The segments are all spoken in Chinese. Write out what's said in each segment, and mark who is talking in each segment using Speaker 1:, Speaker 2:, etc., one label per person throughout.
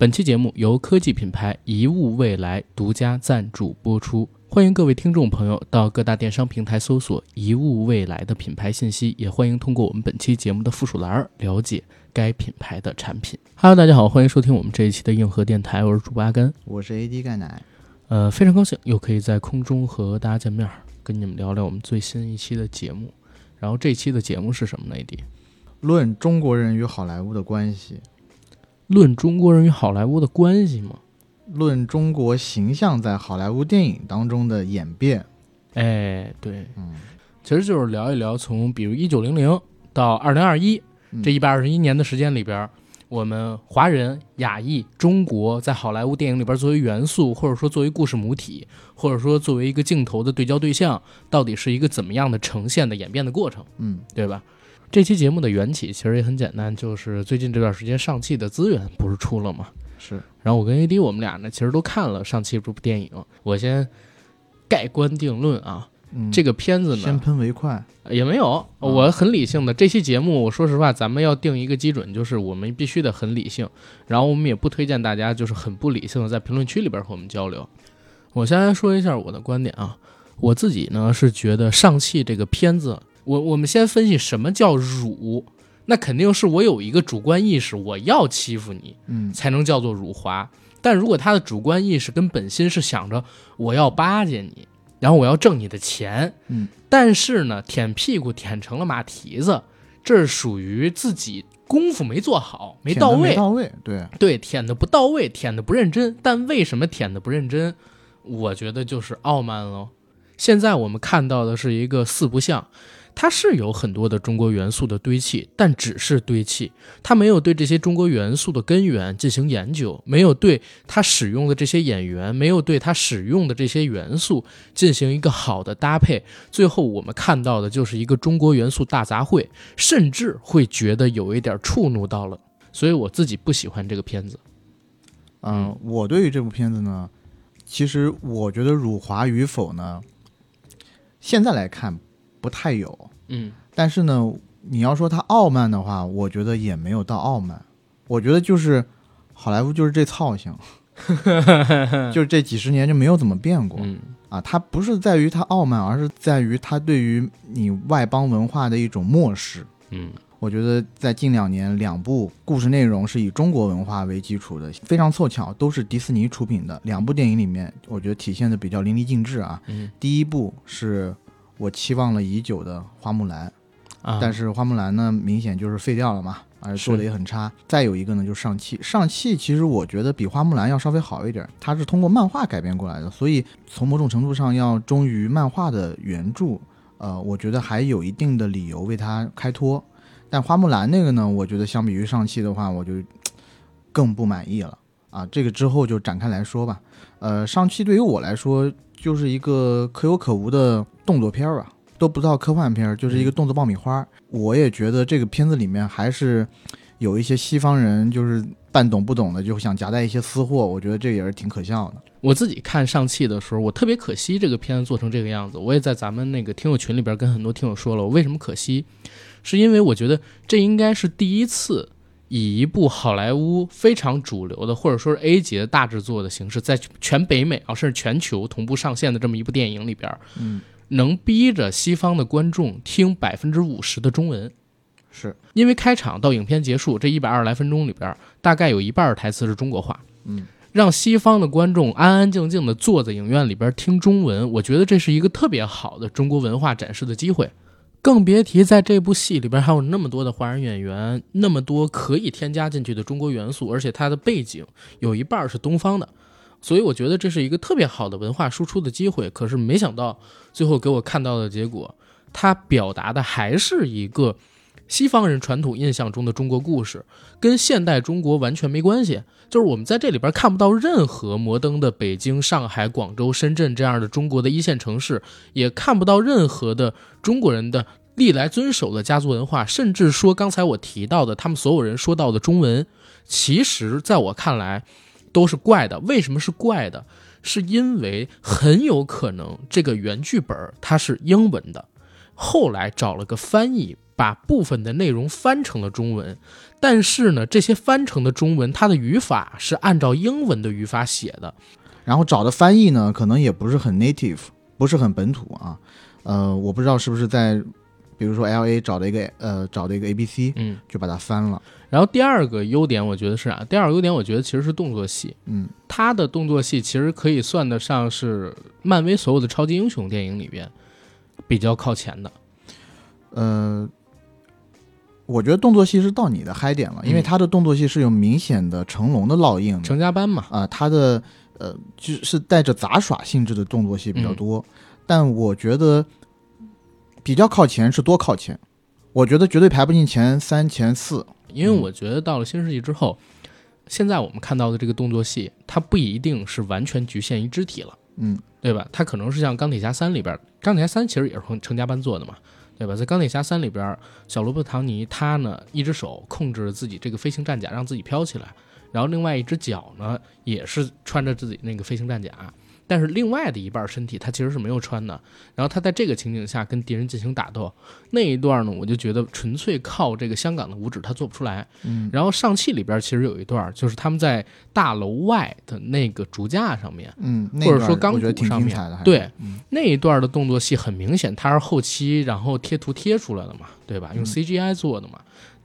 Speaker 1: 本期节目由科技品牌一物未来独家赞助播出，欢迎各位听众朋友到各大电商平台搜索“一物未来”的品牌信息，也欢迎通过我们本期节目的附属栏了解该品牌的产品。Hello，大家好，欢迎收听我们这一期的硬核电台，我是主播阿甘，
Speaker 2: 我是 AD 钙奶，
Speaker 1: 呃，非常高兴又可以在空中和大家见面，跟你们聊聊我们最新一期的节目。然后这期的节目是什么呢？AD？
Speaker 2: 论中国人与好莱坞的关系。
Speaker 1: 论中国人与好莱坞的关系吗？
Speaker 2: 论中国形象在好莱坞电影当中的演变。
Speaker 1: 哎，对，
Speaker 2: 嗯，
Speaker 1: 其实就是聊一聊从比如一九零零到二零二一这一百二十一年的时间里边，我们华人、亚裔、中国在好莱坞电影里边作为元素，或者说作为故事母体，或者说作为一个镜头的对焦对象，到底是一个怎么样的呈现的演变的过程？
Speaker 2: 嗯，
Speaker 1: 对吧？这期节目的缘起其实也很简单，就是最近这段时间上汽的资源不是出了吗？
Speaker 2: 是。
Speaker 1: 然后我跟 AD 我们俩呢，其实都看了上汽这部电影。我先盖棺定论啊，
Speaker 2: 嗯、
Speaker 1: 这个片子呢，
Speaker 2: 先喷为快
Speaker 1: 也没有，我很理性的。这期节目，我说实话，咱们要定一个基准，就是我们必须得很理性。然后我们也不推荐大家就是很不理性的在评论区里边和我们交流。我先来说一下我的观点啊，我自己呢是觉得上汽这个片子。我我们先分析什么叫辱，那肯定是我有一个主观意识，我要欺负你，
Speaker 2: 嗯，
Speaker 1: 才能叫做辱华。但如果他的主观意识跟本心是想着我要巴结你，然后我要挣你的钱，
Speaker 2: 嗯，
Speaker 1: 但是呢，舔屁股舔成了马蹄子，这是属于自己功夫没做好，没到位，
Speaker 2: 没到位，对
Speaker 1: 对，舔的不到位，舔的不认真。但为什么舔的不认真？我觉得就是傲慢喽。现在我们看到的是一个四不像。它是有很多的中国元素的堆砌，但只是堆砌，它没有对这些中国元素的根源进行研究，没有对它使用的这些演员，没有对它使用的这些元素进行一个好的搭配，最后我们看到的就是一个中国元素大杂烩，甚至会觉得有一点触怒到了，所以我自己不喜欢这个片子。
Speaker 2: 嗯，我对于这部片子呢，其实我觉得辱华与否呢，现在来看。不太有，
Speaker 1: 嗯，
Speaker 2: 但是呢，你要说他傲慢的话，我觉得也没有到傲慢。我觉得就是好莱坞就是这操性，就是这几十年就没有怎么变过。
Speaker 1: 嗯
Speaker 2: 啊，他不是在于他傲慢，而是在于他对于你外邦文化的一种漠视。
Speaker 1: 嗯，
Speaker 2: 我觉得在近两年，两部故事内容是以中国文化为基础的，非常凑巧，都是迪士尼出品的两部电影里面，我觉得体现的比较淋漓尽致啊。
Speaker 1: 嗯，
Speaker 2: 第一部是。我期望了已久的花木兰，
Speaker 1: 啊，
Speaker 2: 但是花木兰呢，明显就是废掉了嘛，而且做的也很差。再有一个呢，就是上汽，上汽其实我觉得比花木兰要稍微好一点，它是通过漫画改编过来的，所以从某种程度上要忠于漫画的原著，呃，我觉得还有一定的理由为它开脱。但花木兰那个呢，我觉得相比于上汽的话，我就更不满意了啊。这个之后就展开来说吧。呃，上汽对于我来说就是一个可有可无的。动作片儿吧，都不叫科幻片儿，就是一个动作爆米花。我也觉得这个片子里面还是有一些西方人，就是半懂不懂的，就想夹带一些私货。我觉得这也是挺可笑的。
Speaker 1: 我自己看上汽的时候，我特别可惜这个片子做成这个样子。我也在咱们那个听友群里边跟很多听友说了，我为什么可惜，是因为我觉得这应该是第一次以一部好莱坞非常主流的，或者说是 A 级的大制作的形式，在全北美啊，甚至全球同步上线的这么一部电影里边，
Speaker 2: 嗯。
Speaker 1: 能逼着西方的观众听百分之五十的中文，
Speaker 2: 是
Speaker 1: 因为开场到影片结束这一百二十来分钟里边，大概有一半台词是中国话。
Speaker 2: 嗯，
Speaker 1: 让西方的观众安安静静的坐在影院里边听中文，我觉得这是一个特别好的中国文化展示的机会。更别提在这部戏里边还有那么多的华人演员，那么多可以添加进去的中国元素，而且它的背景有一半是东方的。所以我觉得这是一个特别好的文化输出的机会，可是没想到最后给我看到的结果，它表达的还是一个西方人传统印象中的中国故事，跟现代中国完全没关系。就是我们在这里边看不到任何摩登的北京、上海、广州、深圳这样的中国的一线城市，也看不到任何的中国人的历来遵守的家族文化，甚至说刚才我提到的他们所有人说到的中文，其实在我看来。都是怪的，为什么是怪的？是因为很有可能这个原剧本它是英文的，后来找了个翻译把部分的内容翻成了中文，但是呢，这些翻成的中文它的语法是按照英文的语法写的，
Speaker 2: 然后找的翻译呢，可能也不是很 native，不是很本土啊。呃，我不知道是不是在，比如说 L A 找的一个呃找的一个 A B C，
Speaker 1: 嗯。
Speaker 2: 就把它翻了。
Speaker 1: 然后第二个优点，我觉得是啊？第二个优点，我觉得其实是动作戏。
Speaker 2: 嗯，
Speaker 1: 它的动作戏其实可以算得上是漫威所有的超级英雄电影里边比较靠前的。
Speaker 2: 呃，我觉得动作戏是到你的嗨点了，因为他的动作戏是有明显的成龙的烙印的。
Speaker 1: 成家班嘛，
Speaker 2: 啊、他的呃就是带着杂耍性质的动作戏比较多，但我觉得比较靠前是多靠前，我觉得绝对排不进前三前四。
Speaker 1: 因为我觉得到了新世纪之后，现在我们看到的这个动作戏，它不一定是完全局限于肢体了，
Speaker 2: 嗯。
Speaker 1: 对吧？它可能是像钢铁侠三里边，钢铁侠三其实也是成成家班做的嘛，对吧？在钢铁侠三里边，小罗伯特唐尼他呢一只手控制着自己这个飞行战甲，让自己飘起来，然后另外一只脚呢也是穿着自己那个飞行战甲。但是另外的一半身体他其实是没有穿的，然后他在这个情景下跟敌人进行打斗，那一段呢，我就觉得纯粹靠这个香港的五指他做不出来。
Speaker 2: 嗯
Speaker 1: 然后上汽里边其实有一段，就是他们在大楼外的那个竹架上面，
Speaker 2: 嗯，
Speaker 1: 或者说钢骨上面。对
Speaker 2: 嗯
Speaker 1: 那一段的动作戏很明显，它是后期然后贴图贴出来的嘛，对吧？用
Speaker 2: 嗯
Speaker 1: CGI 做的嘛。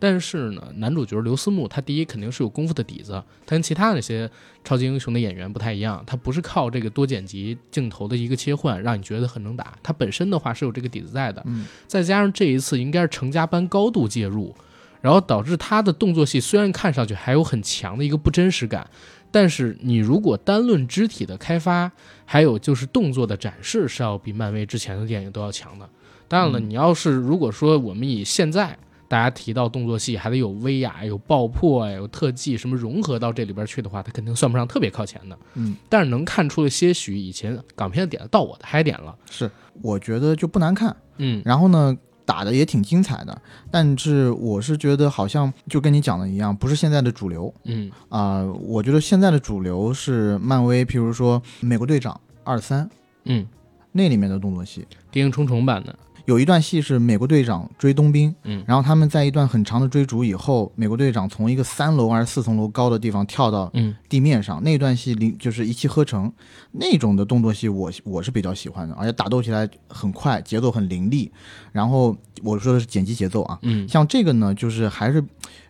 Speaker 1: 但是呢，男主角刘思慕他第一肯定是有功夫的底子，他跟其他那些超级英雄的演员不太一样，他不是靠这个多剪辑镜头的一个切换让你觉得很能打，他本身的话是有这个底子在的。
Speaker 2: 嗯
Speaker 1: 再加上这一次应该是成家班高度介入，然后导致他的动作戏虽然看上去还有很强的一个不真实感，但是你如果单论肢体的开发，还有就是动作的展示，是要比漫威之前的电影都要强的。当然了，
Speaker 2: 嗯
Speaker 1: 你要是如果说我们以现在大家提到动作戏，还得有威亚、有爆破呀、有特技什么融合到这里边去的话，它肯定算不上特别靠前的。
Speaker 2: 嗯，
Speaker 1: 但是能看出了些许以前港片的点到我的嗨点了。
Speaker 2: 是，我觉得就不难看。
Speaker 1: 嗯
Speaker 2: 然后呢，打的也挺精彩的，但是我是觉得好像就跟你讲的一样，不是现在的主流
Speaker 1: 嗯
Speaker 2: 啊、我觉得现在的主流是漫威，譬如说《美国队长二三》
Speaker 1: 嗯，
Speaker 2: 那里面的动作戏，
Speaker 1: 谍影重重版的，
Speaker 2: 有一段戏是美国队长追冬兵，
Speaker 1: 嗯。
Speaker 2: 然后他们在一段很长的追逐以后，美国队长从一个三楼还是四层楼高的地方跳到
Speaker 1: 嗯。
Speaker 2: 地面上，那段戏里就是一气呵成，那种的动作戏我我是比较喜欢的，而且打斗起来很快，节奏很凌厉。然后我说的是剪辑节奏啊，
Speaker 1: 嗯。
Speaker 2: 像这个呢，就是还是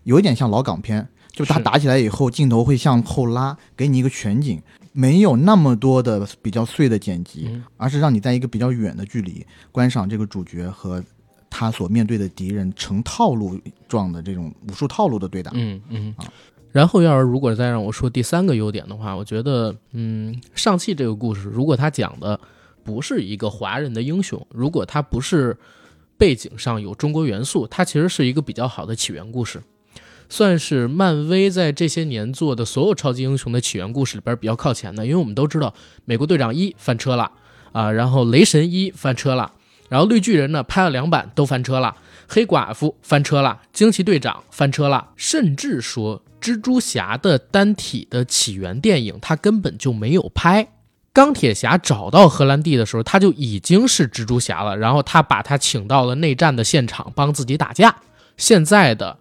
Speaker 2: 有一点像老港片，就是他打起来以后，镜头会向后拉，给你一个全景，没有那么多的比较碎的剪辑，
Speaker 1: 嗯
Speaker 2: 而是让你在一个比较远的距离观赏这个主角和他所面对的敌人成套路状的这种武术套路的对打。
Speaker 1: 嗯嗯
Speaker 2: 啊。
Speaker 1: 然后，要是如果再让我说第三个优点的话，我觉得，嗯，上汽这个故事，如果他讲的不是一个华人的英雄，如果他不是背景上有中国元素，它其实是一个比较好的起源故事，算是漫威在这些年做的所有超级英雄的起源故事里边比较靠前的。因为我们都知道，美国队长一翻车了啊，然后雷神一翻车了，然后绿巨人呢拍了两版都翻车了。黑寡妇翻车了，惊奇队长翻车了，甚至说蜘蛛侠的单体的起源电影他根本就没有拍。钢铁侠找到荷兰弟的时候，他就已经是蜘蛛侠了，然后他把他请到了内战的现场帮自己打架。现在的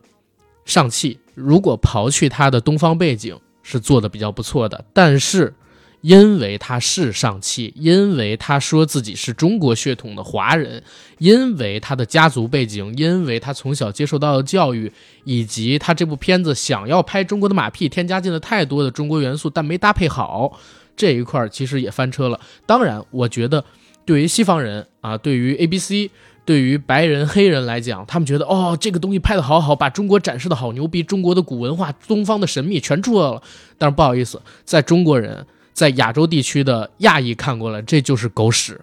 Speaker 1: 上汽，如果刨去他的东方背景，是做的比较不错的，但是因为他是上汽，因为他说自己是中国血统的华人，因为他的家族背景，因为他从小接受到的教育，以及他这部片子想要拍中国的马屁，添加进了太多的中国元素，但没搭配好，这一块儿其实也翻车了。当然，我觉得对于西方人啊，对于 A B C。对于白人、黑人来讲，他们觉得哦，这个东西拍的好好，把中国展示的好牛逼，中国的古文化、东方的神秘全出来了。但是不好意思，在中国人在亚洲地区的亚裔看过来，这就是狗屎，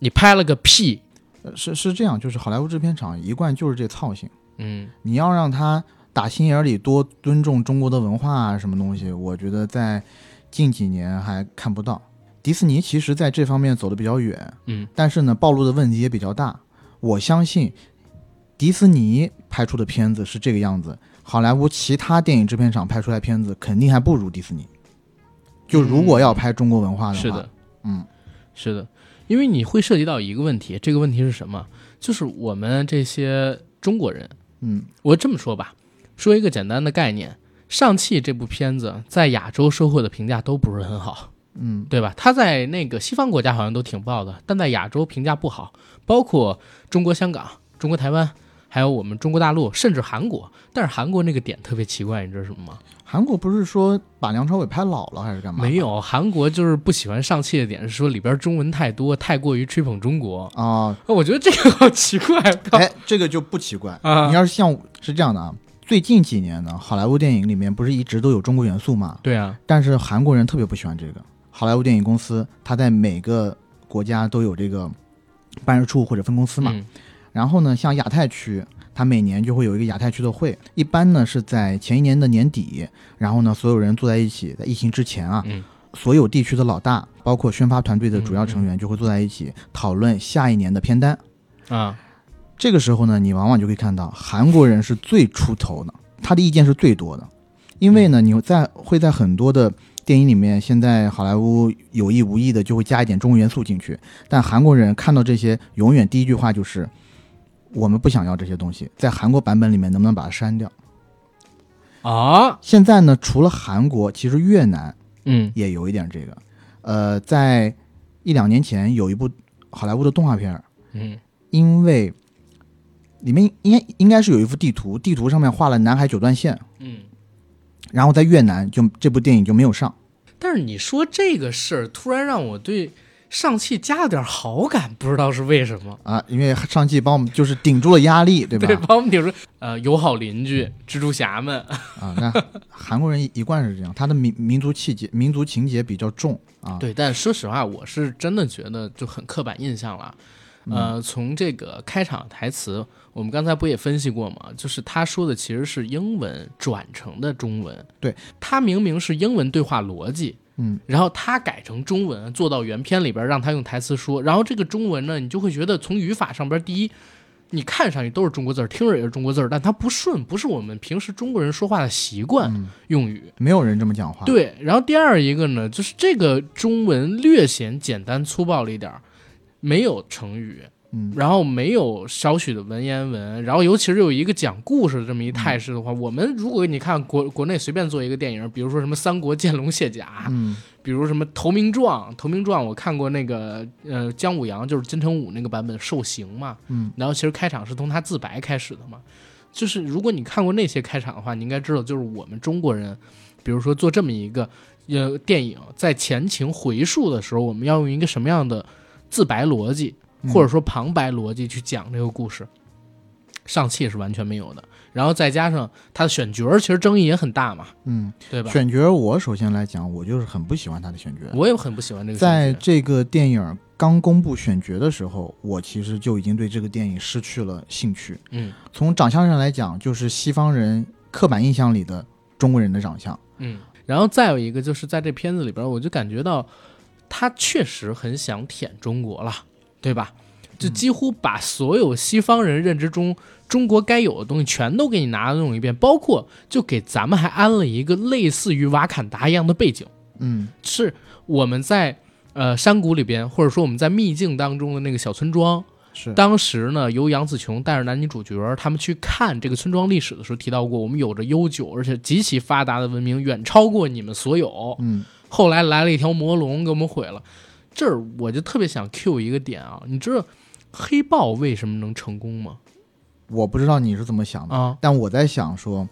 Speaker 1: 你拍了个屁。
Speaker 2: 呃是是这样，就是好莱坞制片厂一贯就是这操性，
Speaker 1: 嗯
Speaker 2: 你要让他打心眼里多尊重中国的文化啊，什么东西，我觉得在近几年还看不到。迪士尼其实在这方面走得比较远，
Speaker 1: 嗯
Speaker 2: 但是呢，暴露的问题也比较大。我相信迪士尼拍出的片子是这个样子，好莱坞其他电影制片厂拍出来片子肯定还不如迪士尼。就如果要拍中国文化的话，
Speaker 1: 是的，
Speaker 2: 嗯，
Speaker 1: 是的，因为你会涉及到一个问题，这个问题是什么？就是我们这些中国人。
Speaker 2: 嗯
Speaker 1: 我这么说吧，说一个简单的概念，《上汽》这部片子在亚洲收获的评价都不是很好，
Speaker 2: 嗯
Speaker 1: 对吧？它在那个西方国家好像都挺爆的，但在亚洲评价不好，包括中国香港、中国台湾，还有我们中国大陆，甚至韩国。但是韩国那个点特别奇怪，你知道什么吗？
Speaker 2: 韩国不是说把梁朝伟拍老了还是干嘛？
Speaker 1: 没有，韩国就是不喜欢上汽的点是说里边中文太多，太过于吹捧中国。
Speaker 2: 啊，
Speaker 1: 我觉得这个好奇怪，
Speaker 2: 哎，这个就不奇怪。
Speaker 1: 啊
Speaker 2: 你要是像是这样的啊，最近几年呢，好莱坞电影里面不是一直都有中国元素嘛？
Speaker 1: 对啊，
Speaker 2: 但是韩国人特别不喜欢这个。好莱坞电影公司，它在每个国家都有这个办事处或者分公司嘛。
Speaker 1: 嗯。
Speaker 2: 然后呢，像亚太区，它每年就会有一个亚太区的会，一般呢是在前一年的年底，然后呢，所有人坐在一起，在疫情之前啊，
Speaker 1: 嗯。
Speaker 2: 所有地区的老大，包括宣发团队的主要成员，就会坐在一起讨论下一年的片单。
Speaker 1: 啊，
Speaker 2: 这个时候呢，你往往就可以看到韩国人是最出头的，他的意见是最多的，因为呢，你在会在很多的电影里面，现在好莱坞有意无意的就会加一点中国元素进去，但韩国人看到这些，永远第一句话就是我们不想要这些东西，在韩国版本里面能不能把它删掉？
Speaker 1: 啊，
Speaker 2: 现在呢，除了韩国，其实越南
Speaker 1: 嗯
Speaker 2: 也有一点这个，呃，在一两年前有一部好莱坞的动画片。
Speaker 1: 嗯
Speaker 2: 因为里面应该应该是有一幅地图，地图上面画了南海九段线，
Speaker 1: 嗯。
Speaker 2: 然后在越南就这部电影就没有上。
Speaker 1: 但是你说这个事儿，突然让我对上汽加了点好感，不知道是为什么。
Speaker 2: 啊，因为上汽帮我们就是顶住了压力，对吧？
Speaker 1: 对，帮我们顶住，呃，友好邻居、蜘蛛侠们，
Speaker 2: 啊，那韩国人一一贯是这样，他的民民族气节、民族情节比较重啊。
Speaker 1: 对，但说实话，我是真的觉得就很刻板印象了。呃，从这个开场台词，我们刚才不也分析过吗？就是他说的其实是英文转成的中文，
Speaker 2: 对
Speaker 1: 他明明是英文对话逻辑，
Speaker 2: 嗯，
Speaker 1: 然后他改成中文，做到原片里边让他用台词说，然后这个中文呢，你就会觉得从语法上边，第一，你看上去都是中国字儿，听着也是中国字儿，但它不顺，不是我们平时中国人说话的习惯
Speaker 2: 嗯
Speaker 1: 用语。
Speaker 2: 没有人这么讲话。，
Speaker 1: 对，然后第二一个呢，就是这个中文略显简单粗暴了一点儿，没有成语，
Speaker 2: 嗯。
Speaker 1: 然后没有少许的文言文，然后尤其是有一个讲故事的这么一态势的话，我们如果你看国国内随便做一个电影，比如说什么《三国见龙卸甲》，
Speaker 2: 嗯。
Speaker 1: 比如什么《投名状》，《投名状》我看过那个呃姜武阳就是金城武那个版本受刑嘛，
Speaker 2: 嗯，
Speaker 1: 然后其实开场是从他自白开始的嘛，就是如果你看过那些开场的话，你应该知道，就是我们中国人，比如说做这么一个呃电影，在前情回溯的时候，我们要用一个什么样的自白逻辑，
Speaker 2: 嗯
Speaker 1: 或者说旁白逻辑去讲这个故事，上汽是完全没有的。然后再加上他的选角，其实争议也很大嘛，
Speaker 2: 嗯，
Speaker 1: 对吧？
Speaker 2: 选角我首先来讲，我就是很不喜欢他的选角。
Speaker 1: 我也很不喜欢这个
Speaker 2: 在这个电影刚公布选角的时候，我其实就已经对这个电影失去了兴趣。
Speaker 1: 嗯
Speaker 2: 从长相上来讲，就是西方人刻板印象里的中国人的长相。
Speaker 1: 嗯，然后再有一个就是在这片子里边，我就感觉到他确实很想舔中国了，对吧？就几乎把所有西方人认知中中国该有的东西全都给你拿弄一遍，包括就给咱们还安了一个类似于瓦坎达一样的背景，
Speaker 2: 嗯
Speaker 1: 是我们在呃山谷里边，或者说我们在秘境当中的那个小村庄。
Speaker 2: 是
Speaker 1: 当时呢，由杨紫琼带着男女主角他们去看这个村庄历史的时候提到过，我们有着悠久而且极其发达的文明，远超过你们所有。
Speaker 2: 嗯
Speaker 1: 后来来了一条魔龙给我们毁了。这儿我就特别想 Q 一个点啊，你知道黑豹为什么能成功吗？
Speaker 2: 我不知道你是怎么想的，
Speaker 1: 啊，
Speaker 2: 但我在想说，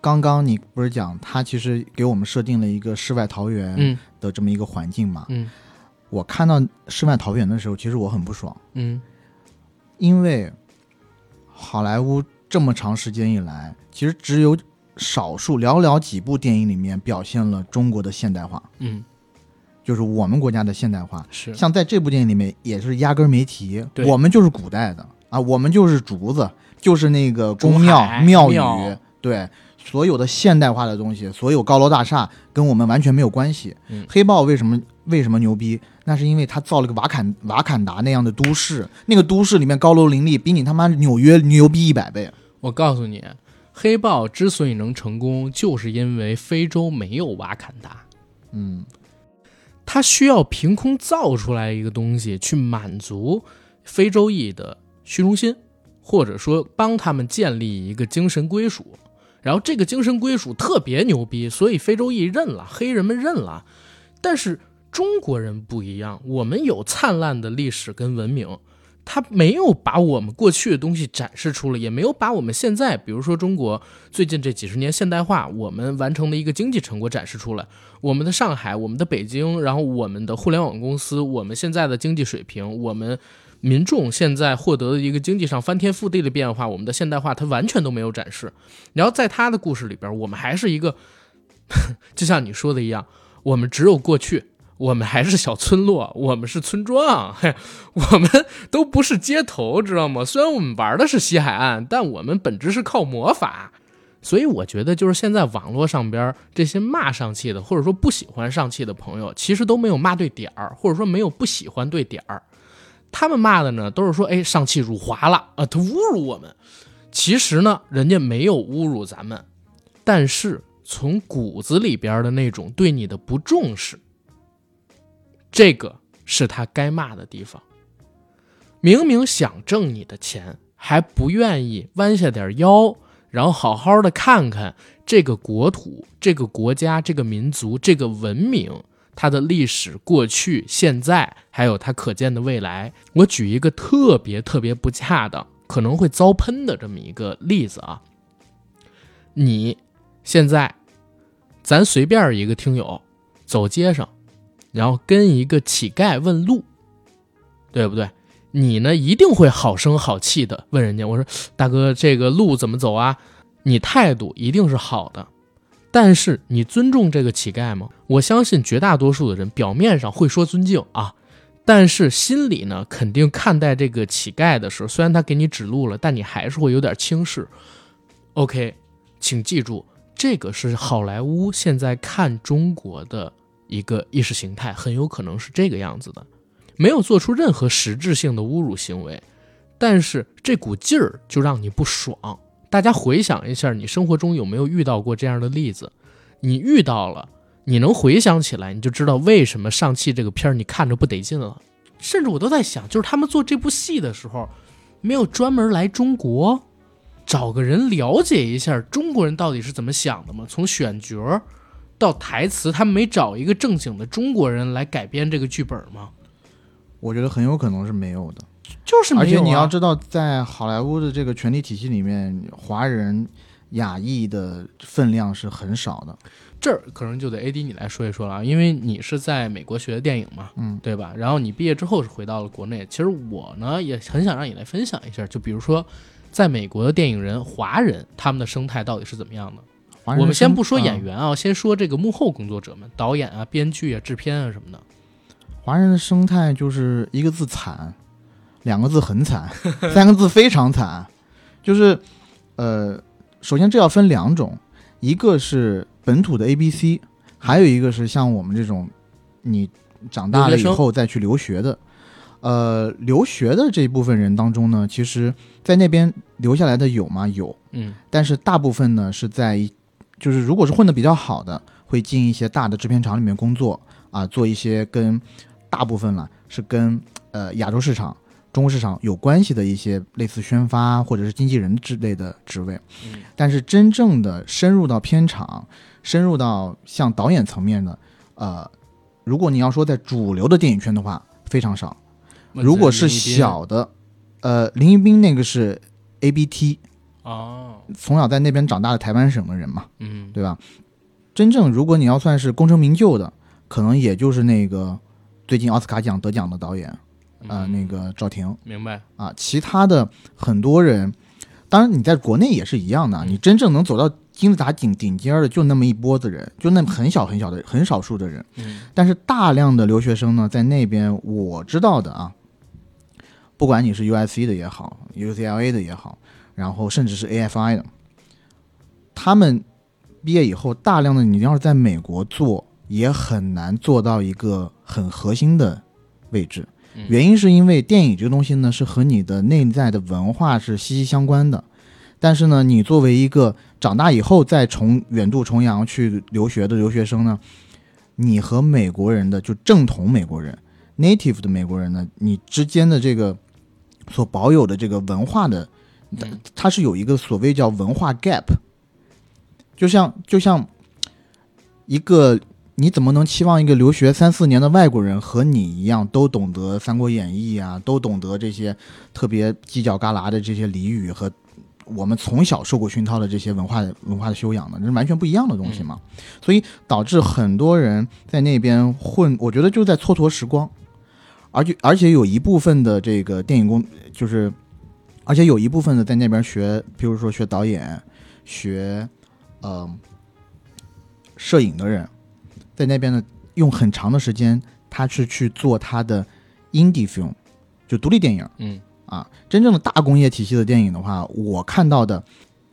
Speaker 2: 刚刚你不是讲他其实给我们设定了一个世外桃源
Speaker 1: 嗯
Speaker 2: 的这么一个环境嘛？
Speaker 1: 嗯
Speaker 2: 我看到世外桃源的时候，其实我很不爽，
Speaker 1: 嗯
Speaker 2: 因为好莱坞这么长时间以来，其实只有少数寥寥几部电影里面表现了中国的现代化，
Speaker 1: 嗯，
Speaker 2: 就是我们国家的现代化。
Speaker 1: 是
Speaker 2: 像在这部电影里面也是压根儿没提
Speaker 1: 对，
Speaker 2: 我们就是古代的啊，我们就是竹子，就是那个宫庙庙宇
Speaker 1: 庙，
Speaker 2: 对，所有的现代化的东西，所有高楼大厦跟我们完全没有关系。
Speaker 1: 嗯
Speaker 2: 黑豹为什么为什么牛逼？那是因为他造了个瓦坎瓦坎达那样的都市，那个都市里面高楼林立，比你他妈纽约牛逼一百倍。
Speaker 1: 我告诉你，黑豹之所以能成功，就是因为非洲没有瓦坎达。
Speaker 2: 嗯
Speaker 1: 他需要凭空造出来一个东西去满足非洲裔的虚荣心，或者说帮他们建立一个精神归属。然后这个精神归属特别牛逼，所以非洲裔认了，黑人们认了。但是中国人不一样，我们有灿烂的历史跟文明。他没有把我们过去的东西展示出来，也没有把我们现在，比如说中国最近这几十年现代化，我们完成的一个经济成果展示出来。我们的上海，我们的北京，然后我们的互联网公司，我们现在的经济水平，我们民众现在获得的一个经济上翻天覆地的变化，我们的现代化，他完全都没有展示。然后在他的故事里边，我们还是一个，就像你说的一样，我们只有过去。我们还是小村落，我们是村庄，嘿，我们都不是街头，知道吗？虽然我们玩的是西海岸，但我们本质是靠魔法。所以我觉得，就是现在网络上边这些骂上汽的，或者说不喜欢上汽的朋友，其实都没有骂对点儿，或者说没有不喜欢对点儿。他们骂的呢，都是说，哎，上汽辱华了啊，他侮辱我们。其实呢，人家没有侮辱咱们，但是从骨子里边的那种对你的不重视。这个是他该骂的地方。明明想挣你的钱，还不愿意弯下点腰，然后好好的看看这个国土、这个国家、这个民族、这个文明，它的历史、过去、现在，还有它可见的未来。我举一个特别特别不恰当、可能会遭喷的这么一个例子啊。你现在，咱随便一个听友走街上。然后跟一个乞丐问路，对不对？你呢一定会好声好气的问人家，我说大哥，这个路怎么走啊？你态度一定是好的，但是你尊重这个乞丐吗？我相信绝大多数的人表面上会说尊敬啊，但是心里呢肯定看待这个乞丐的时候，虽然他给你指路了，但你还是会有点轻视。OK，请记住，这个是好莱坞现在看中国的。一个意识形态很有可能是这个样子的，没有做出任何实质性的侮辱行为，但是这股劲儿就让你不爽。大家回想一下，你生活中有没有遇到过这样的例子？你遇到了，你能回想起来，你就知道为什么上汽这个片儿你看着不得劲了。甚至我都在想，就是他们做这部戏的时候，没有专门来中国找个人了解一下中国人到底是怎么想的吗？从选角。到台词，他没找一个正经的中国人来改编这个剧本吗？
Speaker 2: 我觉得很有可能是没有的，
Speaker 1: 就是没有。
Speaker 2: 而且你要知道，在好莱坞的这个权力体系里面，华人、亚裔的分量是很少的。
Speaker 1: 这儿可能就得 A D 你来说一说了，因为你是在美国学的电影嘛，
Speaker 2: 嗯，
Speaker 1: 对吧？然后你毕业之后是回到了国内。其实我呢也很想让你来分享一下，就比如说，在美国的电影人、华人他们的生态到底是怎么样的？我们先不说演员啊，先说这个幕后工作者们，导演啊、编剧啊、制片啊什么的。
Speaker 2: 华人的生态就是一个字惨，两个字很惨，三个字非常惨。就是，呃，首先这要分两种，一个是本土的 A B C，还有一个是像我们这种你长大了以后再去留学的。呃，留学的这一部分人当中呢，其实在那边留下来的有吗？有，
Speaker 1: 嗯，
Speaker 2: 但是大部分呢是在。就是如果是混得比较好的，会进一些大的制片厂里面工作啊，做一些跟大部分了是跟呃亚洲市场、中国市场有关系的一些类似宣发或者是经纪人之类的职位。
Speaker 1: 嗯，
Speaker 2: 但是真正的深入到片场、深入到像导演层面的，呃，如果你要说在主流的电影圈的话，非常少。如果是小的，呃，林一斌那个是 A B T。
Speaker 1: 哦，
Speaker 2: 从小在那边长大的台湾省的人嘛，
Speaker 1: 嗯，
Speaker 2: 对吧？真正如果你要算是功成名就的，可能也就是那个最近奥斯卡奖得奖的导演，呃，那个赵婷。
Speaker 1: 明白
Speaker 2: 啊，其他的很多人，当然你在国内也是一样的，你真正能走到金字塔顶顶尖的就那么一波子人，就那很小很小的很少数的人。
Speaker 1: 嗯，
Speaker 2: 但是大量的留学生呢，在那边我知道的啊，不管你是 U S C 的也好，U C L A 的也好。然后甚至是 AFI 的，他们毕业以后，大量的你要是在美国做，也很难做到一个很核心的位置。原因是因为电影这个东西呢，是和你的内在的文化是息息相关的。但是呢，你作为一个长大以后再重远渡重洋去留学的留学生呢，你和美国人的就正统美国人 native 的美国人呢，你之间的这个所保有的这个文化的。
Speaker 1: 嗯
Speaker 2: 它是有一个所谓叫文化 gap，就像就像一个你怎么能期望一个留学三四年的外国人和你一样都懂得《三国演义》啊，都懂得这些特别犄角旮旯的这些俚语和我们从小受过熏陶的这些文化文化的修养呢？这是完全不一样的东西嘛。所以导致很多人在那边混，我觉得就在蹉跎时光，而且而且有一部分的这个电影工就是。而且有一部分的在那边学，比如说学导演、学呃摄影的人，在那边呢用很长的时间，他是去做他的 indie film，就独立电影
Speaker 1: 嗯
Speaker 2: 啊。真正的大工业体系的电影的话，我看到的，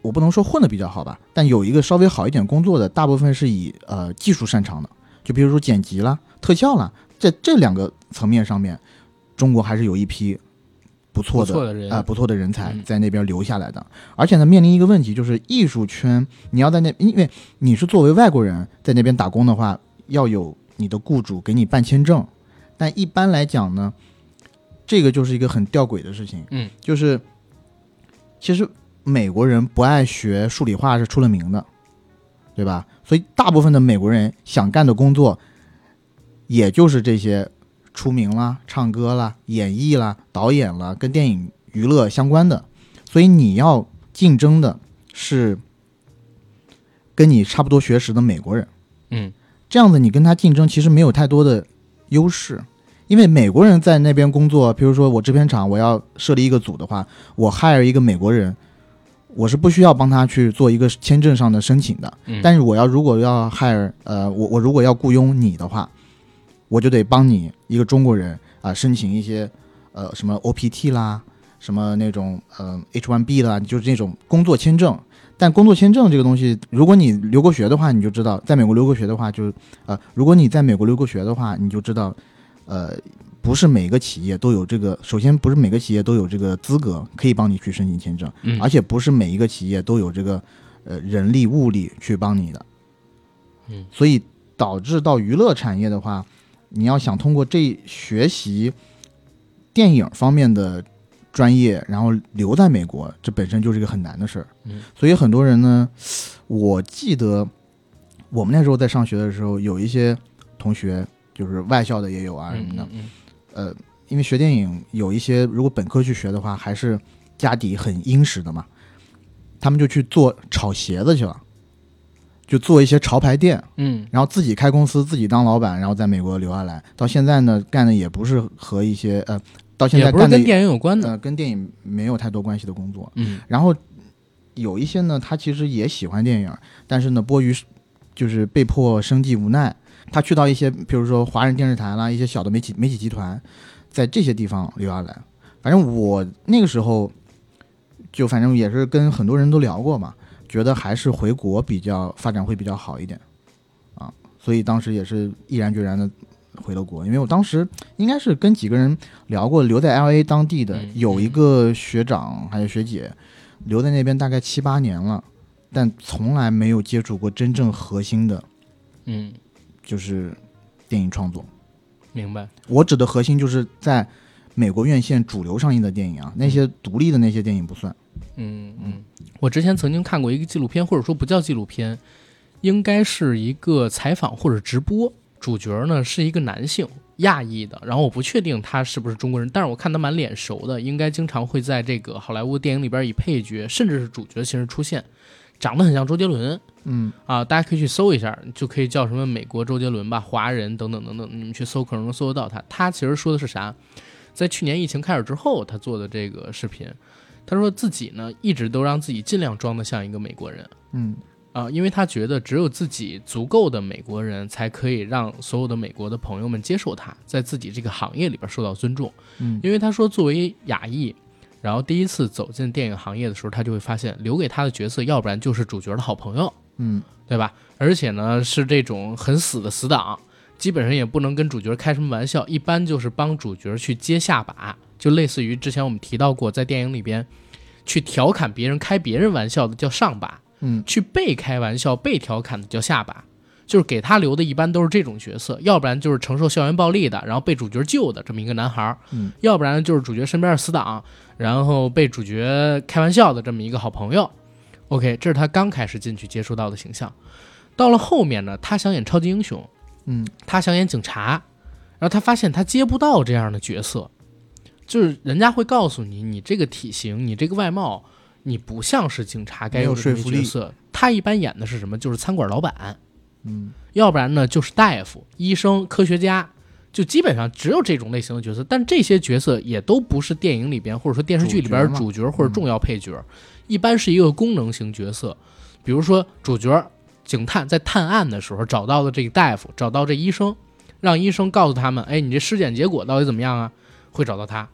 Speaker 2: 我不能说混的比较好吧，但有一个稍微好一点工作的，大部分是以呃技术擅长的，就比如说剪辑啦、特效啦，在这两个层面上面，中国还是有一批。不错的
Speaker 1: 人。
Speaker 2: 啊、不错的人才
Speaker 1: 嗯。
Speaker 2: 在那边留下来的，而且呢，面临一个问题，就是艺术圈你要在那，因为你是作为外国人在那边打工的话，要有你的雇主给你办签证，但一般来讲呢，这个就是一个很吊诡的事情，
Speaker 1: 嗯，
Speaker 2: 就是其实美国人不爱学数理化是出了名的，对吧？所以大部分的美国人想干的工作，也就是这些出名啦、唱歌啦、演绎啦、导演啦，跟电影娱乐相关的。所以你要竞争的是跟你差不多学识的美国人，
Speaker 1: 嗯
Speaker 2: 这样子你跟他竞争其实没有太多的优势，因为美国人在那边工作，比如说我制片厂我要设立一个组的话，我 hire 一个美国人，我是不需要帮他去做一个签证上的申请的。
Speaker 1: 嗯，
Speaker 2: 但是我要如果要 hire 呃我我如果要雇佣你的话，我就得帮你一个中国人啊、申请一些呃什么 OPT 啦，什么那种呃 H1B 啦，就是那种工作签证。但工作签证这个东西，如果你留过学的话，你就知道，在美国留过学的话就，呃，如果你在美国留过学的话，你就知道，呃，不是每个企业都有这个，首先不是每个企业都有这个资格可以帮你去申请签证，
Speaker 1: 嗯。
Speaker 2: 而且不是每一个企业都有这个呃人力物力去帮你的，
Speaker 1: 嗯，
Speaker 2: 所以导致到娱乐产业的话，你要想通过这学习电影方面的专业，然后留在美国，这本身就是一个很难的事儿。
Speaker 1: 嗯，
Speaker 2: 所以很多人呢，我记得我们那时候在上学的时候，有一些同学就是外校的也有啊什么的，
Speaker 1: 嗯嗯。
Speaker 2: 呃，因为学电影有一些如果本科去学的话，还是家底很殷实的嘛，他们就去做炒鞋子去了，就做一些潮牌店，
Speaker 1: 嗯
Speaker 2: 然后自己开公司，自己当老板，然后在美国留下来。到现在呢，干的也不是和一些呃，到现在干的
Speaker 1: 不是跟电影有关的，
Speaker 2: 呃跟电影没有太多关系的工作。
Speaker 1: 嗯
Speaker 2: 然后有一些呢，他其实也喜欢电影，但是呢，迫于就是被迫生计无奈，他去到一些比如说华人电视台啦，一些小的媒体媒体集团，在这些地方留下来。反正我那个时候就反正也是跟很多人都聊过嘛，觉得还是回国比较发展会比较好一点啊，所以当时也是毅然决然的回了国，因为我当时应该是跟几个人聊过，留在 L A 当地的
Speaker 1: 嗯
Speaker 2: 有一个学长还有学姐，留在那边大概七八年了，但从来没有接触过真正核心的，
Speaker 1: 嗯，
Speaker 2: 就是电影创作。
Speaker 1: 明白，
Speaker 2: 我指的核心就是在美国院线主流上映的电影啊，那些独立的那些电影不算。
Speaker 1: 嗯嗯嗯，我之前曾经看过一个纪录片，或者说不叫纪录片，应该是一个采访或者直播，主角呢是一个男性，亚裔的，然后我不确定他是不是中国人，但是我看他蛮脸熟的，应该经常会在这个好莱坞电影里边以配角甚至是主角形式出现，长得很像周杰伦。
Speaker 2: 嗯。
Speaker 1: 啊，大家可以去搜一下，就可以叫什么美国周杰伦吧，华人等等等等，你们去搜可能能搜得到他。他其实说的是啥？在去年疫情开始之后，他做的这个视频，他说自己呢一直都让自己尽量装得像一个美国人。
Speaker 2: 嗯
Speaker 1: 啊，因为他觉得只有自己足够的美国人，才可以让所有的美国的朋友们接受他，在自己这个行业里边受到尊重。
Speaker 2: 嗯
Speaker 1: 因为他说，作为亚裔，然后第一次走进电影行业的时候，他就会发现，留给他的角色，要不然就是主角的好朋友，
Speaker 2: 嗯
Speaker 1: 对吧？而且呢，是这种很死的死党，基本上也不能跟主角开什么玩笑，一般就是帮主角去接下把，就类似于之前我们提到过，在电影里边去调侃别人、开别人玩笑的叫上把。
Speaker 2: 嗯
Speaker 1: 去被开玩笑、被调侃的叫下把，就是给他留的一般都是这种角色，要不然就是承受校园暴力的，然后被主角救的这么一个男孩儿，
Speaker 2: 嗯，
Speaker 1: 要不然就是主角身边的死党，然后被主角开玩笑的这么一个好朋友。OK，这是他刚开始进去接触到的形象。到了后面呢，他想演超级英雄，
Speaker 2: 嗯，
Speaker 1: 他想演警察，然后他发现他接不到这样的角色，就是人家会告诉你，你这个体型，你这个外貌，你不像是警察该有的角色。他一般演的是什么？就是餐馆老板，
Speaker 2: 嗯，
Speaker 1: 要不然呢就是大夫、医生、科学家，就基本上只有这种类型的角色。但这些角色也都不是电影里边或者说电视剧里边主角或者重要配角，一般是一个功能型角色。比如说主角警探在探案的时候找到了这个大夫，找到这医生，让医生告诉他们，哎，你这尸检结果到底怎么样啊？会找到他。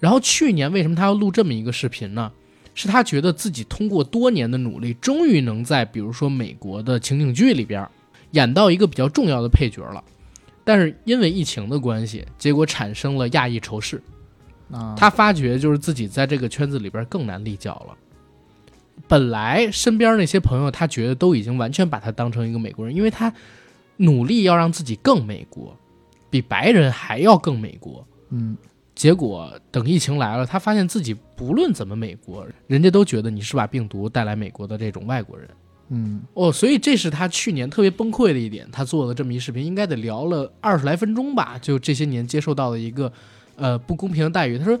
Speaker 1: 然后去年为什么他要录这么一个视频呢？是他觉得自己通过多年的努力，终于能在比如说美国的情景剧里边演到一个比较重要的配角了。但是因为疫情的关系，结果产生了亚裔仇视。
Speaker 2: 啊，
Speaker 1: 他发觉就是自己在这个圈子里边更难立脚了。本来身边那些朋友，他觉得都已经完全把他当成一个美国人，因为他努力要让自己更美国，比白人还要更美国。
Speaker 2: 嗯，
Speaker 1: 结果等疫情来了，他发现自己不论怎么美国，人家都觉得你是把病毒带来美国的这种外国人。
Speaker 2: 嗯，
Speaker 1: 哦，所以这是他去年特别崩溃的一点。他做了这么一视频，应该得聊了二十来分钟吧，就这些年接受到的一个呃不公平的待遇。他说，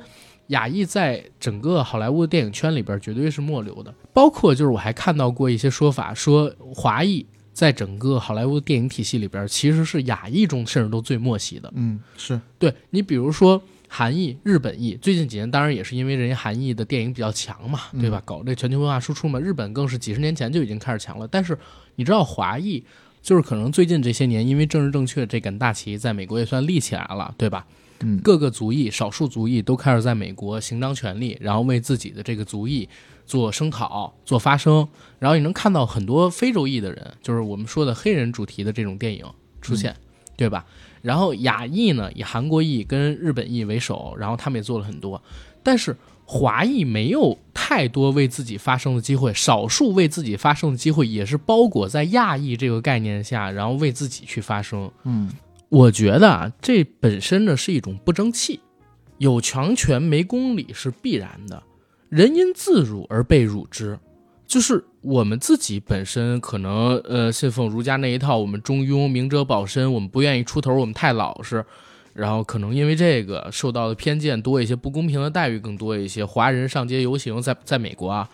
Speaker 1: 亚裔在整个好莱坞的电影圈里边绝对是末流的，包括就是我还看到过一些说法，说华裔在整个好莱坞电影体系里边其实是亚裔中甚至都最默契的。
Speaker 2: 嗯，是，
Speaker 1: 对你比如说韩裔、日本裔，最近几年当然也是因为人家韩裔的电影比较强嘛，对吧？搞这全球文化输出嘛，日本更是几十年前就已经开始强了。但是你知道华裔，就是可能最近这些年因为政治正确这杆大旗在美国也算立起来了，对吧？
Speaker 2: 嗯，
Speaker 1: 各个族裔、少数族裔都开始在美国行当权利，然后为自己的这个族裔做声讨、做发声。然后你能看到很多非洲裔的人，就是我们说的黑人主题的这种电影出现，对吧？然后亚裔呢，以韩国裔跟日本裔为首，然后他们也做了很多，但是华裔没有太多为自己发声的机会，少数为自己发声的机会也是包裹在亚裔这个概念下，然后为自己去发声。
Speaker 2: 嗯，
Speaker 1: 我觉得啊，这本身呢是一种不争气，有强权没公理是必然的，人因自辱而被辱之。就是我们自己本身可能呃信奉儒家那一套，我们中庸、明哲保身，我们不愿意出头，我们太老实，然后可能因为这个受到的偏见多一些，不公平的待遇更多一些。华人上街游行，在在美国啊，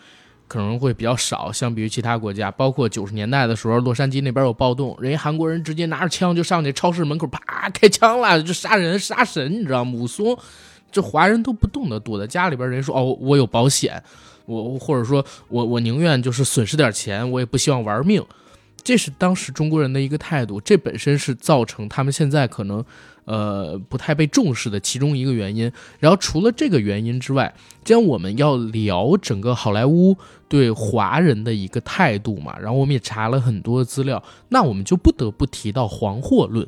Speaker 1: 可能会比较少，相比于其他国家。包括九十年代的时候，洛杉矶那边有暴动，人家韩国人直接拿着枪就上去超市门口啪开枪了，就杀人杀神，你知道吗？武松，这华人都不动的，躲在家里边。人说哦，我有保险。我或者说我我宁愿就是损失点钱，我也不希望玩命，这是当时中国人的一个态度，这本身是造成他们现在可能呃不太被重视的其中一个原因。然后除了这个原因之外，既然我们要聊整个好莱坞对华人的一个态度嘛，然后我们也查了很多资料，那我们就不得不提到黄祸论。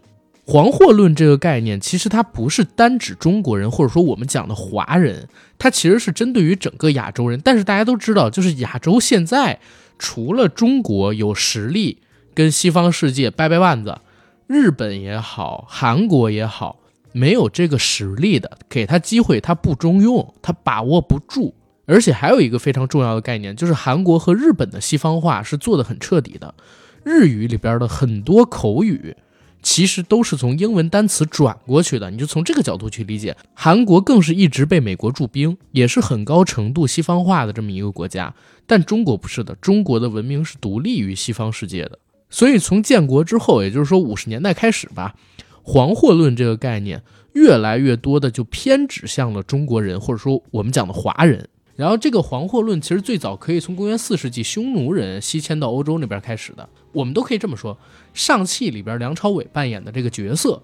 Speaker 1: 黄祸论这个概念，其实它不是单指中国人，或者说我们讲的华人，它其实是针对于整个亚洲人。但是大家都知道，就是亚洲现在除了中国有实力跟西方世界掰掰腕子，日本也好，韩国也好，没有这个实力的，给他机会他不中用，他把握不住。而且还有一个非常重要的概念，就是韩国和日本的西方化是做的很彻底的，日语里边的很多口语。其实都是从英文单词转过去的，你就从这个角度去理解。韩国更是一直被美国驻兵，也是很高程度西方化的这么一个国家。但中国不是的，中国的文明是独立于西方世界的。所以从建国之后，也就是说五十年代开始吧，黄祸论这个概念越来越多的就偏指向了中国人，或者说我们讲的华人。然后这个黄祸论其实最早可以从公元四世纪匈奴人西迁到欧洲那边开始的。我们都可以这么说，上汽里边梁朝伟扮演的这个角色，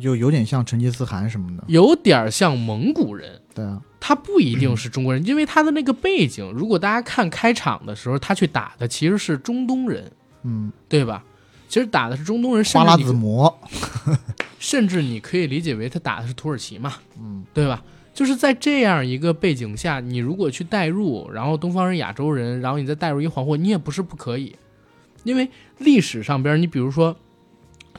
Speaker 2: 就有点像成吉思汗什么的。
Speaker 1: 有点像蒙古人。
Speaker 2: 对啊，
Speaker 1: 他不一定是中国人，因为他的那个背景，如果大家看开场的时候，他去打的其实是中东人，
Speaker 2: 嗯，
Speaker 1: 对吧？其实打的是中东人，
Speaker 2: 花剌子模，
Speaker 1: 甚至你可以理解为他打的是土耳其嘛，
Speaker 2: 嗯，
Speaker 1: 对吧？就是在这样一个背景下，你如果去代入，然后东方人、亚洲人，然后你再带入一黄祸，你也不是不可以。因为历史上边，你比如说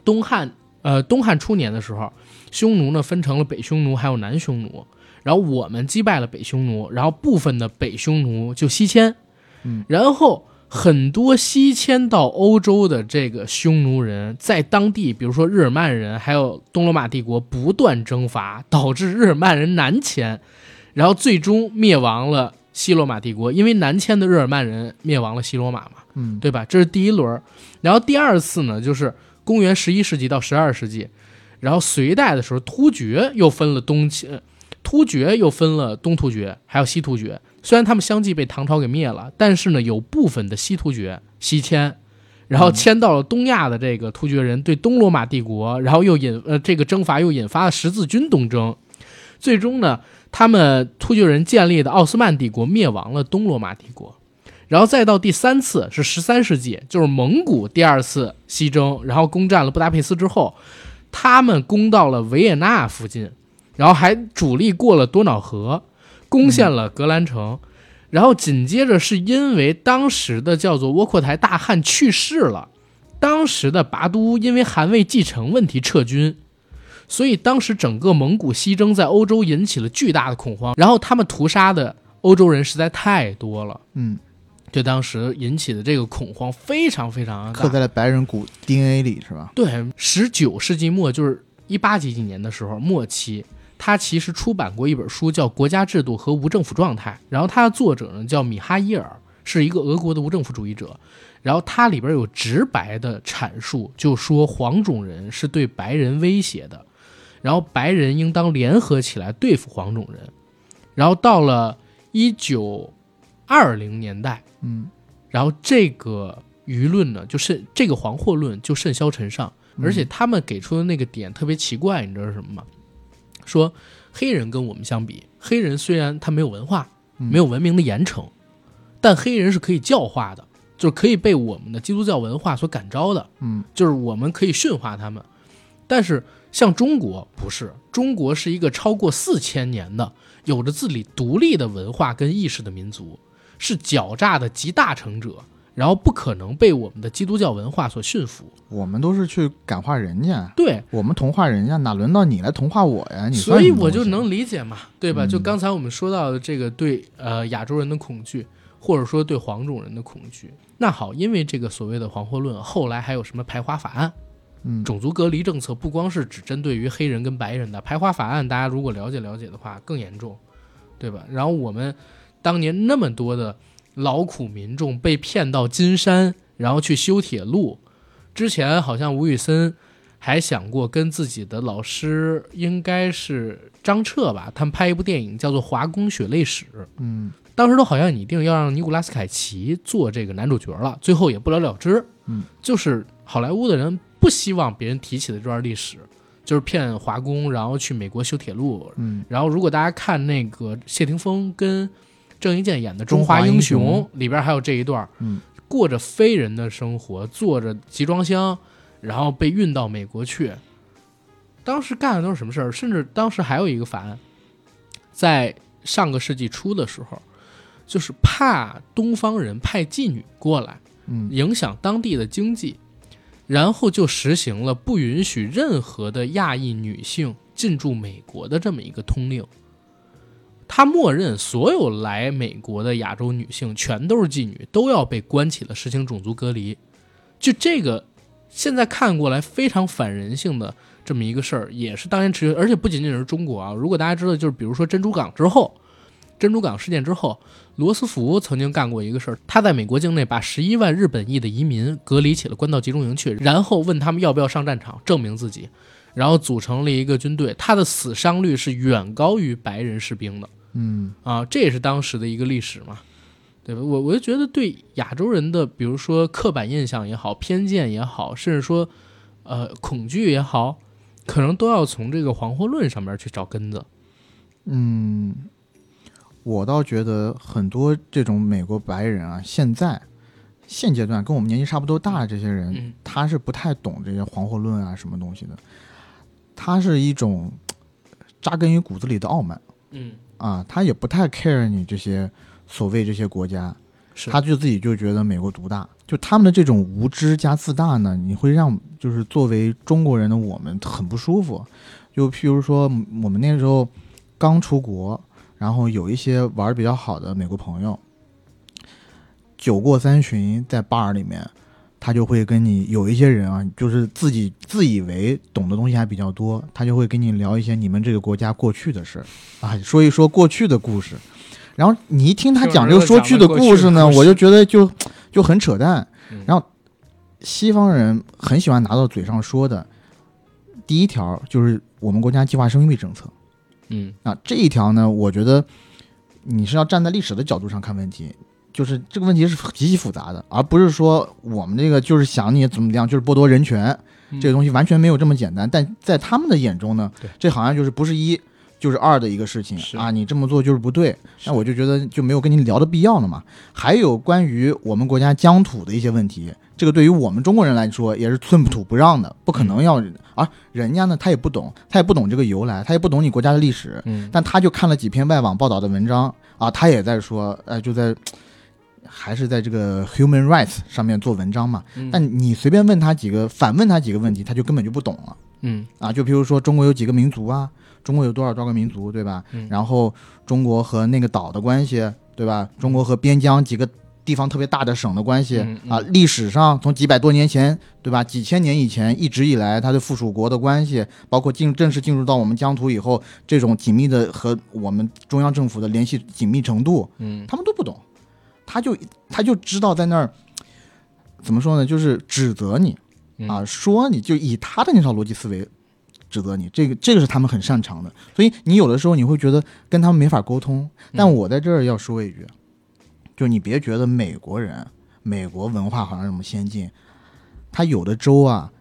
Speaker 1: 东汉，呃，东汉初年的时候，匈奴呢分成了北匈奴还有南匈奴，然后我们击败了北匈奴，然后部分的北匈奴就西迁，
Speaker 2: 嗯，
Speaker 1: 然后很多西迁到欧洲的这个匈奴人在当地，比如说日耳曼人还有东罗马帝国不断征伐，导致日耳曼人南迁，然后最终灭亡了西罗马帝国，因为南迁的日耳曼人灭亡了西罗马嘛。
Speaker 2: 嗯，
Speaker 1: 对吧？这是第一轮，然后第二次呢，就是公元十一世纪到十二世纪，然后隋代的时候，突厥又分了东侵，突厥又分了东突厥，还有西突厥。虽然他们相继被唐朝给灭了，但是呢，有部分的西突厥西迁，然后迁到了东亚的这个突厥人对东罗马帝国，然后又引呃这个征伐又引发了十字军东征，最终呢，他们突厥人建立的奥斯曼帝国灭亡了东罗马帝国。然后再到第三次是十三世纪，就是蒙古第二次西征，然后攻占了布达佩斯之后，他们攻到了维也纳附近，然后还主力过了多瑙河，攻陷了格兰城，然后紧接着是因为当时的叫做窝阔台大汗去世了，当时的拔都因为汗位继承问题撤军，所以当时整个蒙古西征在欧洲引起了巨大的恐慌，然后他们屠杀的欧洲人实在太多了。
Speaker 2: 嗯，
Speaker 1: 对当时引起的这个恐慌非常非常。
Speaker 2: 刻在了白人骨 DNA 里是吧？
Speaker 1: 对，十九世纪末就是一八几几年的时候末期，他其实出版过一本书叫《国家制度和无政府状态》，然后他的作者呢叫米哈伊尔，是一个俄国的无政府主义者。然后它里边有直白的阐述，就说黄种人是对白人威胁的，然后白人应当联合起来对付黄种人。然后到了一九二零年代，
Speaker 2: 嗯，
Speaker 1: 然后这个舆论呢，就是这个黄祸论就甚嚣尘上，而且他们给出的那个点特别奇怪，你知道是什么吗？说黑人跟我们相比，黑人虽然他没有文化，
Speaker 2: 嗯
Speaker 1: 没有文明的严惩，但黑人是可以教化的，就是可以被我们的基督教文化所感召的，
Speaker 2: 嗯，
Speaker 1: 就是我们可以驯化他们。但是像中国不是，中国是一个超过四千年的、有着自己独立的文化跟意识的民族，是狡诈的集大成者，然后不可能被我们的基督教文化所驯服。
Speaker 2: 我们都是去感化人家，
Speaker 1: 对，
Speaker 2: 我们同化人家，哪轮到你来同化我呀？你
Speaker 1: 所以我就能理解嘛，对吧？
Speaker 2: 嗯
Speaker 1: 就刚才我们说到的这个对呃亚洲人的恐惧，或者说对黄种人的恐惧。那好，因为这个所谓的黄祸论，后来还有什么排华法案？
Speaker 2: 嗯。
Speaker 1: 种族隔离政策不光是只针对于黑人跟白人的，排华法案大家如果了解了解的话更严重，对吧？然后我们当年那么多的劳苦民众被骗到金山，然后去修铁路，之前好像吴宇森还想过跟自己的老师应该是张彻吧，他们拍一部电影叫做《华工血泪史》，
Speaker 2: 嗯。
Speaker 1: 当时都好像拟定要让尼古拉斯凯奇做这个男主角了，最后也不了了之。
Speaker 2: 嗯，
Speaker 1: 就是好莱坞的人不希望别人提起的这段历史，就是骗华工，然后去美国修铁路。
Speaker 2: 嗯
Speaker 1: 然后如果大家看那个谢霆锋跟郑伊健演的《中
Speaker 2: 中华英
Speaker 1: 雄》里边还有这一段，
Speaker 2: 嗯，
Speaker 1: 过着非人的生活，坐着集装箱，然后被运到美国去。当时干的都是什么事儿？甚至当时还有一个法案，在上个世纪初的时候，就是怕东方人派妓女过来，
Speaker 2: 嗯
Speaker 1: 影响当地的经济，然后就实行了不允许任何的亚裔女性进驻美国的这么一个通令。他默认所有来美国的亚洲女性全都是妓女，都要被关起来实行种族隔离。就这个，现在看过来非常反人性的这么一个事儿，也是当年持续，而且不仅仅是中国啊。如果大家知道，就是比如说珍珠港之后，珍珠港事件之后，罗斯福曾经干过一个事儿，他在美国境内把十一万日本裔的移民隔离起来，关到集中营去，然后问他们要不要上战场证明自己，然后组成了一个军队，他的死伤率是远高于白人士兵的
Speaker 2: 嗯
Speaker 1: 啊，这也是当时的一个历史嘛，对吧？我我就觉得对亚洲人的，比如说刻板印象也好，偏见也好，甚至说呃恐惧也好，可能都要从这个黄祸论上面去找根子。
Speaker 2: 嗯，我倒觉得很多这种美国白人啊，现在现阶段跟我们年纪差不多大的这些人，
Speaker 1: 嗯
Speaker 2: 他是不太懂这些黄祸论啊什么东西的，他是一种扎根于骨子里的傲慢
Speaker 1: 嗯，
Speaker 2: 啊，他也不太 care 你这些所谓这些国家，他就自己就觉得美国独大，就他们的这种无知加自大呢，你会让就是作为中国人的我们很不舒服。就譬如说，我们那时候刚出国，然后有一些玩的比较好的美国朋友，酒过三巡，在 bar 里面，他就会跟你有一些人啊，就是自己自以为懂的东西还比较多，他就会跟你聊一些你们这个国家过去的事儿啊，说一说过去的故事。然后你一听他讲这个说去的故事呢，我就觉得就就很扯淡。然后西方人很喜欢拿到嘴上说的，第一条就是我们国家计划生育政策。
Speaker 1: 嗯，
Speaker 2: 啊，这一条呢，我觉得你是要站在历史的角度上看问题，就是这个问题是极其复杂的，而不是说我们这个就是想你怎么样，就是剥夺人权，这个东西完全没有这么简单。但在他们的眼中呢，这好像就是不是一。就是二的一个事情啊，你这么做就是不对，那我就觉得就没有跟你聊的必要了嘛。还有关于我们国家疆土的一些问题，这个对于我们中国人来说也是寸土不让的，不可能要。而人家呢，他也不懂，他也不懂这个由来，他也不懂你国家的历史，
Speaker 1: 嗯，
Speaker 2: 但他就看了几篇外网报道的文章啊，他也在说，呃，就在还是在这个 human rights 上面做文章嘛。但你随便问他几个，反问他几个问题，他就根本就不懂了。
Speaker 1: 嗯，
Speaker 2: 啊，就比如说中国有几个民族啊？中国有多少多少个民族，对吧？然后中国和那个岛的关系，对吧？中国和边疆几个地方特别大的省的关系啊，历史上从几百多年前，对吧？几千年以前一直以来，它的附属国的关系，包括进正式进入到我们疆土以后，这种紧密的和我们中央政府的联系紧密程度，
Speaker 1: 嗯，
Speaker 2: 他们都不懂，他就他就知道在那儿怎么说呢？就是指责你啊，说你就以他的那套逻辑思维。指责你，这个这个是他们很擅长的，所以你有的时候你会觉得跟他们没法沟通。但我在这儿要说一句，就你别觉得美国人、美国文化好像这么先进，他有的州啊，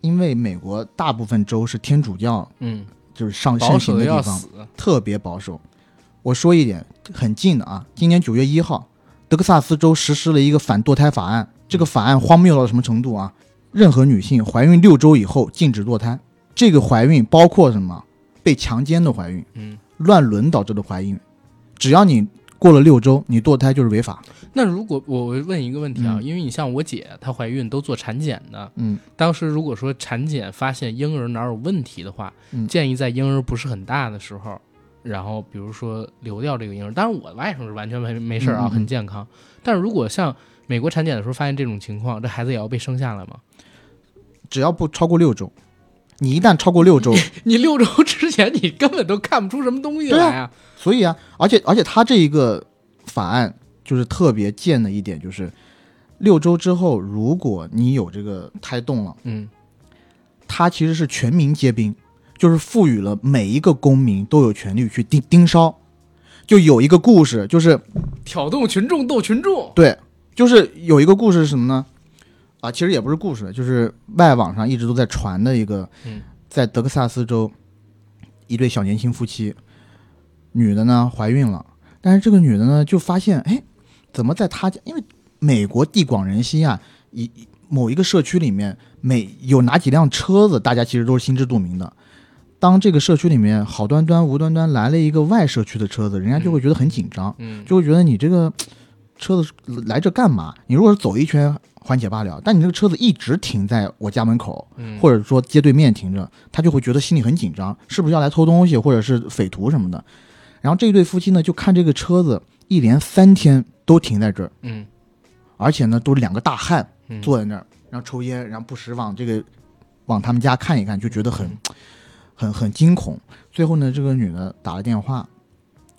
Speaker 2: 因为美国大部分州是天主教，
Speaker 1: 嗯，
Speaker 2: 就是上盛行的地方，特别保守。我说一点很近的啊，今年九月一号，德克萨斯州实施了一个反堕胎法案，这个法案荒谬到什么程度啊？任何女性怀孕六周以后禁止堕胎。这个怀孕包括什么？被强奸的怀孕，
Speaker 1: 嗯，
Speaker 2: 乱伦导致的怀孕，只要你过了六周，你堕胎就是违法。
Speaker 1: 那如果我问一个问题啊，因为你像我姐，她怀孕都做产检的，
Speaker 2: 嗯，
Speaker 1: 当时如果说产检发现婴儿哪有问题的话，建议在婴儿不是很大的时候，然后比如说流掉这个婴儿。当然我外甥是完全没没事啊，很健康。但是如果像美国产检的时候发现这种情况，这孩子也要被生下来吗？
Speaker 2: 只要不超过六周。你一旦超过六周，
Speaker 1: 你六周之前你根本都看不出什么东西来
Speaker 2: 啊！所以啊，而且而且他这一个法案就是特别贱的一点，就是六周之后，如果你有这个胎动了，
Speaker 1: 嗯，
Speaker 2: 他其实是全民皆兵，就是赋予了每一个公民都有权利去盯盯梢。就有一个故事，就是
Speaker 1: 挑动群众斗群众。
Speaker 2: 对，就是有一个故事是什么呢？啊，其实也不是故事，就是外网上一直都在传的一个，嗯在德克萨斯州，一对小年轻夫妻，女的呢怀孕了，但是这个女的呢就发现，哎，怎么在她家？因为美国地广人稀啊，一某一个社区里面，每有哪几辆车子，大家其实都是心知肚明的。当这个社区里面好端端、无端端来了一个外社区的车子，人家就会觉得很紧张，就会觉得你这个车子来这干嘛？你如果是走一圈。缓解罢了，但你这个车子一直停在我家门口，或者说街对面停着，他就会觉得心里很紧张，是不是要来偷东西或者是匪徒什么的？然后这一对夫妻呢，就看这个车子一连三天都停在这儿，
Speaker 1: 嗯，
Speaker 2: 而且呢都是两个大汉坐在那儿，然后抽烟，然后不时往这个往他们家看一看，就觉得很很很惊恐。最后呢，这个女的打了电话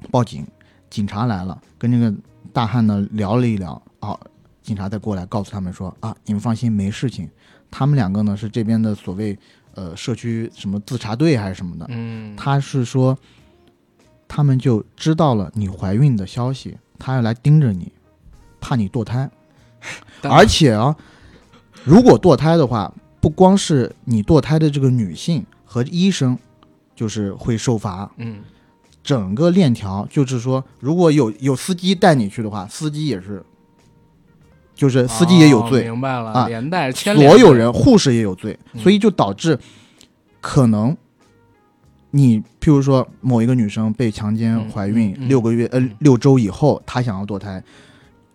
Speaker 2: 报警，警察来了，跟那个大汉呢聊了一聊，啊。警察再过来告诉他们说啊，你们放心，没事情。他们两个呢是这边的所谓呃社区什么自查队还是什么的。
Speaker 1: 嗯，
Speaker 2: 他是说他们就知道了你怀孕的消息，他要来盯着你，怕你堕胎。而且啊，如果堕胎的话，不光是你堕胎的这个女性和医生，就是会受罚。
Speaker 1: 嗯，
Speaker 2: 整个链条就是说，如果有有司机带你去的话，司机也是。就是司机也有罪，
Speaker 1: 明白了
Speaker 2: 啊，
Speaker 1: 连带
Speaker 2: 所有人，护士也有罪，所以就导致可能你譬如说某一个女生被强奸怀孕六个月呃六周以后，她想要堕胎，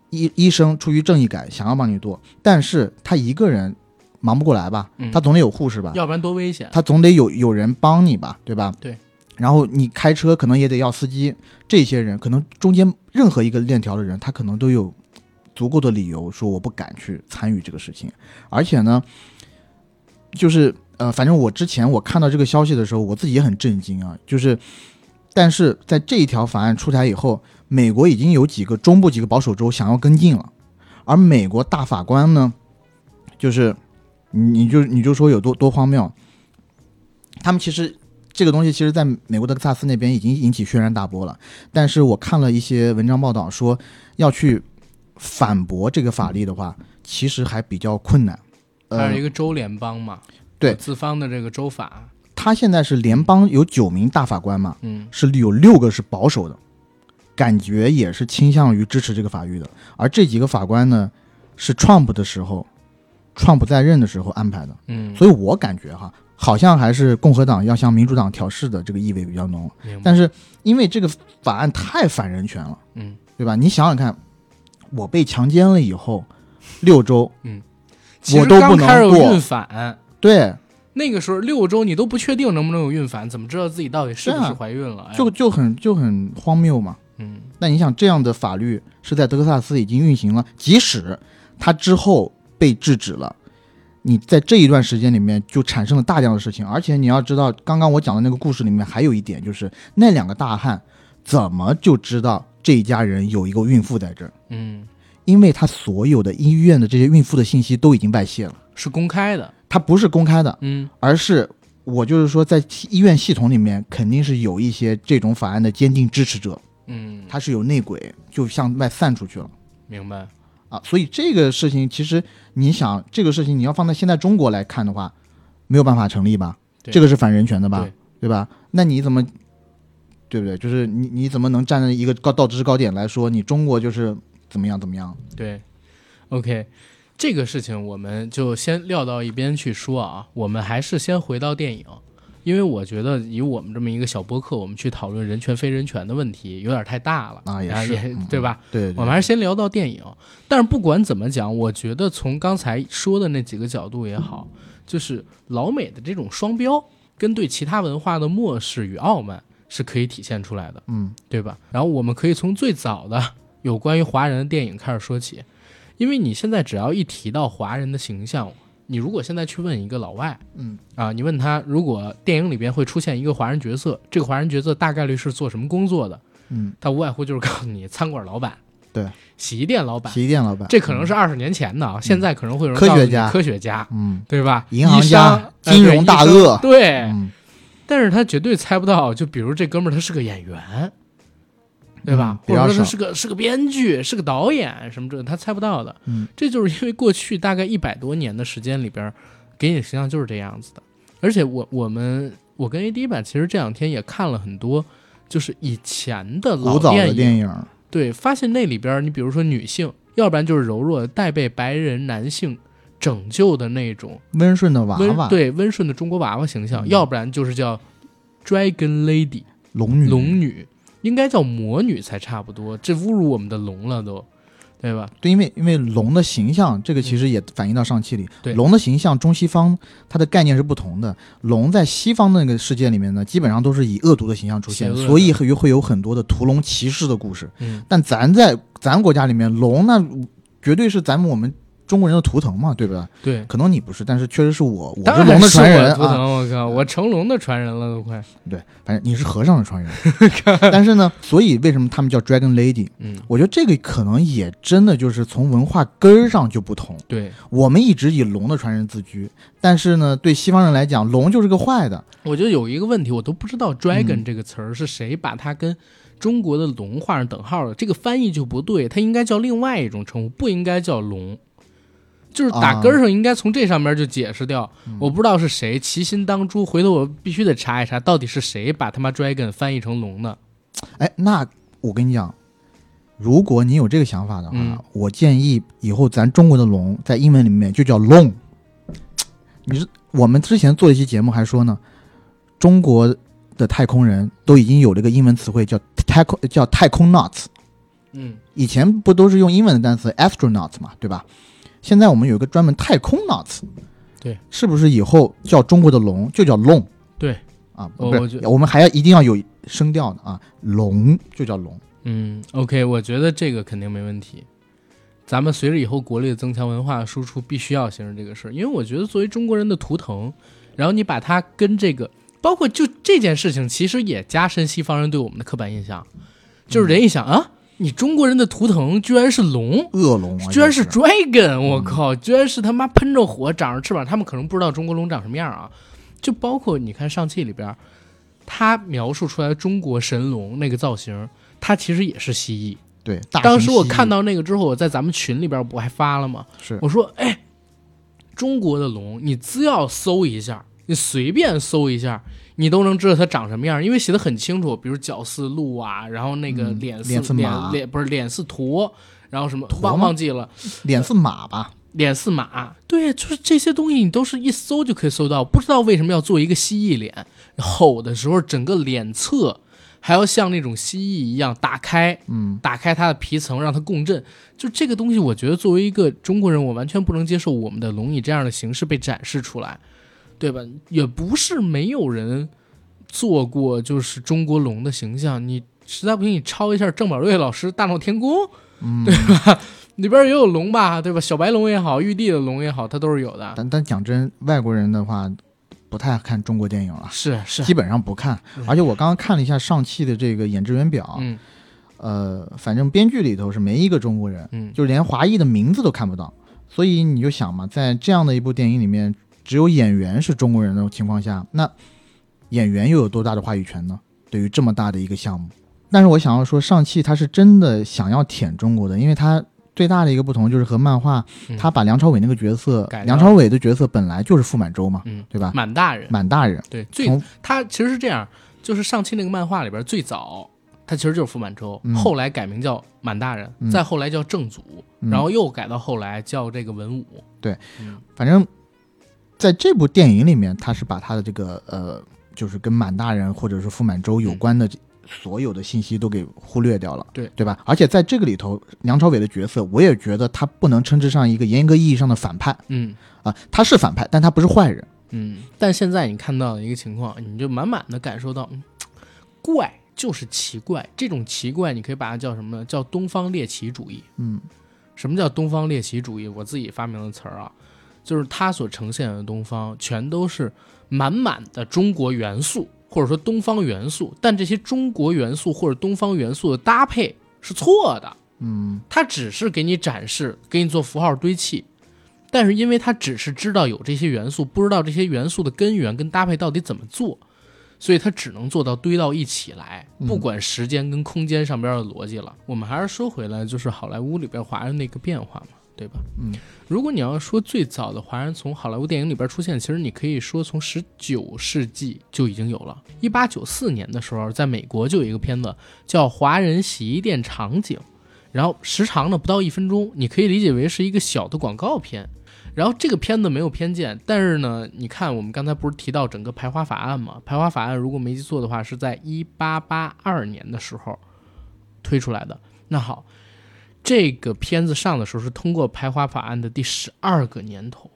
Speaker 2: 医医生出于正义感想要帮你堕，但是她一个人忙不过来吧？
Speaker 1: 嗯
Speaker 2: 他总得有护士吧？
Speaker 1: 要不然多危险。
Speaker 2: 他总得有有人帮你吧，对吧？
Speaker 1: 对。
Speaker 2: 然后你开车可能也得要司机，这些人可能中间任何一个链条的人，他可能都有足够的理由说我不敢去参与这个事情。而且呢，就是呃，反正我之前我看到这个消息的时候，我自己也很震惊啊。就是，但是在这一条法案出台以后，美国已经有几个中部几个保守州想要跟进了，而美国大法官呢，就是你你就你就说有多多荒谬，他们其实这个东西其实在美国德克萨斯那边已经引起轩然大波了，但是我看了一些文章报道说要去反驳这个法律的话，其实还比较困难。呃
Speaker 1: 它是一，个州联邦嘛，
Speaker 2: 对
Speaker 1: 有自方的这个州法，
Speaker 2: 他现在是联邦有九名大法官嘛，
Speaker 1: 嗯
Speaker 2: 是有六个是保守的，感觉也是倾向于支持这个法律的。而这几个法官呢，是 Trump 的时候，Trump 在任的时候安排的，
Speaker 1: 嗯，
Speaker 2: 所以我感觉哈，好像还是共和党要向民主党挑事的这个意味比较浓。但是因为这个法案太反人权了，
Speaker 1: 嗯，
Speaker 2: 对吧？你想想看，我被强奸了以后，六周，
Speaker 1: 其实
Speaker 2: 我都不
Speaker 1: 刚开始有
Speaker 2: 能过。
Speaker 1: 孕反，
Speaker 2: 对，
Speaker 1: 那个时候六周你都不确定能不能有孕反，怎么知道自己到底是不
Speaker 2: 是
Speaker 1: 怀孕了？哎
Speaker 2: 就就很就很荒谬嘛。
Speaker 1: 嗯。
Speaker 2: 那你想，这样的法律是在德克萨斯已经运行了，即使它之后被制止了，你在这一段时间里面就产生了大量的事情，而且你要知道，刚刚我讲的那个故事里面还有一点，就是那两个大汉怎么就知道这一家人有一个孕妇在这儿？
Speaker 1: 嗯，
Speaker 2: 因为他所有的医院的这些孕妇的信息都已经外泄了，
Speaker 1: 是公开的，
Speaker 2: 他不是公开的，
Speaker 1: 嗯。
Speaker 2: 而是我就是说，在医院系统里面肯定是有一些这种法案的坚定支持者，
Speaker 1: 嗯，
Speaker 2: 他是有内鬼，就向外散出去了。
Speaker 1: 明白，
Speaker 2: 啊。所以这个事情其实你想，这个事情你要放在现在中国来看的话，没有办法成立吧？这个是反人权的吧？
Speaker 1: 对
Speaker 2: 对吧？那你怎么，对不对？就是你你怎么能站在一个高道德制高点来说，你中国就是怎么样怎么样？
Speaker 1: 对，OK，这个事情我们就先撂到一边去说啊，我们还是先回到电影，因为我觉得以我们这么一个小播客，我们去讨论人权非人权的问题有点太大了
Speaker 2: 啊也是
Speaker 1: 也
Speaker 2: 嗯
Speaker 1: 对吧？
Speaker 2: 对对
Speaker 1: 我们还是先聊到电影，但是不管怎么讲，我觉得从刚才说的那几个角度也好，就是老美的这种双标跟对其他文化的漠视与傲慢是可以体现出来的，
Speaker 2: 嗯
Speaker 1: 对吧？然后我们可以从最早的有关于华人的电影开始说起，因为你现在只要一提到华人的形象，你如果现在去问一个老外，
Speaker 2: 嗯。
Speaker 1: 啊，你问他如果电影里边会出现一个华人角色，这个华人角色大概率是做什么工作的？
Speaker 2: 嗯，
Speaker 1: 他无外乎就是告诉你餐馆老板，
Speaker 2: 对，
Speaker 1: 洗衣店老板，
Speaker 2: 洗衣店老板，
Speaker 1: 这可能是二十年前的啊，现在可能会有人
Speaker 2: 科学家
Speaker 1: 科学家，
Speaker 2: 嗯。
Speaker 1: 对吧？
Speaker 2: 银行家金融大鳄
Speaker 1: 对，
Speaker 2: 嗯。
Speaker 1: 但是他绝对猜不到，就比如这哥们儿他是个演员，对吧？或者说他是个是个编剧，是个导演什么这他猜不到的。
Speaker 2: 嗯，
Speaker 1: 这就是因为过去大概一百多年的时间里边，给你的形象就是这样子的。而且我我们我跟 AD 版其实这两天也看了很多，就是以前的老
Speaker 2: 电影，
Speaker 1: 对，发现那里边你比如说女性，要不然就是柔弱的带被白人男性拯救的那种
Speaker 2: 温顺的娃
Speaker 1: 温
Speaker 2: 娃，
Speaker 1: 对温顺的中国娃娃形象，
Speaker 2: 嗯
Speaker 1: 要不然就是叫 Dragon Lady
Speaker 2: 龙女，
Speaker 1: 龙女，应该叫魔女才差不多，这侮辱我们的龙了都，对吧？
Speaker 2: 对，因为因为龙的形象，这个其实也反映到上期里。
Speaker 1: 对
Speaker 2: 龙的形象，中西方它的概念是不同的。龙在西方那个世界里面呢，基本上都是以恶毒的形象出现，所以会会有很多的屠龙骑士的故事。
Speaker 1: 嗯，
Speaker 2: 但咱在咱国家里面，龙那绝对是咱们我们中国人的图腾嘛，对吧？
Speaker 1: 对。
Speaker 2: 可能你不是，但是确实是我，我
Speaker 1: 当
Speaker 2: 是龙的传人啊。
Speaker 1: 图腾，我靠，我成龙的传人了都快。
Speaker 2: 对，反正你是和尚的传人。但是呢，所以为什么他们叫 Dragon Lady？
Speaker 1: 嗯，
Speaker 2: 我觉得这个可能也真的就是从文化根儿上就不同。
Speaker 1: 对，
Speaker 2: 我们一直以龙的传人自居，但是呢，对西方人来讲，龙就是个坏的。
Speaker 1: 我觉得有一个问题，我都不知道 “dragon”
Speaker 2: 嗯
Speaker 1: 这个词儿是谁把它跟中国的龙画上等号的，这个翻译就不对，它应该叫另外一种称呼，不应该叫龙。就是打
Speaker 2: 啊
Speaker 1: 根儿上应该从这上面就解释掉，
Speaker 2: 嗯
Speaker 1: 我不知道是谁齐心当诛，回头我必须得查一查，到底是谁把他妈 dragon 翻译成龙的。
Speaker 2: 哎，那我跟你讲，如果你有这个想法的话，
Speaker 1: 嗯
Speaker 2: 我建议以后咱中国的龙在英文里面就叫 long。你是我们之前做一期节目还说呢，中国的太空人都已经有了一个英文词汇叫太空叫太空 nuts，
Speaker 1: 嗯，
Speaker 2: 以前不都是用英文的单词 astronaut 嘛，对吧？现在我们有一个专门太空 nauts，
Speaker 1: 对，
Speaker 2: 是不是以后叫中国的龙就叫龙？
Speaker 1: 对，
Speaker 2: 啊，
Speaker 1: 我我
Speaker 2: 们还要一定要有声调的啊，龙就叫龙。
Speaker 1: 嗯，OK，我觉得这个肯定没问题。咱们随着以后国力的增强，文化输出必须要形成这个事儿，因为我觉得作为中国人的图腾，然后你把它跟这个，包括就这件事情，其实也加深西方人对我们的刻板印象，就是人一想啊，你中国人的图腾居然是龙，
Speaker 2: 恶龙啊，
Speaker 1: 居然是 dragon，我靠，居然是他妈喷着火、长着翅膀，他们可能不知道中国龙长什么样啊。就包括你看上汽里边，他描述出来中国神龙那个造型，它其实也是蜥蜴。
Speaker 2: 对。
Speaker 1: 当时我看到那个之后，我在咱们群里边不还发了吗？
Speaker 2: 是
Speaker 1: 我说，哎，中国的龙，你只要搜一下，你随便搜一下，你都能知道它长什么样，因为写的很清楚，比如角似鹿啊，然后那个
Speaker 2: 嗯
Speaker 1: 脸似、
Speaker 2: 脸
Speaker 1: 脸不是脸似驼，然后什么忘忘记了。
Speaker 2: 脸似马吧？
Speaker 1: 脸似马，对，就是这些东西，你都是一搜就可以搜到。不知道为什么要做一个蜥蜴脸，吼的时候整个脸侧还要像那种蜥蜴一样打开，
Speaker 2: 嗯，
Speaker 1: 打开它的皮层让它共振。就这个东西，我觉得作为一个中国人，我完全不能接受我们的龙以这样的形式被展示出来，对吧？也不是没有人做过，就是中国龙的形象。你实在不行，你抄一下郑宝瑞老师《大闹天宫》，
Speaker 2: 嗯
Speaker 1: 对吧？里边也有龙吧，对吧？小白龙也好，玉帝的龙也好，它都是有的。
Speaker 2: 但但讲真，外国人的话不太看中国电影了，
Speaker 1: 是是，
Speaker 2: 基本上不看。而且我刚刚看了一下上汽的这个演职员表，
Speaker 1: 嗯
Speaker 2: 呃，反正编剧里头是没一个中国人，
Speaker 1: 嗯，
Speaker 2: 就连华裔的名字都看不到。所以你就想嘛，在这样的一部电影里面，只有演员是中国人的情况下，那演员又有多大的话语权呢？对于这么大的一个项目，但是我想要说，上汽他是真的想要舔中国的，因为他最大的一个不同就是和漫画，
Speaker 1: 嗯。
Speaker 2: 他把梁朝伟那个角色，梁朝伟的角色本来就是傅满洲嘛，
Speaker 1: 嗯，
Speaker 2: 对吧？
Speaker 1: 满大人，
Speaker 2: 满大人，
Speaker 1: 对，最他其实是这样，就是上汽那个漫画里边最早，他其实就是傅满洲，
Speaker 2: 嗯。
Speaker 1: 后来改名叫满大人，
Speaker 2: 嗯。
Speaker 1: 再后来叫正祖，
Speaker 2: 嗯。
Speaker 1: 然后又改到后来叫这个文武。
Speaker 2: 对。
Speaker 1: 嗯，
Speaker 2: 反正在这部电影里面，他是把他的这个呃，就是跟满大人或者是傅满洲有关的所有的信息都给忽略掉了，
Speaker 1: 对
Speaker 2: 对吧？而且在这个里头，梁朝伟的角色，我也觉得他不能称之上一个严格意义上的反派
Speaker 1: 嗯
Speaker 2: 啊，他是反派，但他不是坏人。
Speaker 1: 嗯，但现在你看到的一个情况，你就满满的感受到，嗯，怪就是奇怪，这种奇怪你可以把它叫什么呢？叫东方猎奇主义。
Speaker 2: 嗯
Speaker 1: 什么叫东方猎奇主义？我自己发明的词儿啊，就是它所呈现的东方全都是满满的中国元素，或者说东方元素，但这些中国元素或者东方元素的搭配是错的，
Speaker 2: 嗯
Speaker 1: 它只是给你展示，给你做符号堆砌。但是因为它只是知道有这些元素，不知道这些元素的根源跟搭配到底怎么做，所以它只能做到堆到一起来，
Speaker 2: 嗯
Speaker 1: 不管时间跟空间上边的逻辑了。我们还是说回来，就是好莱坞里边华人的一个变化嘛，对吧？
Speaker 2: 嗯，
Speaker 1: 如果你要说最早的华人从好莱坞电影里边出现，其实你可以说从十九世纪就已经有了。一八九四年的时候，在美国就有一个片子叫《华人洗衣店场景》，然后时长呢不到一分钟，你可以理解为是一个小的广告片。然后这个片子没有偏见，但是呢，你看我们刚才不是提到整个排华法案吗？排华法案如果没记错的话，是在一八八二年的时候推出来的。那好，这个片子上的时候是通过排华法案的第十二个年头。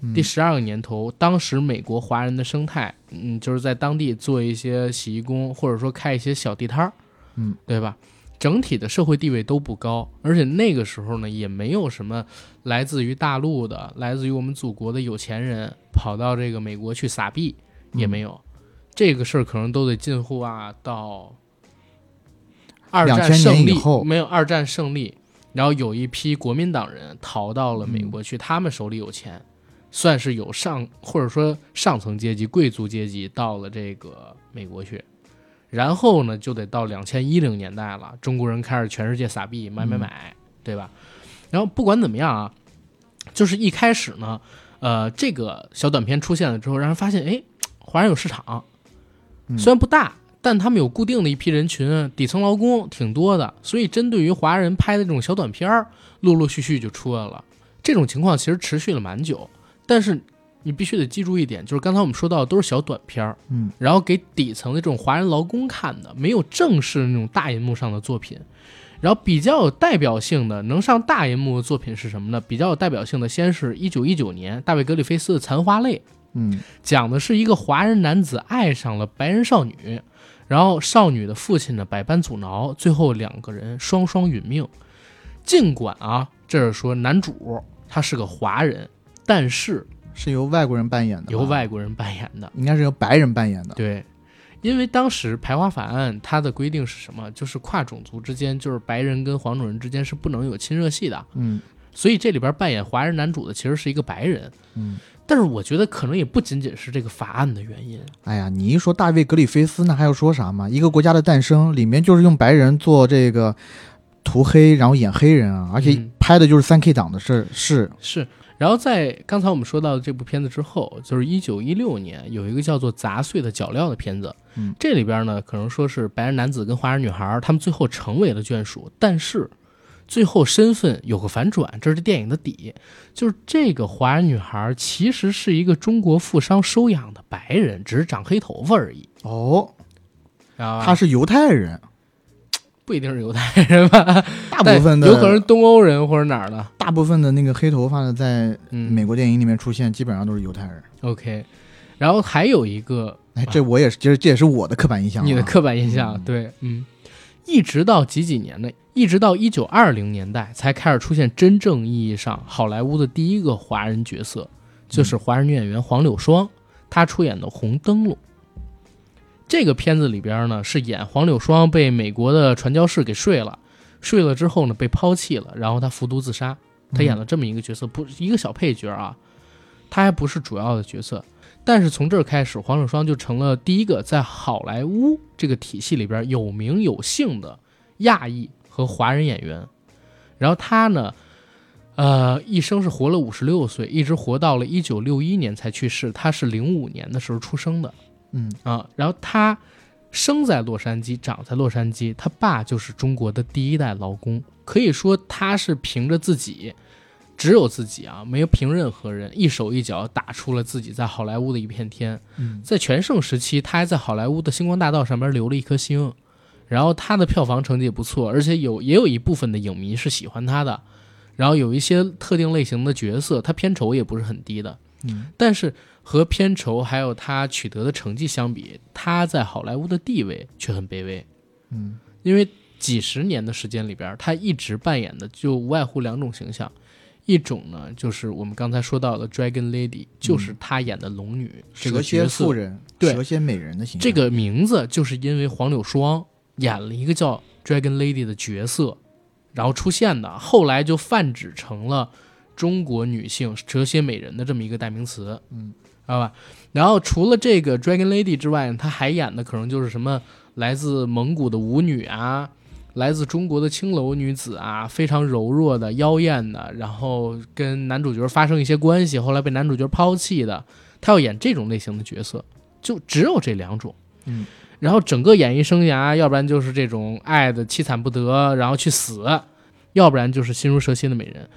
Speaker 2: 嗯
Speaker 1: 第十二个年头，当时美国华人的生态，嗯，就是在当地做一些洗衣工，或者说开一些小地摊儿，
Speaker 2: 嗯，
Speaker 1: 对吧？整体的社会地位都不高，而且那个时候呢，也没有什么来自于大陆的、来自于我们祖国的有钱人跑到这个美国去撒币，也没有。这个事儿可能都得近乎啊到二战胜利
Speaker 2: 后
Speaker 1: 没有二战胜利，然后有一批国民党人逃到了美国去，他们手里有钱，算是有上或者说上层阶级、贵族阶级到了这个美国去。然后呢，就得到两千一零年代了，中国人开始全世界撒币买买买，对吧？然后不管怎么样啊，就是一开始呢，呃，这个小短片出现了之后，让人发现，哎，华人有市场，
Speaker 2: 嗯
Speaker 1: 虽然不大，但他们有固定的一批人群，底层劳工挺多的，所以针对于华人拍的这种小短片儿，陆陆续续就出来了。这种情况其实持续了蛮久，但是你必须得记住一点，就是刚才我们说到的都是小短片儿，
Speaker 2: 嗯，
Speaker 1: 然后给底层的这种华人劳工看的，没有正式那种大银幕上的作品。然后比较有代表性的能上大银幕的作品是什么呢？比较有代表性的，先是一九一九年大卫格里菲斯的《残花泪》，
Speaker 2: 嗯
Speaker 1: 讲的是一个华人男子爱上了白人少女，然后少女的父亲呢百般阻挠，最后两个人双双殒命。尽管啊，这是说男主他是个华人，但是
Speaker 2: 是由外国人扮演的，
Speaker 1: 由外国人扮演的。
Speaker 2: 应该是由白人扮演的。
Speaker 1: 对，因为当时排华法案它的规定是什么？就是跨种族之间，就是白人跟黄种人之间是不能有亲热戏的。
Speaker 2: 嗯
Speaker 1: 所以这里边扮演华人男主的其实是一个白人。
Speaker 2: 嗯，
Speaker 1: 但是我觉得可能也不仅仅是这个法案的原因。
Speaker 2: 哎呀，你一说大卫格里菲斯，那还要说啥吗？一个国家的诞生里面就是用白人做这个涂黑，然后演黑人啊，而且
Speaker 1: 嗯
Speaker 2: 拍的就是三 K 党的事儿，是。
Speaker 1: 是，然后在刚才我们说到的这部片子之后，就是一九一六年有一个叫做《砸碎的脚镣》的片子，
Speaker 2: 嗯，
Speaker 1: 这里边呢可能说是白人男子跟华人女孩，他们最后成为了眷属，但是最后身份有个反转，这是电影的底，就是这个华人女孩其实是一个中国富商收养的白人，只是长黑头发而已，
Speaker 2: 哦，
Speaker 1: 知道吧？
Speaker 2: 他是犹太人，
Speaker 1: 不一定是犹太人吧，
Speaker 2: 大部分的
Speaker 1: 有可能是东欧人或者哪儿的，
Speaker 2: 大部分的那个黑头发的在
Speaker 1: 嗯，
Speaker 2: 美国电影里面出现，基本上都是犹太人。
Speaker 1: OK，然后还有一个
Speaker 2: 哎，这我也是，其实这也是我的刻板印象、啊。
Speaker 1: 你的刻板印象，
Speaker 2: 嗯。
Speaker 1: 对，嗯，一直到几几年呢？一直到一九二零年代才开始出现真正意义上好莱坞的第一个华人角色，就是华人女演员黄柳霜，她出演的《红灯笼》。这个片子里边呢，是演黄柳霜被美国的传教士给睡了，睡了之后呢被抛弃了，然后她服毒自杀。她演了这么一个角色，不一个小配角啊，她还不是主要的角色。但是从这儿开始，黄柳霜就成了第一个在好莱坞这个体系里边有名有姓的亚裔和华人演员。然后他呢，呃，一生是活了五十六岁，一直活到了一九六一年才去世。他是零五年的时候出生的
Speaker 2: 嗯
Speaker 1: 啊。然后他生在洛杉矶，长在洛杉矶，他爸就是中国的第一代劳工，可以说他是凭着自己。只有自己啊，没有凭任何人，一手一脚打出了自己在好莱坞的一片天。
Speaker 2: 嗯
Speaker 1: 在全盛时期，他还在好莱坞的星光大道上面留了一颗星，然后他的票房成绩也不错，而且有也有一部分的影迷是喜欢他的，然后有一些特定类型的角色，他片酬也不是很低的，
Speaker 2: 嗯。
Speaker 1: 但是和片酬还有他取得的成绩相比，他在好莱坞的地位却很卑微，
Speaker 2: 嗯。
Speaker 1: 因为几十年的时间里边，他一直扮演的就无外乎两种形象。一种呢，就是我们刚才说到的 Dragon Lady，就是他演的龙女、这个
Speaker 2: 蛇蝎
Speaker 1: 角色
Speaker 2: 妇。人，
Speaker 1: 对。
Speaker 2: 蛇蝎美人的形象。
Speaker 1: 这个名字就是因为黄柳霜演了一个叫 Dragon Lady 的角色，然后出现的，后来就泛指成了中国女性蛇蝎美人的这么一个代名词，
Speaker 2: 嗯，
Speaker 1: 知道吧？然后除了这个 Dragon Lady 之外，她还演的可能就是什么来自蒙古的舞女啊。来自中国的青楼女子啊，非常柔弱的、妖艳的，然后跟男主角发生一些关系，后来被男主角抛弃的，她要演这种类型的角色，就只有这两种。
Speaker 2: 嗯，
Speaker 1: 然后整个演艺生涯，要不然就是这种爱的凄惨不得，然后去死，要不然就是心如蛇蝎的美人。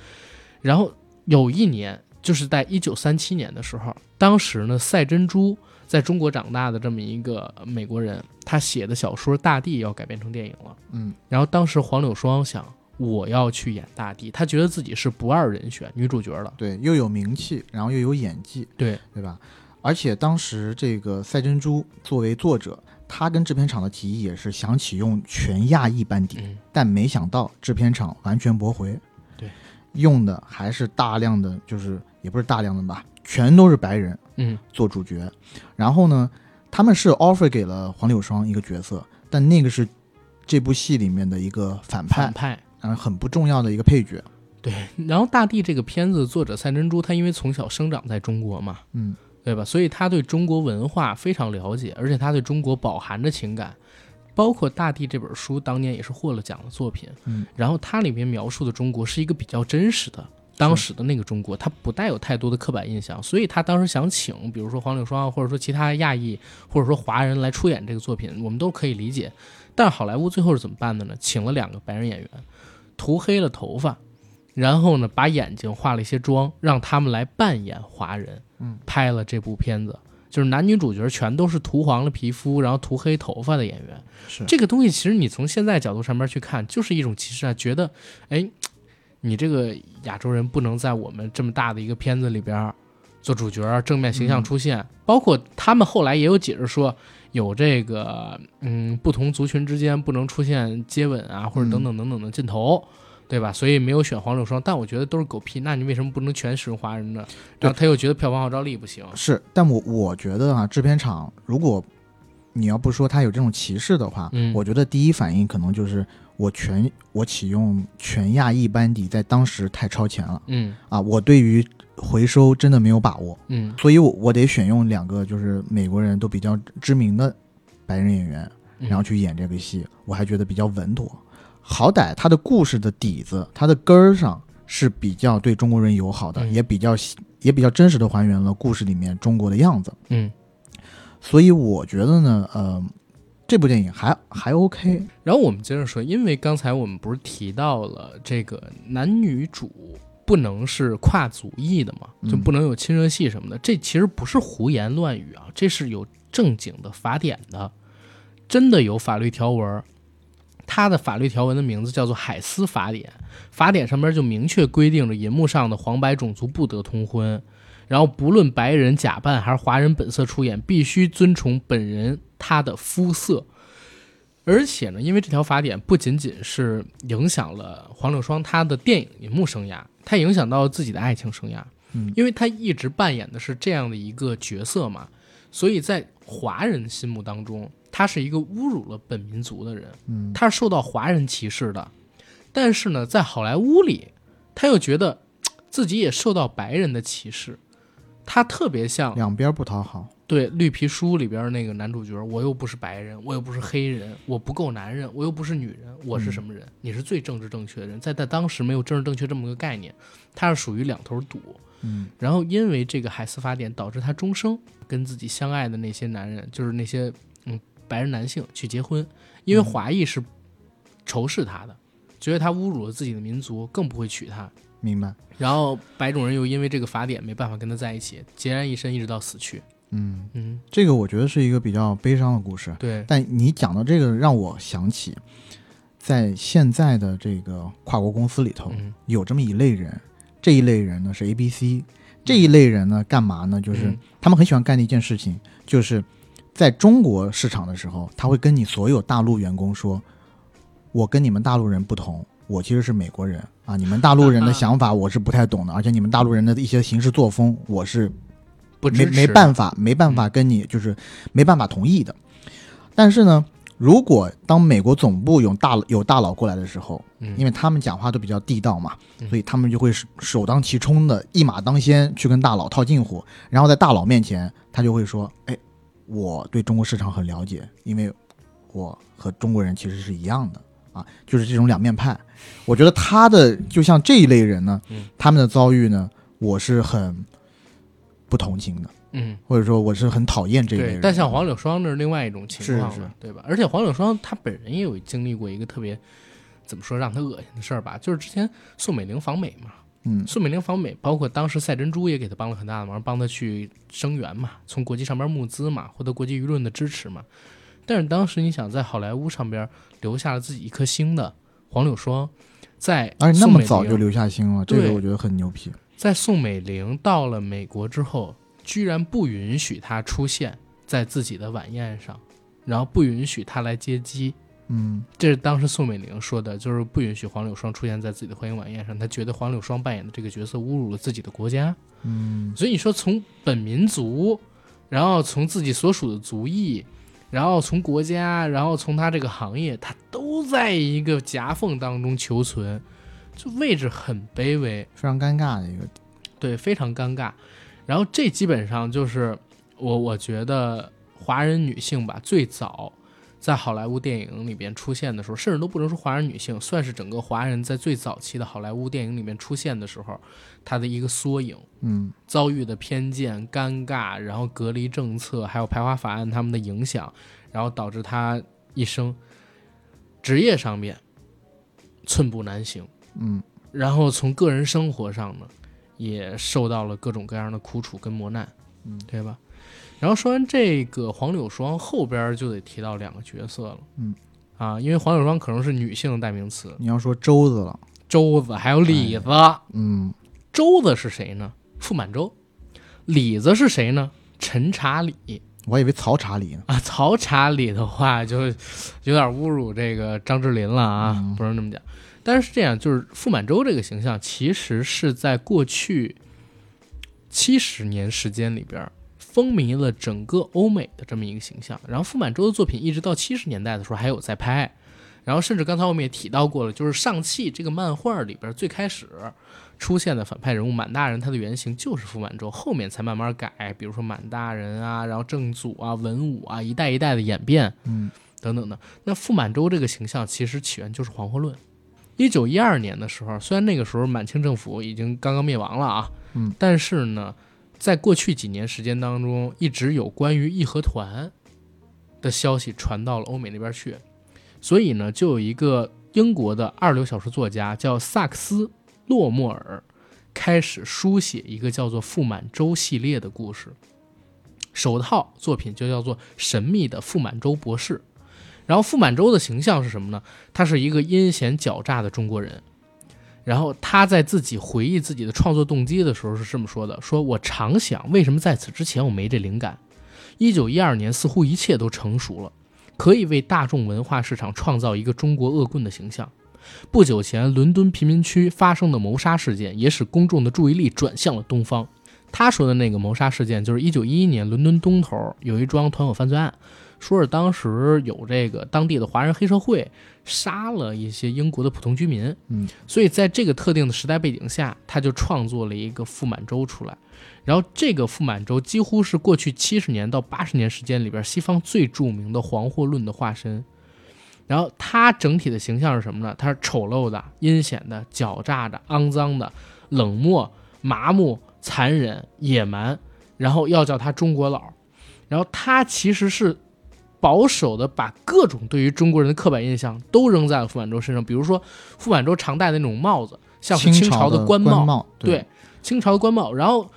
Speaker 1: 然后有一年，就是在一九三七年的时候，当时呢，赛珍珠在中国长大的这么一个美国人，他写的小说《大地》要改编成电影了。
Speaker 2: 嗯
Speaker 1: 然后当时黄柳霜想，我要去演大地，她觉得自己是不二人选女主角了。
Speaker 2: 对，又有名气，然后又有演技，
Speaker 1: 对
Speaker 2: 对吧？而且当时这个赛珍珠作为作者，他跟制片厂的提议也是想启用全亚裔班底，
Speaker 1: 嗯，
Speaker 2: 但没想到制片厂完全驳回。
Speaker 1: 对，
Speaker 2: 用的还是大量的，就是也不是大量的吧，全都是白人
Speaker 1: 嗯
Speaker 2: 做主角。然后呢，他们是 offer 给了黄柳霜一个角色，但那个是这部戏里面的一个反派
Speaker 1: 反，派。
Speaker 2: 嗯很不重要的一个配角。
Speaker 1: 对，然后《大地》这个片子作者赛珍珠，他因为从小生长在中国嘛，
Speaker 2: 嗯
Speaker 1: 对吧？所以他对中国文化非常了解，而且他对中国饱含着情感。包括《大地》这本书，当年也是获了奖的作品。
Speaker 2: 嗯，
Speaker 1: 然后它里面描述的中国是一个比较真实的，当时的那个中国，它不带有太多的刻板印象。所以他当时想请，比如说黄柳霜，或者说其他亚裔，或者说华人来出演这个作品，我们都可以理解。但是好莱坞最后是怎么办的呢？请了两个白人演员，涂黑了头发，然后呢把眼睛化了一些妆，让他们来扮演华人。
Speaker 2: 嗯，
Speaker 1: 拍了这部片子，就是男女主角全都是涂黄了皮肤，然后涂黑头发的演员。
Speaker 2: 是
Speaker 1: 这个东西，其实你从现在角度上面去看，就是一种歧视啊，觉得，哎，你这个亚洲人不能在我们这么大的一个片子里边做主角，正面形象出现。包括他们后来也有解释说，有这个，嗯，不同族群之间不能出现接吻啊，或者等等等等的镜头。对吧？所以没有选黄柳霜，但我觉得都是狗屁。那你为什么不能全使用华人呢？然后他又觉得票房号召力不行。
Speaker 2: 是，但我我觉得啊，制片厂如果你要不说他有这种歧视的话，
Speaker 1: 嗯
Speaker 2: 我觉得第一反应可能就是我全我启用全亚裔班底，在当时太超前了
Speaker 1: 嗯
Speaker 2: 啊！我对于回收真的没有把握，
Speaker 1: 嗯
Speaker 2: 所以我我得选用两个就是美国人都比较知名的白人演员，
Speaker 1: 嗯，
Speaker 2: 然后去演这个戏，我还觉得比较稳妥。好歹他的故事的底子，他的根儿上是比较对中国人友好的，
Speaker 1: 嗯
Speaker 2: 也比较也比较真实的还原了故事里面中国的样子。
Speaker 1: 嗯。
Speaker 2: 所以我觉得呢，呃，这部电影还还 OK。
Speaker 1: 然后我们接着说，因为刚才我们不是提到了这个男女主不能是跨族裔的嘛，
Speaker 2: 嗯
Speaker 1: 就不能有亲热戏什么的。这其实不是胡言乱语啊，这是有正经的法典的，真的有法律条文。它的法律条文的名字叫做《海斯法典》，法典上面就明确规定了银幕上的黄白种族不得通婚，然后不论白人假扮还是华人本色出演，必须遵从本人他的肤色。而且呢，因为这条法典不仅仅是影响了黄柳霜他的电影银幕生涯，他影响到自己的爱情生涯。
Speaker 2: 嗯，
Speaker 1: 因为他一直扮演的是这样的一个角色嘛，所以在华人心目当中，她是一个侮辱了本民族的人，
Speaker 2: 嗯，
Speaker 1: 他是受到华人歧视的。但是呢，在好莱坞里，他又觉得自己也受到白人的歧视，他特别像
Speaker 2: 两边不讨好。
Speaker 1: 对《绿皮书》里边那个男主角，我又不是白人，我又不是黑人，我不够男人，我又不是女人，我是什么人？你是最政治正确的人，在在当时没有政治正确这么个概念，他是属于两头堵。
Speaker 2: 嗯，
Speaker 1: 然后因为这个海斯法典，导致他终生跟自己相爱的那些男人，就是那些嗯白人男性去结婚，因为华裔是仇视他的，觉得他侮辱了自己的民族，更不会娶她。
Speaker 2: 明白。
Speaker 1: 然后白种人又因为这个法典没办法跟他在一起，孑然一身，一直到死去。
Speaker 2: 嗯，
Speaker 1: 嗯，
Speaker 2: 这个我觉得是一个比较悲伤的故事。
Speaker 1: 对，
Speaker 2: 但你讲到这个，让我想起，在现在的这个跨国公司里头，
Speaker 1: 嗯
Speaker 2: 有这么一类人，这一类人呢是 A、B、C，这一类人呢干嘛呢？就是
Speaker 1: 嗯
Speaker 2: 他们很喜欢干的一件事情，就是在中国市场的时候，他会跟你所有大陆员工说：“我跟你们大陆人不同，我其实是美国人啊，你们大陆人的想法 我是不太懂的，而且你们大陆人的一些行事作风，我是没
Speaker 1: 不没
Speaker 2: 没办法，没办法跟你就是没办法同意的。但是呢，如果当美国总部有大有大佬过来的时候，
Speaker 1: 嗯。
Speaker 2: 因为他们讲话都比较地道嘛，
Speaker 1: 嗯。
Speaker 2: 所以他们就会首首当其冲的一马当先去跟大佬套近乎，然后在大佬面前，他就会说：“哎，我对中国市场很了解，因为我和中国人其实是一样的啊，就是这种两面派。”我觉得他的就像这一类人呢，
Speaker 1: 嗯
Speaker 2: 他们的遭遇呢，我是很不同情的。
Speaker 1: 嗯，
Speaker 2: 或者说我是很讨厌这一类人。，
Speaker 1: 但像黄柳霜那是另外一种情况
Speaker 2: 是是，
Speaker 1: 对吧？而且黄柳霜她本人也有经历过一个特别怎么说让他恶心的事儿吧，就是之前宋美龄访美嘛，
Speaker 2: 嗯
Speaker 1: 宋美龄访美，包括当时赛珍珠也给她帮了很大的忙，帮她去声援嘛，从国际上边募资嘛，获得国际舆论的支持嘛。但是当时你想在好莱坞上边留下了自己一颗星的黄柳霜，在
Speaker 2: 而且那么早就留下星了，这个我觉得很牛皮。
Speaker 1: 在宋美龄到了美国之后，居然不允许她出现在自己的晚宴上，然后不允许她来接机。
Speaker 2: 嗯
Speaker 1: 这是当时宋美龄说的，就是不允许黄柳霜出现在自己的欢迎晚宴上。她觉得黄柳霜扮演的这个角色侮辱了自己的国家。
Speaker 2: 嗯
Speaker 1: 所以你说从本民族，然后从自己所属的族裔，然后从国家，然后从他这个行业，他都在一个夹缝当中求存，就位置很卑微。
Speaker 2: 非常尴尬的一个。
Speaker 1: 对，非常尴尬。然后这基本上就是我我觉得华人女性吧，最早在好莱坞电影里边出现的时候，甚至都不能说华人女性，算是整个华人在最早期的好莱坞电影里面出现的时候，她的一个缩影。
Speaker 2: 嗯
Speaker 1: 遭遇的偏见、尴尬，然后隔离政策，还有排华法案他们的影响，然后导致她一生职业上面寸步难行。
Speaker 2: 嗯
Speaker 1: 然后从个人生活上呢，也受到了各种各样的苦楚跟磨难，
Speaker 2: 嗯，
Speaker 1: 对吧？然后说完这个黄柳霜，后边就得提到两个角色了，
Speaker 2: 嗯，
Speaker 1: 啊，因为黄柳霜可能是女性的代名词，
Speaker 2: 你要说周子了，
Speaker 1: 周子还有李子。
Speaker 2: 嗯，
Speaker 1: 周子是谁呢？傅满洲。李子是谁呢？陈查理
Speaker 2: 我以为曹查理呢。
Speaker 1: 啊。曹查理的话就有点侮辱这个张智霖了啊，
Speaker 2: 嗯
Speaker 1: 不能这么讲。但是是这样，就是傅满洲这个形象，其实是在过去七十年时间里边风靡了整个欧美的这么一个形象。然后傅满洲的作品一直到七十年代的时候还有在拍，然后甚至刚才我们也提到过了，就是上汽这个漫画里边最开始出现的反派人物满大人，他的原型就是傅满洲，后面才慢慢改，比如说满大人啊，然后正祖啊、文武啊，一代一代的演变，
Speaker 2: 嗯，
Speaker 1: 等等的。那傅满洲这个形象其实起源就是《黄祸论》。一九一二年的时候，虽然那个时候满清政府已经刚刚灭亡了啊，
Speaker 2: 嗯，
Speaker 1: 但是呢，在过去几年时间当中，一直有关于义和团的消息传到了欧美那边去，所以呢，就有一个英国的二流小说作家叫萨克斯·洛莫尔，开始书写一个叫做傅满洲系列的故事。首套作品就叫做《神秘的傅满洲博士》。然后傅满洲的形象是什么呢？他是一个阴险狡诈的中国人。然后他在自己回忆自己的创作动机的时候是这么说的：“说我常想，为什么在此之前我没这灵感？一九一二年，似乎一切都成熟了，可以为大众文化市场创造一个中国恶棍的形象。不久前，伦敦贫民区发生的谋杀事件也使公众的注意力转向了东方。他说的那个谋杀事件，就是一九一一年伦敦东头有一桩团伙犯罪案。”说是当时有这个当地的华人黑社会杀了一些英国的普通居民，
Speaker 2: 嗯，
Speaker 1: 所以在这个特定的时代背景下，他就创作了一个傅满洲出来。然后这个傅满洲几乎是过去七十年到八十年时间里边西方最著名的黄祸论的化身。然后他整体的形象是什么呢？他是丑陋的、阴险的、狡诈的、肮脏的、冷漠、麻木、残忍、野蛮，然后要叫他中国佬。然后他其实是。保守的把各种对于中国人的刻板印象都扔在了傅满洲身上，比如说傅满洲常戴的那种帽子，像是清
Speaker 2: 朝
Speaker 1: 的
Speaker 2: 官
Speaker 1: 帽，
Speaker 2: 对，
Speaker 1: 清朝的官帽。然后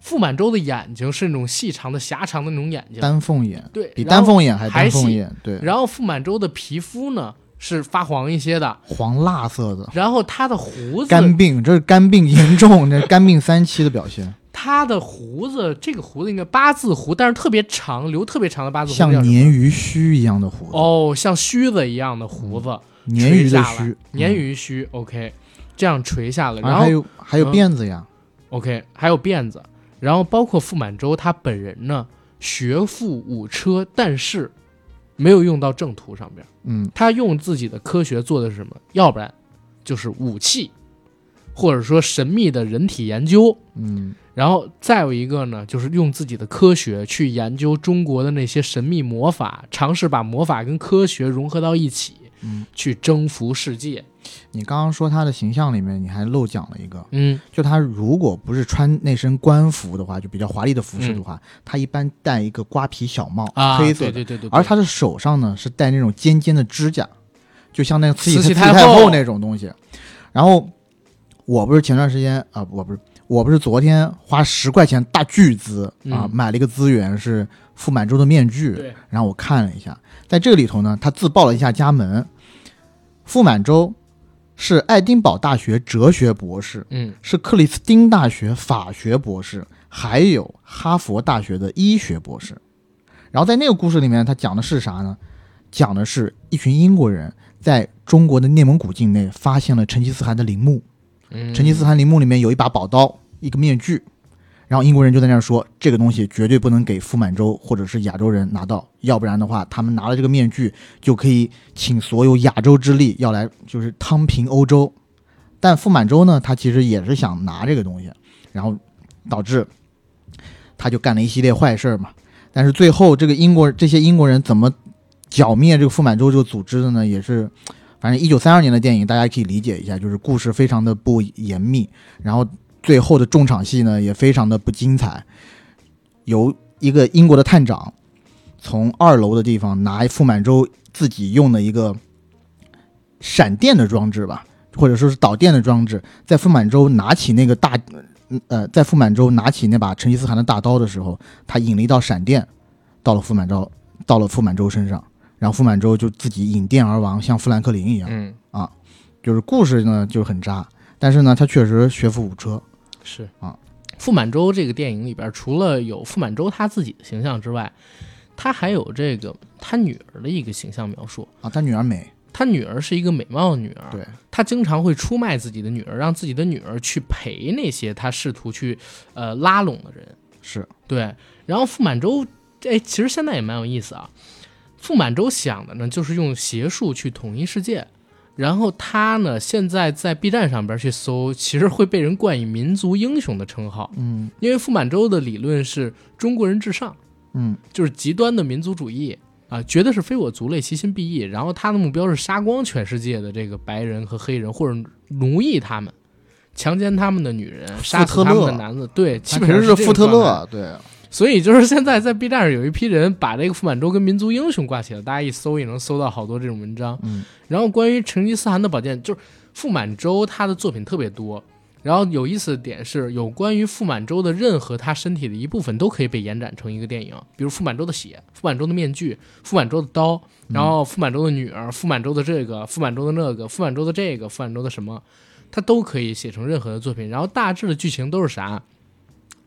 Speaker 1: 傅满洲的眼睛是那种细长的、狭长的那种眼睛，
Speaker 2: 丹凤眼，
Speaker 1: 对，
Speaker 2: 比丹凤眼
Speaker 1: 还
Speaker 2: 丹凤眼，对。
Speaker 1: 然后傅满洲的皮肤呢是发黄一些的，
Speaker 2: 黄蜡色的。
Speaker 1: 然后他的胡子，
Speaker 2: 肝病，这是肝病严重，这肝病三期的表现。
Speaker 1: 他的胡子，这个胡子应该八字胡，但是特别长，留特别长的八字胡，
Speaker 2: 像鲶鱼须一样的胡子。
Speaker 1: 哦，像须子一样的胡子，
Speaker 2: 鲶鱼的须，
Speaker 1: 鲶鱼须。OK，这样垂下来，然后
Speaker 2: 还有还有辫子呀。
Speaker 1: OK，还有辫子，然后包括傅满洲他本人呢，学富五车，但是没有用到正途上边。
Speaker 2: 嗯，
Speaker 1: 他用自己的科学做的是什么？要不然就是武器，或者说神秘的人体研究。
Speaker 2: 嗯。
Speaker 1: 然后再有一个呢，就是用自己的科学去研究中国的那些神秘魔法，尝试把魔法跟科学融合到一起，
Speaker 2: 嗯，
Speaker 1: 去征服世界。
Speaker 2: 你刚刚说他的形象里面，你还漏讲了一个，
Speaker 1: 嗯，
Speaker 2: 就他如果不是穿那身官服的话，就比较华丽的服饰的话，他一般戴一个瓜皮小帽，
Speaker 1: 啊，
Speaker 2: 黑色的，
Speaker 1: 对对对对，
Speaker 2: 而他的手上呢是戴那种尖尖的指甲，就像那个慈禧
Speaker 1: 太
Speaker 2: 后那种东西。然后我不是前段时间啊，我不是。我不是昨天花十块钱大巨资啊买了一个资源是傅满洲的面具，然后我看了一下，在这个里头呢，他自报了一下家门。傅满洲是爱丁堡大学哲学博士，
Speaker 1: 嗯，
Speaker 2: 是克里斯汀大学法学博士，还有哈佛大学的医学博士。然后在那个故事里面，他讲的是啥呢？讲的是一群英国人在中国的内蒙古境内发现了成吉思汗的陵墓。成吉思汗陵墓里面有一把宝刀，一个面具，然后英国人就在那儿说，这个东西绝对不能给傅满洲或者是亚洲人拿到，要不然的话，他们拿了这个面具就可以请所有亚洲之力要来，就是汤平欧洲。但傅满洲呢，他其实也是想拿这个东西，然后导致他就干了一系列坏事嘛。但是最后这个英国这些英国人怎么剿灭这个傅满洲这个组织的呢？也是。反正一九三二年的电影，大家可以理解一下，就是故事非常的不严密，然后最后的重场戏呢也非常的不精彩。由一个英国的探长从二楼的地方拿傅满洲自己用的一个闪电的装置吧，或者说是导电的装置，在傅满洲拿起那个大呃在傅满洲拿起那把成吉思汗的大刀的时候，他引了一道闪电，到了傅满洲，到了傅满洲身上，然后傅满洲就自己引电而亡，像富兰克林一样。
Speaker 1: 嗯，
Speaker 2: 就是故事呢就很渣，但是呢他确实学富五车。
Speaker 1: 是
Speaker 2: 啊。
Speaker 1: 傅满洲这个电影里边，除了有傅满洲他自己的形象之外，他还有这个他女儿的一个形象描述。
Speaker 2: 啊，他女儿美，
Speaker 1: 他女儿是一个美貌女儿，
Speaker 2: 对，
Speaker 1: 他经常会出卖自己的女儿，让自己的女儿去陪那些他试图去呃拉拢的人。
Speaker 2: 是
Speaker 1: 对，然后傅满洲，哎，其实现在也蛮有意思啊。傅满洲想的呢，就是用邪术去统一世界。然后他呢，现在在 B 站上边去搜，其实会被人冠以民族英雄的称号，
Speaker 2: 嗯
Speaker 1: 因为傅满洲的理论是中国人至上，
Speaker 2: 嗯
Speaker 1: 就是极端的民族主义啊，觉得是非我族类，其心必异。然后他的目标是杀光全世界的这个白人和黑人，或者奴役他们，强奸他们的女人，杀死他们的男子。对，基
Speaker 2: 他其实
Speaker 1: 本上
Speaker 2: 是富特。勒，对，
Speaker 1: 所以就是现在在 B 站上有一批人把这个傅满洲跟民族英雄挂起来，大家一搜也能搜到好多这种文章。
Speaker 2: 嗯
Speaker 1: 然后关于成吉思汗的宝剑，就是傅满洲他的作品特别多。然后有意思的点是，有关于傅满洲的任何他身体的一部分都可以被延展成一个电影，比如傅满洲的血、傅满洲的面具、傅满洲的刀，然后傅满洲的女儿、傅满洲的这个、傅满洲的那个、傅满洲的这个、傅满洲的什么，他都可以写成任何的作品。然后大致的剧情都是啥？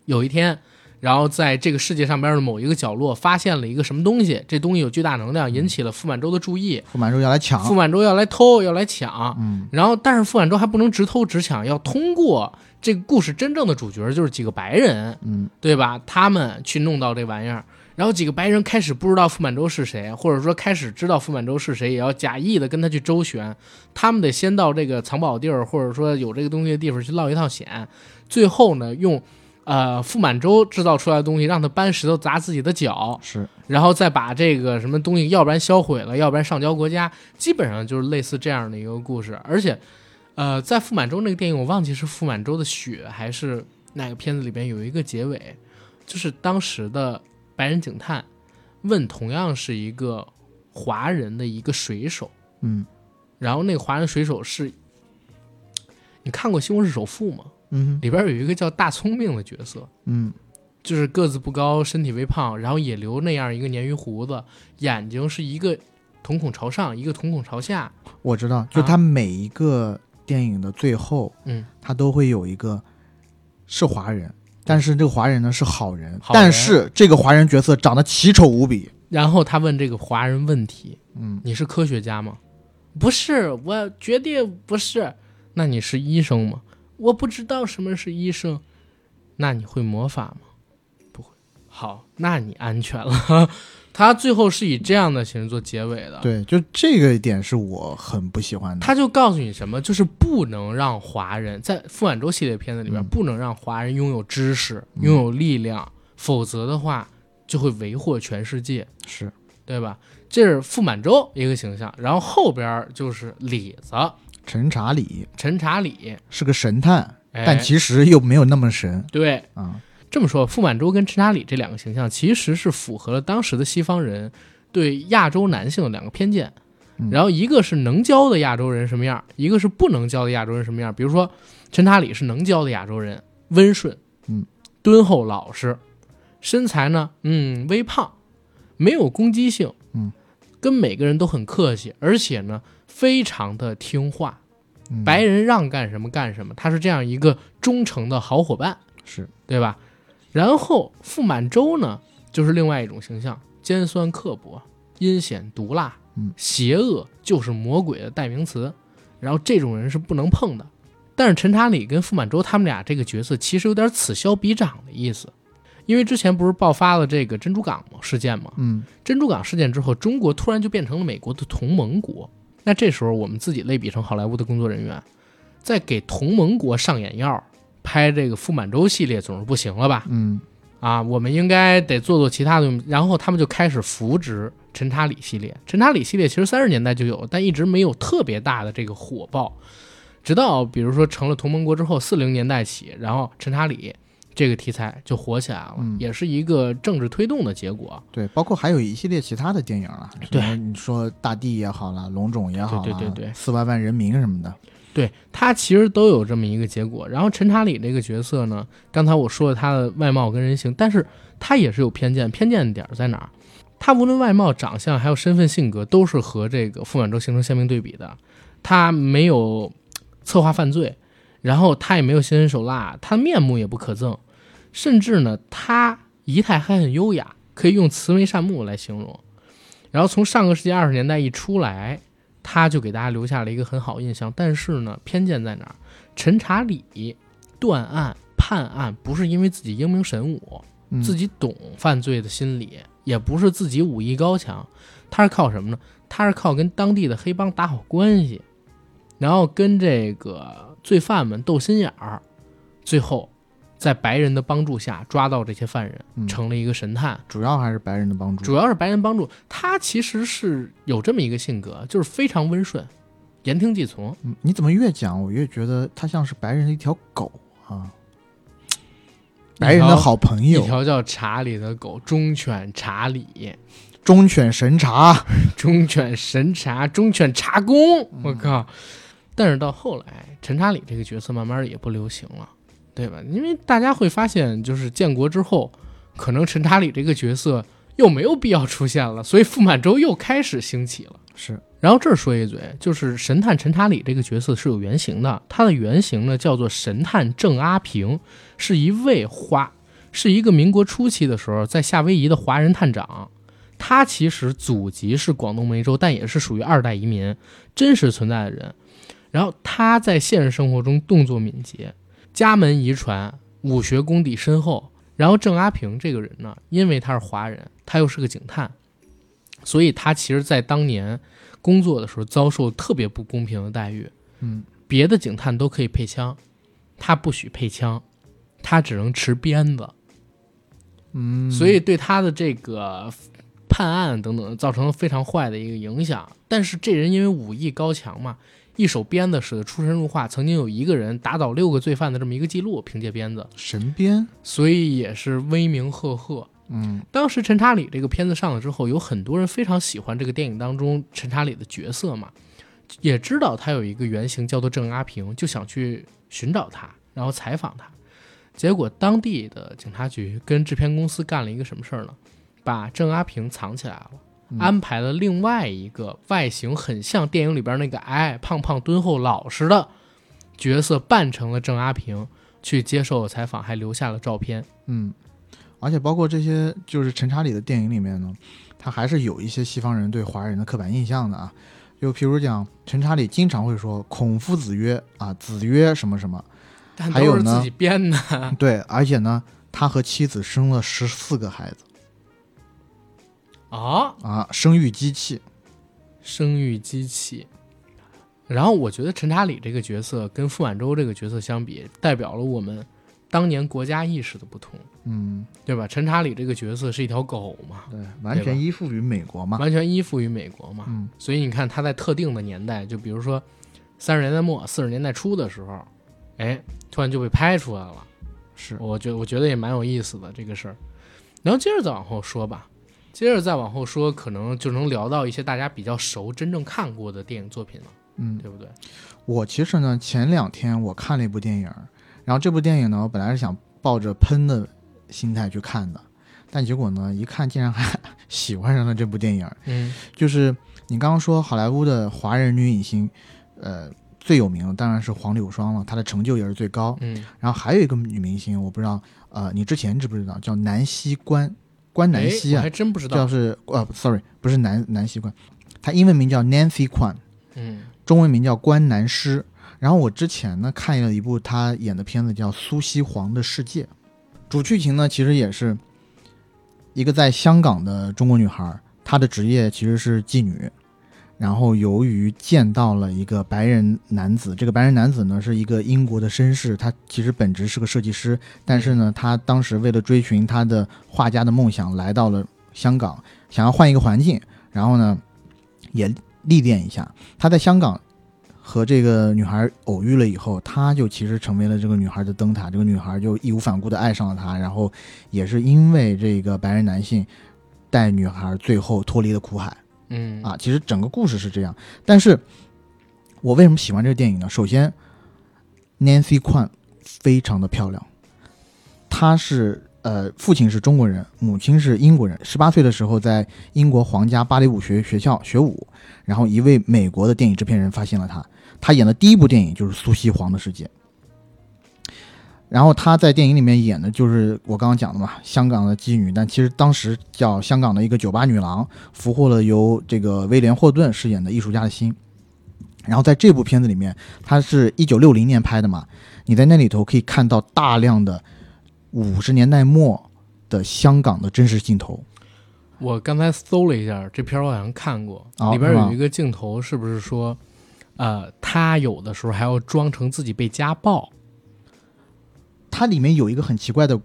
Speaker 1: 有一天，然后在这个世界上边的某一个角落发现了一个什么东西，这东西有巨大能量，引起了傅满洲的注意。
Speaker 2: 傅满洲要来抢。
Speaker 1: 傅，满洲要来偷，要来抢，
Speaker 2: 嗯。
Speaker 1: 然后但是傅满洲还不能直偷直抢，要通过这个故事真正的主角就是几个白人，
Speaker 2: 嗯。
Speaker 1: 对吧？他们去弄到这玩意儿，然后几个白人开始不知道傅满洲是谁，或者说开始知道傅满洲是谁，也要假意的跟他去周旋，他们得先到这个藏宝地儿，或者说有这个东西的地方去落一趟险，最后呢用。呃，傅满洲制造出来的东西，让他搬石头砸自己的脚，
Speaker 2: 是
Speaker 1: 然后再把这个什么东西，要不然销毁了，要不然上交国家，基本上就是类似这样的一个故事。而且，呃，在傅满洲那个电影，我忘记是傅满洲的血还是哪个片子里边有一个结尾，就是当时的白人警探问同样是一个华人的一个水手，
Speaker 2: 嗯
Speaker 1: 然后那个华人水手是，你看过《西红柿首富》吗？
Speaker 2: 嗯
Speaker 1: 里边有一个叫大聪明的角色，
Speaker 2: 嗯
Speaker 1: 就是个子不高，身体微胖，然后也留那样一个鲶鱼胡子，眼睛是一个瞳孔朝上，一个瞳孔朝下。
Speaker 2: 我知道，就他每一个电影的最后，
Speaker 1: 嗯，
Speaker 2: 他都会有一个是华人，但是这个华人呢是好人，
Speaker 1: 好人
Speaker 2: 但是这个华人角色长得奇丑无比。
Speaker 1: 然后他问这个华人问题：“
Speaker 2: 嗯，
Speaker 1: 你是科学家吗？”“不是，我绝对不是。”“那你是医生吗？”“我不知道什么是医生。”“那你会魔法吗？”“不会。”“好，那你安全了。”他最后是以这样的形式做结尾的。
Speaker 2: 对，就这个一点是我很不喜欢的。
Speaker 1: 他就告诉你什么，就是不能让华人在傅满洲系列片子里边，
Speaker 2: 嗯
Speaker 1: 不能让华人拥有知识、
Speaker 2: 嗯
Speaker 1: 拥有力量，否则的话就会为祸全世界，
Speaker 2: 是
Speaker 1: 对吧？这是傅满洲一个形象，然后后边就是李子
Speaker 2: 陈查理。
Speaker 1: 陈查理，
Speaker 2: 是个神探，
Speaker 1: 哎、
Speaker 2: 但其实又没有那么神。
Speaker 1: 对。
Speaker 2: 啊。
Speaker 1: 这么说，傅满洲跟陈查理这两个形象其实是符合了当时的西方人对亚洲男性的两个偏见。
Speaker 2: 嗯。
Speaker 1: 然后一个是能教的亚洲人什么样，一个是不能教的亚洲人什么样。比如说，陈查理是能教的亚洲人，温顺，
Speaker 2: 嗯，
Speaker 1: 敦厚老实，身材呢，嗯，微胖，没有攻击性，
Speaker 2: 嗯，
Speaker 1: 跟每个人都很客气，而且呢，非常的听话。
Speaker 2: 嗯
Speaker 1: 白人让干什么干什么，他是这样一个忠诚的好伙伴。
Speaker 2: 是
Speaker 1: 对吧？然后傅满洲呢，就是另外一种形象，尖酸刻薄、阴险毒辣，
Speaker 2: 嗯
Speaker 1: 邪恶就是魔鬼的代名词。然后这种人是不能碰的。但是陈查理跟傅满洲他们俩这个角色其实有点此消彼长的意思，因为之前不是爆发了这个珍珠港事件吗？
Speaker 2: 嗯
Speaker 1: 珍珠港事件之后，中国突然就变成了美国的同盟国。那这时候我们自己类比成好莱坞的工作人员，在给同盟国上眼药，拍这个傅满洲系列总是不行了吧？
Speaker 2: 嗯
Speaker 1: 啊，我们应该得做做其他的。然后他们就开始扶植陈查理系列。陈查理系列其实三十年代就有，但一直没有特别大的这个火爆。直到比如说成了同盟国之后，四零年代起，然后陈查理这个题材就火起来了，
Speaker 2: 嗯
Speaker 1: 也是一个政治推动的结果。
Speaker 2: 对，包括还有一系列其他的电影啊，
Speaker 1: 对
Speaker 2: 你说大地也好了，龙种也好了，
Speaker 1: 对对对对
Speaker 2: 四万万人民什么的，
Speaker 1: 对他其实都有这么一个结果。然后陈查理这个角色呢，刚才我说了他的外貌跟人形，但是他也是有偏见，偏见的点在哪儿？他无论外貌、长相还有身份、性格，都是和这个傅满洲形成鲜明对比的。他没有策划犯罪，然后他也没有心狠手辣，他面目也不可憎，甚至呢，他仪态还很优雅，可以用慈眉善目来形容。然后从上个世纪二十年代一出来，他就给大家留下了一个很好印象。但是呢，偏见在哪儿？陈查理断案判案不是因为自己英明神武，
Speaker 2: 嗯
Speaker 1: 自己懂犯罪的心理，也不是自己武艺高强，他是靠什么呢？他是靠跟当地的黑帮打好关系，然后跟这个罪犯们斗心眼儿，最后在白人的帮助下抓到这些犯人，
Speaker 2: 嗯
Speaker 1: 成了一个神探。
Speaker 2: 主要还是白人的帮助。
Speaker 1: 主要是白人帮助他，其实是有这么一个性格，就是非常温顺，言听计从。
Speaker 2: 嗯，你怎么越讲我越觉得他像是白人的一条狗啊，白人的好朋友一，
Speaker 1: 条叫查理的狗，忠犬查理，
Speaker 2: 忠犬神查。
Speaker 1: 忠犬神查，忠犬查公。我靠！但是到后来，陈查理这个角色慢慢也不流行了，对吧？因为大家会发现，就是建国之后，可能陈查理这个角色又没有必要出现了，所以傅满洲又开始兴起了。
Speaker 2: 是，
Speaker 1: 然后这儿说一嘴，就是神探陈查理这个角色是有原型的，他的原型呢叫做神探郑阿平，是一位华，是一个民国初期的时候在夏威夷的华人探长。他其实祖籍是广东梅州，但也是属于二代移民，真实存在的人。然后他在现实生活中动作敏捷，家门遗传，武学功底深厚。然后郑阿平这个人呢，因为他是华人，他又是个警探，所以他其实在当年工作的时候遭受特别不公平的待遇。
Speaker 2: 嗯，
Speaker 1: 别的警探都可以配枪，他不许配枪，他只能持鞭子。
Speaker 2: 嗯，
Speaker 1: 所以对他的这个判案等等造成了非常坏的一个影响。但是这人因为武艺高强嘛，一手鞭子使得出神入化，曾经有一个人打倒六个罪犯的这么一个记录，凭借鞭子，
Speaker 2: 神鞭，
Speaker 1: 所以也是威名赫赫。
Speaker 2: 嗯
Speaker 1: 当时陈查理这个片子上了之后，有很多人非常喜欢这个电影当中陈查理的角色嘛，也知道他有一个原型叫做郑阿平，就想去寻找他，然后采访他。结果当地的警察局跟制片公司干了一个什么事儿呢？把郑阿平藏起来了，
Speaker 2: 嗯
Speaker 1: 安排了另外一个外形很像电影里边那个矮矮胖胖敦厚老实的角色，扮成了郑阿平去接受采访，还留下了照片。
Speaker 2: 嗯，而且包括这些就是陈查理的电影里面呢，他还是有一些西方人对华人的刻板印象的啊。就譬如讲，陈查理经常会说“孔夫子曰啊，子曰什么什么
Speaker 1: 但
Speaker 2: 还有呢
Speaker 1: 自己编的。”，
Speaker 2: 对，而且呢，他和妻子生了十四个孩子
Speaker 1: 啊，
Speaker 2: 啊，生育机器。
Speaker 1: 生育机器。然后我觉得陈查理这个角色跟傅满洲这个角色相比，代表了我们当年国家意识的不同，
Speaker 2: 嗯，
Speaker 1: 对吧？陈查理这个角色是一条狗嘛，
Speaker 2: 对，完全依附于美国嘛。
Speaker 1: 完全依附于美国嘛，
Speaker 2: 嗯
Speaker 1: 所以你看他在特定的年代，就比如说三十年代末、四十年代初的时候，哎，突然就被拍出来了。
Speaker 2: 是，
Speaker 1: 我觉我觉得也蛮有意思的这个事儿。然后接着再往后说吧，接着再往后说，可能就能聊到一些大家比较熟、真正看过的电影作品了，
Speaker 2: 嗯，
Speaker 1: 对不对？
Speaker 2: 我其实呢，前两天我看了一部电影，然后这部电影呢，我本来是想抱着喷的心态去看的，但结果呢，一看竟然还喜欢上了这部电影。
Speaker 1: 嗯
Speaker 2: 就是你刚刚说好莱坞的华人女影星，呃，最有名的当然是黄柳霜了，她的成就也是最高。
Speaker 1: 嗯，
Speaker 2: 然后还有一个女明星，我不知道，呃，你之前知不知道，叫南希关关南希啊
Speaker 1: 还，真不知
Speaker 2: 叫
Speaker 1: 道。
Speaker 2: 是呃，sorry，不是南南希关，她英文名叫 Nancy Kwan。
Speaker 1: 嗯
Speaker 2: 中文名叫关南诗。然后我之前呢看了一部他演的片子叫《苏西黄的世界》，主剧情呢其实也是一个在香港的中国女孩，她的职业其实是妓女。然后由于见到了一个白人男子，这个白人男子呢是一个英国的绅士，他其实本职是个设计师，但是呢他当时为了追寻他的画家的梦想，来到了香港，想要换一个环境，然后呢也历练一下。他在香港和这个女孩偶遇了以后，他就其实成为了这个女孩的灯塔。这个女孩就义无反顾地爱上了他，然后也是因为这个白人男性带女孩最后脱离了苦海
Speaker 1: 嗯
Speaker 2: 啊。其实整个故事是这样，但是我为什么喜欢这个电影呢？首先，Nancy Kwan 非常的漂亮，她是呃父亲是中国人，母亲是英国人。十八岁的时候在英国皇家芭蕾舞学学校学舞，然后一位美国的电影制片人发现了她，她演的第一部电影就是《苏西黄的世界》。然后她在电影里面演的就是我刚刚讲的嘛，香港的妓女，但其实当时叫香港的一个酒吧女郎，俘获了由这个威廉霍顿饰演的艺术家的心。然后在这部片子里面，它是一九六零年拍的嘛，你在那里头可以看到大量的五十年代末的香港的真实镜头。
Speaker 1: 我刚才搜了一下这片儿，我好像看过，
Speaker 2: 哦
Speaker 1: 里边有一个镜头，是不是说，呃，他有的时候还要装成自己被家暴？
Speaker 2: 它里面有一个很奇怪的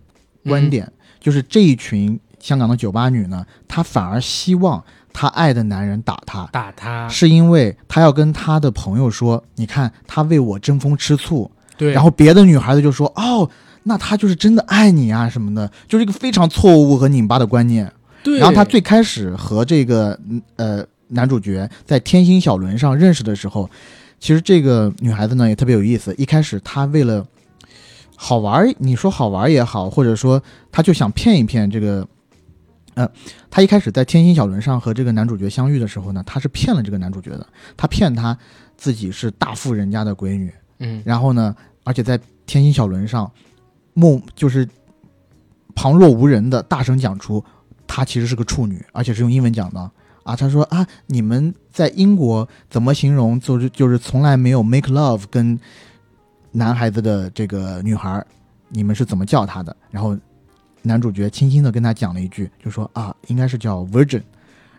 Speaker 2: 观
Speaker 1: 嗯
Speaker 2: 点，就是这一群香港的酒吧女呢，她反而希望她爱的男人打她，
Speaker 1: 打她，
Speaker 2: 是因为她要跟她的朋友说，你看他为我争风吃醋，
Speaker 1: 对，
Speaker 2: 然后别的女孩子就说，哦，那他就是真的爱你啊什么的，就是一个非常错误和拧巴的观念。
Speaker 1: 对，
Speaker 2: 然后她最开始和这个嗯呃男主角在天星小轮上认识的时候，其实这个女孩子呢也特别有意思。一开始她为了好玩儿，你说好玩儿也好，或者说他就想骗一骗这个，呃，他一开始在天星小轮上和这个男主角相遇的时候呢，他是骗了这个男主角的，他骗他自己是大富人家的闺女，
Speaker 1: 嗯，
Speaker 2: 然后呢，而且在天星小轮上，默就是旁若无人的大声讲出，她其实是个处女，而且是用英文讲的啊。他说啊，你们在英国怎么形容？就是就是从来没有 make love 跟男孩子的这个女孩，你们是怎么叫她的？然后男主角轻轻的跟他讲了一句，就说啊，应该是叫 virgin。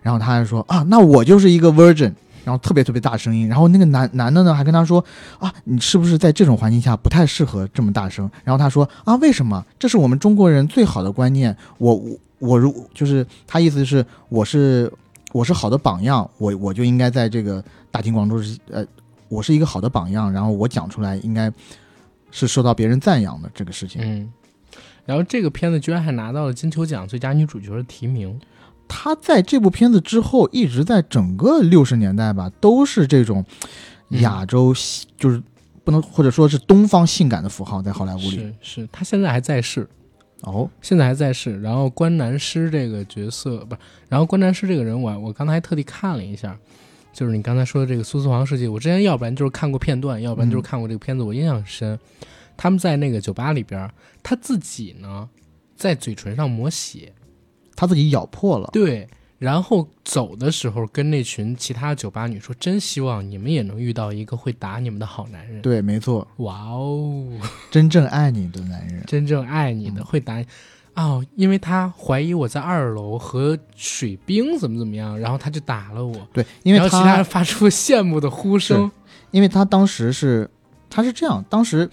Speaker 2: 然后他还说啊，那我就是一个 virgin。然后特别特别大声音，然后那个男男的呢还跟他说啊，你是不是在这种环境下不太适合这么大声？然后他说啊，为什么？这是我们中国人最好的观念。我我我如就是他意思是我是我是好的榜样，我我就应该在这个大庭广众之呃，我是一个好的榜样，然后我讲出来应该是受到别人赞扬的这个事情。
Speaker 1: 嗯，然后这个片子居然还拿到了金球奖最佳女主角的提名。
Speaker 2: 她在这部片子之后，一直在整个六十年代吧，都是这种
Speaker 1: 嗯
Speaker 2: 亚洲，就是不能或者说是东方性感的符号在好莱坞里。
Speaker 1: 是是，他现在还在世，
Speaker 2: 哦，
Speaker 1: 现在还在世。然后关南师这个角色不是，然后关南师这个人我我刚才还特地看了一下，就是你刚才说的这个苏斯黄世界，我之前要不然就是看过片段，要不然就是看过这个片子，我印象很深。他们在那个酒吧里边，他自己呢在嘴唇上抹血，
Speaker 2: 他自己咬破了。
Speaker 1: 对，然后走的时候跟那群其他酒吧女说：“真希望你们也能遇到一个会打你们的好男人。”
Speaker 2: 对，没错，
Speaker 1: 哇哦，
Speaker 2: 真正爱你的男人。
Speaker 1: 真正爱你的会打你。哦，因为他怀疑我在二楼和水兵怎么怎么样，然后他就打了我，
Speaker 2: 对，因为
Speaker 1: 然后其他人发出羡慕的呼声。
Speaker 2: 因为他当时是他是这样，当时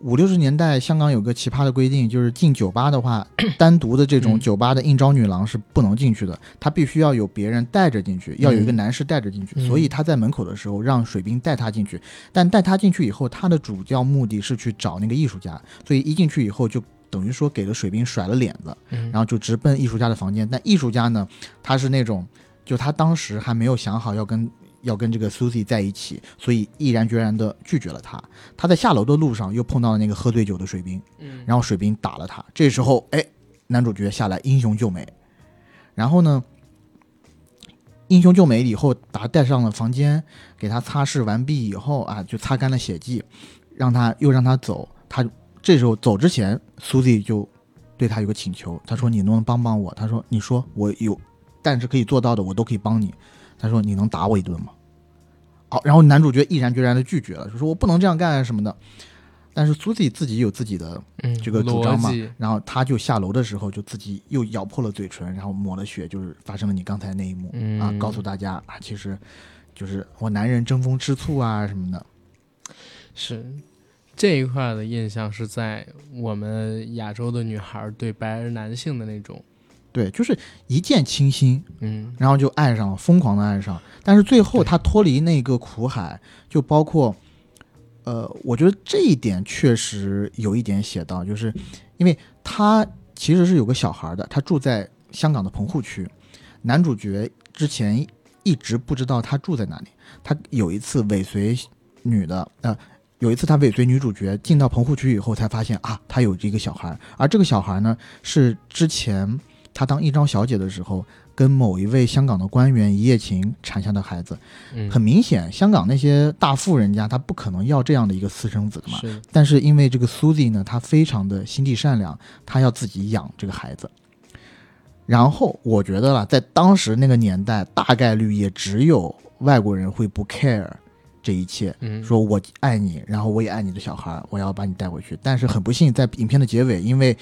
Speaker 2: 五六十年代香港有个奇葩的规定，就是进酒吧的话，单独的这种
Speaker 1: 嗯
Speaker 2: 酒吧的应招女郎是不能进去的，他必须要有别人带着进去，要有一个男士带着进去。
Speaker 1: 嗯
Speaker 2: 所以他在门口的时候让水兵带他进去，但带他进去以后，他的主要目的是去找那个艺术家，所以一进去以后就。等于说给了水兵甩了脸子，
Speaker 1: 嗯，
Speaker 2: 然后就直奔艺术家的房间。但艺术家呢，他是那种，就他当时还没有想好要跟要跟这个 Susie 在一起，所以毅然决然的拒绝了他。他在下楼的路上又碰到了那个喝醉酒的水兵，
Speaker 1: 嗯
Speaker 2: 然后水兵打了他。这时候，哎，男主角下来英雄救美，然后呢，英雄救美以后，把他带上了房间，给他擦拭完毕以后啊，就擦干了血迹，让他又让他走。他这时候走之前，Susie 就对他有个请求，他说：“你能不能帮帮我？”他说：“你说我有，但是可以做到的，我都可以帮你。”他说：“你能打我一顿吗？”好，然后男主角毅然决然的拒绝了，就说：“我不能这样干啊什么的。”但是 Susie 自己有自己的
Speaker 1: 嗯，
Speaker 2: 这个主张嘛然后他就下楼的时候就自己又咬破了嘴唇，然后抹了血，就是发生了你刚才那一幕、
Speaker 1: 嗯
Speaker 2: 啊，告诉大家啊，其实就是我男人争风吃醋啊什么的。
Speaker 1: 是这一块的印象是在我们亚洲的女孩对白人男性的那种，
Speaker 2: 对，就是一见倾心，
Speaker 1: 嗯。
Speaker 2: 然后就爱上了，疯狂的爱上。但是最后
Speaker 1: 对。
Speaker 2: 他脱离那个苦海，就包括，呃，我觉得这一点确实有一点写到，就是因为他其实是有个小孩的，他住在香港的棚户区，男主角之前一直不知道他住在哪里，他有一次尾随女的，呃，有一次他尾随女主角进到棚户区以后，才发现啊，他有一个小孩，而这个小孩呢，是之前他当一招小姐的时候，跟某一位香港的官员一夜情产下的孩子。
Speaker 1: 嗯，
Speaker 2: 很明显，香港那些大富人家，他不可能要这样的一个私生子的嘛。
Speaker 1: 是
Speaker 2: 但是因为这个 Susie 呢，她非常的心地善良，她要自己养这个孩子。然后我觉得啦，在当时那个年代，大概率也只有外国人会不 care 这一切，
Speaker 1: 嗯，
Speaker 2: 说我爱你，然后我也爱你的小孩，我要把你带回去。但是很不幸，在影片的结尾，因为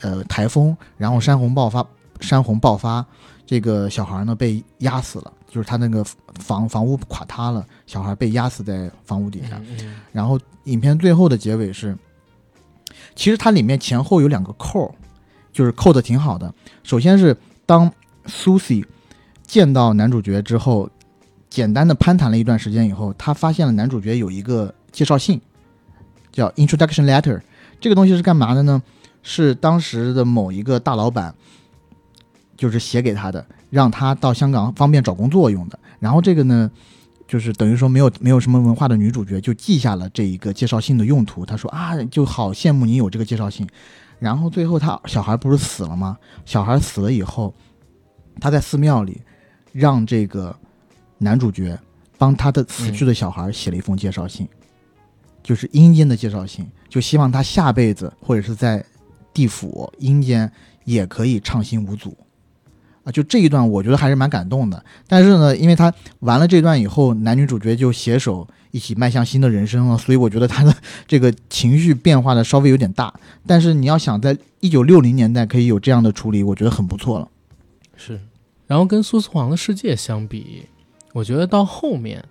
Speaker 2: 呃台风，然后山洪爆发，山洪爆发，这个小孩呢被压死了，就是他那个房房屋垮塌了，小孩被压死在房屋底下。然后影片最后的结尾是，其实它里面前后有两个扣，就是扣的挺好的。首先是当 Susie 见到男主角之后，简单的攀谈了一段时间以后，他发现了男主角有一个介绍信，叫 Introduction Letter。这个东西是干嘛的呢？是当时的某一个大老板，就是写给他的，让他到香港方便找工作用的。然后这个呢，就是等于说没有没有什么文化的女主角就记下了这一个介绍信的用途。她说啊，就好羡慕你有这个介绍信。然后最后他小孩不是死了吗？小孩死了以后，他在寺庙里让这个男主角帮他的死去的小孩写了一封介绍信，就是阴间的介绍信，就希望他下辈子或者是在地府阴间也可以畅行无阻。啊，就这一段我觉得还是蛮感动的。但是呢，因为他完了这段以后，男女主角就携手一起迈向新的人生了，所以我觉得他的这个情绪变化的稍微有点大。但是你要想在一九六零年代可以有这样的处理，我觉得很不错了。
Speaker 1: 是。然后跟苏斯黄的世界相比，我觉得到后面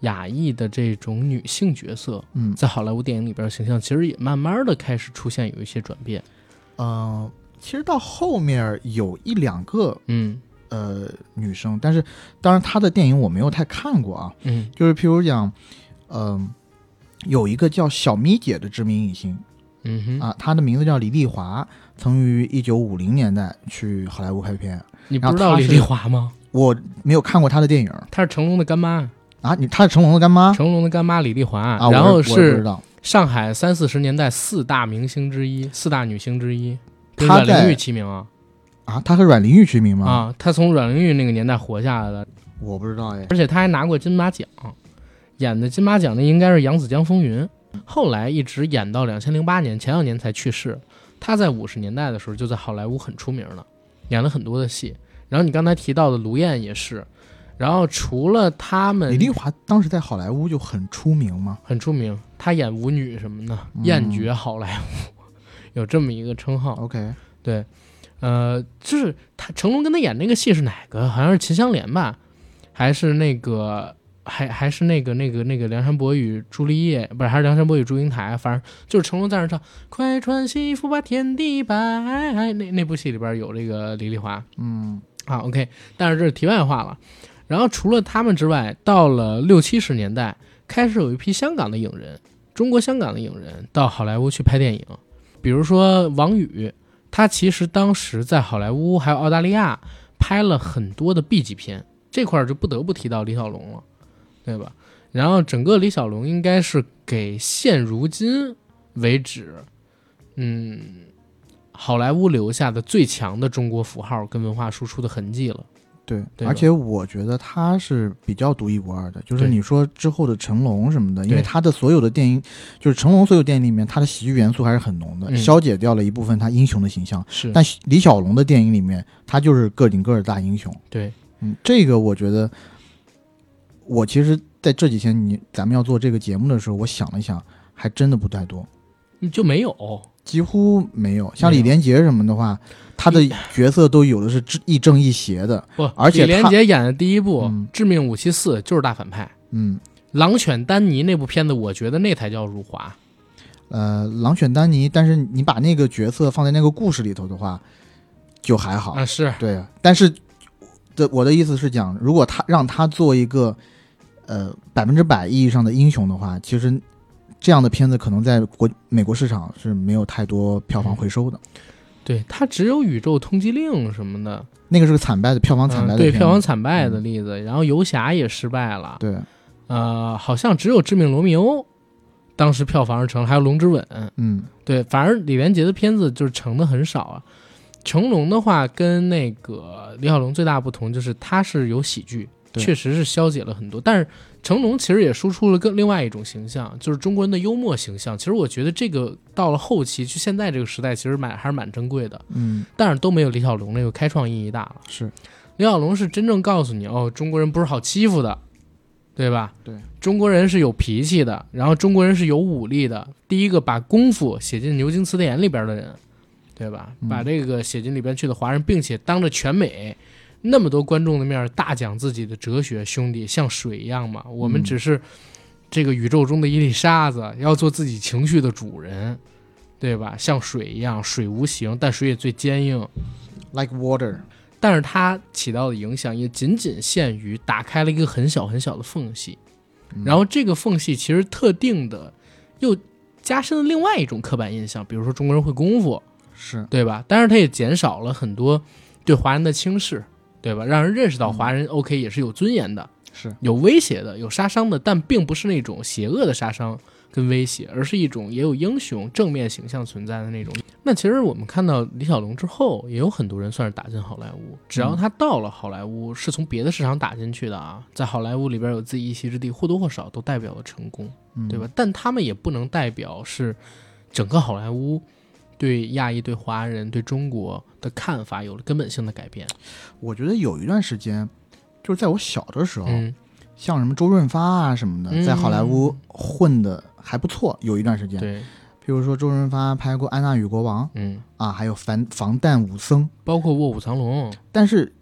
Speaker 1: 亚裔的这种女性角色，
Speaker 2: 嗯
Speaker 1: 在好莱坞电影里边形象其实也慢慢的开始出现有一些转变。
Speaker 2: 呃，其实到后面有一两个
Speaker 1: 嗯
Speaker 2: 呃女生，但是当然她的电影我没有太看过啊。
Speaker 1: 嗯
Speaker 2: 就是譬如讲，嗯、有一个叫小咪姐的知名影星
Speaker 1: 嗯哼，
Speaker 2: 啊，她的名字叫李丽华，曾于一九五零年代去好莱坞拍片。
Speaker 1: 你不知道李丽华吗？
Speaker 2: 我没有看过他的电影
Speaker 1: 她是成龙的干妈，
Speaker 2: 啊，你她是成龙的干妈
Speaker 1: 成龙的干妈李丽华。
Speaker 2: 啊？
Speaker 1: 然后
Speaker 2: 我是我不知
Speaker 1: 是
Speaker 2: 道
Speaker 1: 上海三四十年代四大明星之一，四大女星之一，跟
Speaker 2: 她在
Speaker 1: 阮玲玉齐名啊
Speaker 2: 啊，她和阮玲玉齐名吗？
Speaker 1: 啊！她从阮玲玉那个年代活下来的，
Speaker 2: 我不知道哎。
Speaker 1: 而且她还拿过金马奖，演的金马奖的应该是《扬子江风云》，后来一直演到两千零八年，前两年才去世。她在五十年代的时候就在好莱坞很出名了，演了很多的戏。然后你刚才提到的卢燕也是，然后除了他们
Speaker 2: 李丽华当时在好莱坞就很出名吗？
Speaker 1: 很出名，她演舞女什么的，
Speaker 2: 嗯
Speaker 1: 艳绝好莱坞，有这么一个称号。
Speaker 2: OK，
Speaker 1: 对，呃，就是他成龙跟他演那个戏是哪个？好像是《秦香莲》吧，还是那个，还还是那个那个那个梁山伯与朱丽叶，不是，还是梁山伯与祝英台，反正就是成龙在那唱“快穿西服把天地白”，那那部戏里边有这个李丽华
Speaker 2: 嗯
Speaker 1: 啊。OK，但是这是题外话了。然后除了他们之外，到了六七十年代，开始有一批香港的影人，中国香港的影人到好莱坞去拍电影，比如说王宇，他其实当时在好莱坞还有澳大利亚拍了很多的 B 级片，这块儿就不得不提到李小龙了，对吧？然后整个李小龙应该是给现如今为止，嗯，好莱坞留下的最强的中国符号跟文化输出的痕迹了。
Speaker 2: 对，
Speaker 1: 对
Speaker 2: 而且我觉得他是比较独一无二的，就是你说之后的成龙什么的，因为他的所有的电影，就是成龙所有电影里面，他的喜剧元素还是很浓的，
Speaker 1: 嗯。
Speaker 2: 消解掉了一部分他英雄的形象。
Speaker 1: 是，
Speaker 2: 但李小龙的电影里面，他就是个顶个的大英雄。
Speaker 1: 对，
Speaker 2: 嗯，这个我觉得，我其实在这几天你咱们要做这个节目的时候，我想了想，还真的不太多，
Speaker 1: 就没有。
Speaker 2: 几乎没有。像李连杰什么的话，他的角色都有的是正亦正亦邪的。
Speaker 1: 不，
Speaker 2: 而且
Speaker 1: 李连杰演的第一部
Speaker 2: 嗯《
Speaker 1: 致命武器四》就是大反派，
Speaker 2: 嗯，《
Speaker 1: 狼犬丹尼》那部片子，我觉得那才叫辱华。
Speaker 2: 呃，狼犬丹尼，但是你把那个角色放在那个故事里头的话，就还好。
Speaker 1: 啊，是
Speaker 2: 对，但是的我的意思是讲，如果他让他做一个呃百分之百意义上的英雄的话，其实这样的片子可能在国美国市场是没有太多票房回收的。
Speaker 1: 对它只有《宇宙通缉令》什么的，
Speaker 2: 那个是个惨败的票房惨败
Speaker 1: 嗯对
Speaker 2: 的、
Speaker 1: 票房惨败的例子。然后游侠也失败了，
Speaker 2: 对，
Speaker 1: 呃，好像只有《致命罗密欧》当时票房是成了，还有《龙之吻》。
Speaker 2: 嗯
Speaker 1: 对，反而李连杰的片子就是成的很少啊。成龙的话跟那个李小龙最大不同就是他是有喜剧，确实是消解了很多。但是成龙其实也输出了更另外一种形象，就是中国人的幽默形象。其实我觉得这个到了后期，就现在这个时代，其实蛮还是蛮珍贵的。
Speaker 2: 嗯，
Speaker 1: 但是都没有李小龙那个开创意义大了。
Speaker 2: 是
Speaker 1: 李小龙是真正告诉你，哦，中国人不是好欺负的，对吧？
Speaker 2: 对，
Speaker 1: 中国人是有脾气的，然后中国人是有武力的。第一个把功夫写进牛津词典里边的人，对吧？
Speaker 2: 嗯
Speaker 1: 把这个写进里边去的华人，并且当着全美那么多观众的面儿大讲自己的哲学，兄弟像水一样嘛，我们
Speaker 2: 嗯
Speaker 1: 只是这个宇宙中的一粒沙子，要做自己情绪的主人。对吧？像水一样，水无形，但水也最坚硬。
Speaker 2: like water。
Speaker 1: 但是它起到的影响也仅仅限于打开了一个很小很小的缝隙，
Speaker 2: 嗯
Speaker 1: 然后这个缝隙其实特定的又加深了另外一种刻板印象，比如说中国人会功夫，
Speaker 2: 是
Speaker 1: 对吧？但是它也减少了很多对华人的轻视，对吧？让人认识到华人 OK 也是有尊严的，
Speaker 2: 是，
Speaker 1: 有威胁的，有杀伤的，但并不是那种邪恶的杀伤跟威胁，而是一种也有英雄正面形象存在的那种。那其实我们看到李小龙之后，也有很多人算是打进好莱坞，只要他到了好莱坞，是从别的市场打进去的啊，在好莱坞里边有自己一席之地，或多或少都代表了成功，
Speaker 2: 嗯
Speaker 1: 对吧？？但他们也不能代表是整个好莱坞。对亚裔、对华人、对中国的看法有了根本性的改变。
Speaker 2: 我觉得有一段时间，就是在我小的时候，
Speaker 1: 嗯，
Speaker 2: 像什么周润发啊什么的，
Speaker 1: 嗯
Speaker 2: 在好莱坞混的还不错，有一段时间。
Speaker 1: 对，
Speaker 2: 比如说周润发拍过《安娜与国王》
Speaker 1: 嗯，
Speaker 2: 啊，还有防防弹武僧，
Speaker 1: 包括《卧虎藏龙》，
Speaker 2: 但是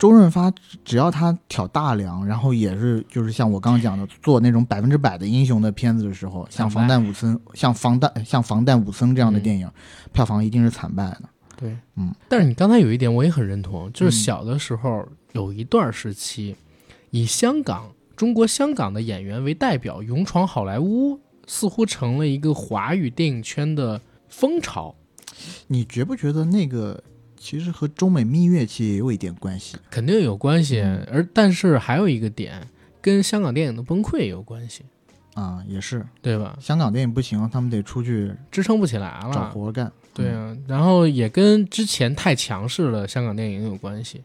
Speaker 2: 周润发只要他挑大梁，然后也是就是像我刚刚讲的，做那种百分之百的英雄的片子的时候，像防弹武僧、像防弹、像防弹武僧这样的
Speaker 1: 嗯
Speaker 2: 电影，票房一定是惨败的。
Speaker 1: 对，
Speaker 2: 嗯。
Speaker 1: 但是你刚才有一点我也很认同，就是
Speaker 2: 嗯
Speaker 1: 小的时候有一段时期，以香港、中国香港的演员为代表，勇闯好莱坞，似乎成了一个华语电影圈的风潮。
Speaker 2: 你觉不觉得那个其实和中美蜜月期也有一点关系？
Speaker 1: 肯定有关系，
Speaker 2: 嗯
Speaker 1: 而但是还有一个点，跟香港电影的崩溃有关系，
Speaker 2: 啊，也是，
Speaker 1: 对吧？
Speaker 2: 香港电影不行，他们得出去
Speaker 1: 支撑不起来了找，
Speaker 2: 活干。
Speaker 1: 对啊，然后也跟之前太强势了香港电影有关系，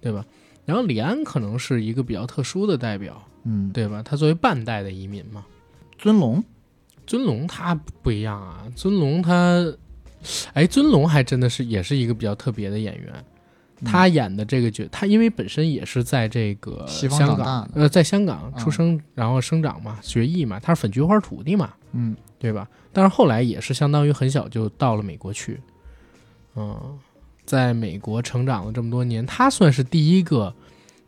Speaker 1: 对吧？然后李安可能是一个比较特殊的代表，
Speaker 2: 嗯，
Speaker 1: 对吧？他作为半代的移民嘛，
Speaker 2: 尊龙，
Speaker 1: 尊龙他不一样啊，尊龙他，哎，尊龙还真的是也是一个比较特别的演员。
Speaker 2: 嗯
Speaker 1: 他演的这个角，他因为本身也是在这个香港呃，在香港
Speaker 2: 嗯
Speaker 1: 出生，然后生长嘛，学艺嘛，他是粉菊花徒弟嘛，
Speaker 2: 嗯，
Speaker 1: 对吧？但是后来也是相当于很小就到了美国去，嗯，在美国成长了这么多年，他算是第一个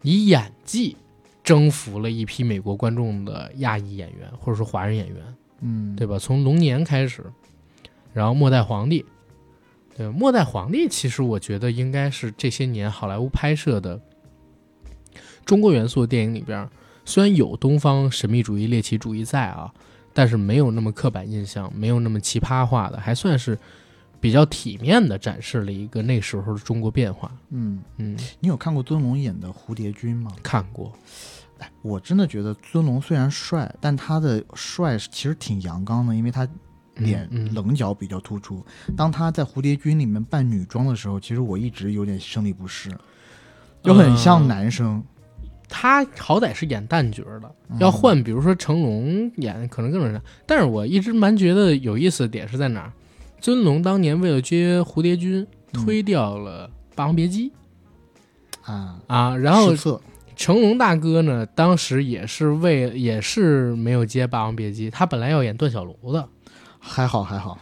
Speaker 1: 以演技征服了一批美国观众的亚裔演员，或者说华人演员，
Speaker 2: 嗯，
Speaker 1: 对吧？从龙年开始，然后末代皇帝，对末代皇帝其实我觉得应该是这些年好莱坞拍摄的中国元素的电影里边，虽然有东方神秘主义、猎奇主义在啊，但是没有那么刻板印象，没有那么奇葩化的，还算是比较体面的展示了一个那时候的中国变化。
Speaker 2: 嗯，
Speaker 1: 嗯，
Speaker 2: 你有看过尊龙演的《蝴蝶君》吗？
Speaker 1: 看过，
Speaker 2: 我真的觉得尊龙虽然帅，但他的帅其实挺阳刚的，因为他脸棱角比较突出。当他在《蝴蝶君》里面扮女装的时候，其实我一直有点生理不适，就很像男生。
Speaker 1: 他好歹是演旦角的，
Speaker 2: 嗯
Speaker 1: 要换比如说成龙演，可能更是。但是我一直蛮觉得有意思的点是在哪儿？尊龙当年为了接蝴蝶君，
Speaker 2: 嗯
Speaker 1: 推掉了《霸王别姬》
Speaker 2: 啊，
Speaker 1: 啊，然后成龙大哥呢，当时也是为也是没有接《霸王别姬》，他本来要演段小楼的，
Speaker 2: 还好还好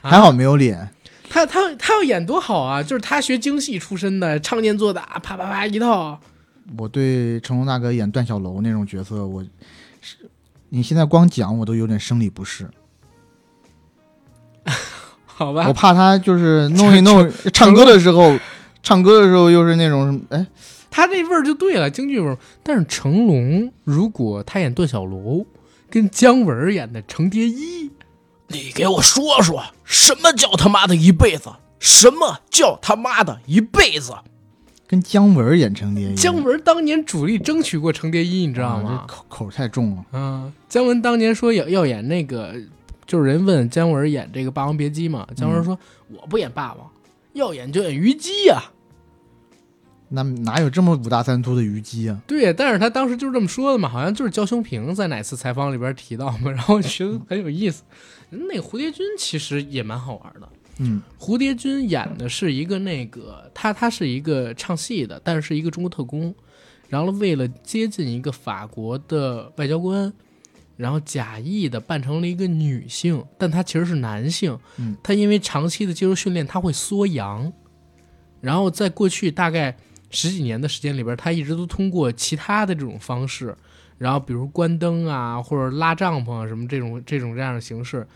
Speaker 1: 啊
Speaker 2: 还好没有脸。
Speaker 1: 他他他要演多好啊！就是他学京戏出身的，唱念做打，啪啪啪一套。
Speaker 2: 我对成龙大哥演段小楼那种角色，我是你现在光讲我都有点生理不适。
Speaker 1: 好吧
Speaker 2: 我，怕他就是弄一 弄，唱歌的时候，唱歌的时候又是那种哎，
Speaker 1: 他这味儿就对了，京剧味儿。但是成龙如果他演段小楼，跟姜文演的程蝶衣，
Speaker 3: 你给我说说，什么叫他妈的一辈子？什么叫他妈的一辈子？
Speaker 2: 跟姜文演程蝶衣，
Speaker 1: 姜文当年主力争取过程蝶衣，你
Speaker 2: 你
Speaker 1: 知道吗？
Speaker 2: 口口太重了。
Speaker 1: 嗯，姜文当年说要要演那个，就是人问姜文演这个《霸王别姬》嘛，姜文说、我不演霸王，要演就演虞姬呀、
Speaker 2: 那哪有这么五大三粗的虞姬啊？
Speaker 1: 对，但是他当时就是这么说的嘛，好像就是焦雄平在哪次采访里边提到嘛，然后我觉得很有意思。那个蝴蝶君其实也蛮好玩的。
Speaker 2: 嗯
Speaker 1: 蝴蝶君演的是一个那个他他是一个唱戏的，但是是一个中国特工，然后为了接近一个法国的外交官，然后假意的扮成了一个女性，但他其实是男性。
Speaker 2: 嗯，
Speaker 1: 他因为长期的接受训练，他会缩阳，然后在过去大概十几年的时间里边，他一直都通过其他的这种方式，然后比如关灯啊，或者拉帐篷啊什么这种这种这样的形式，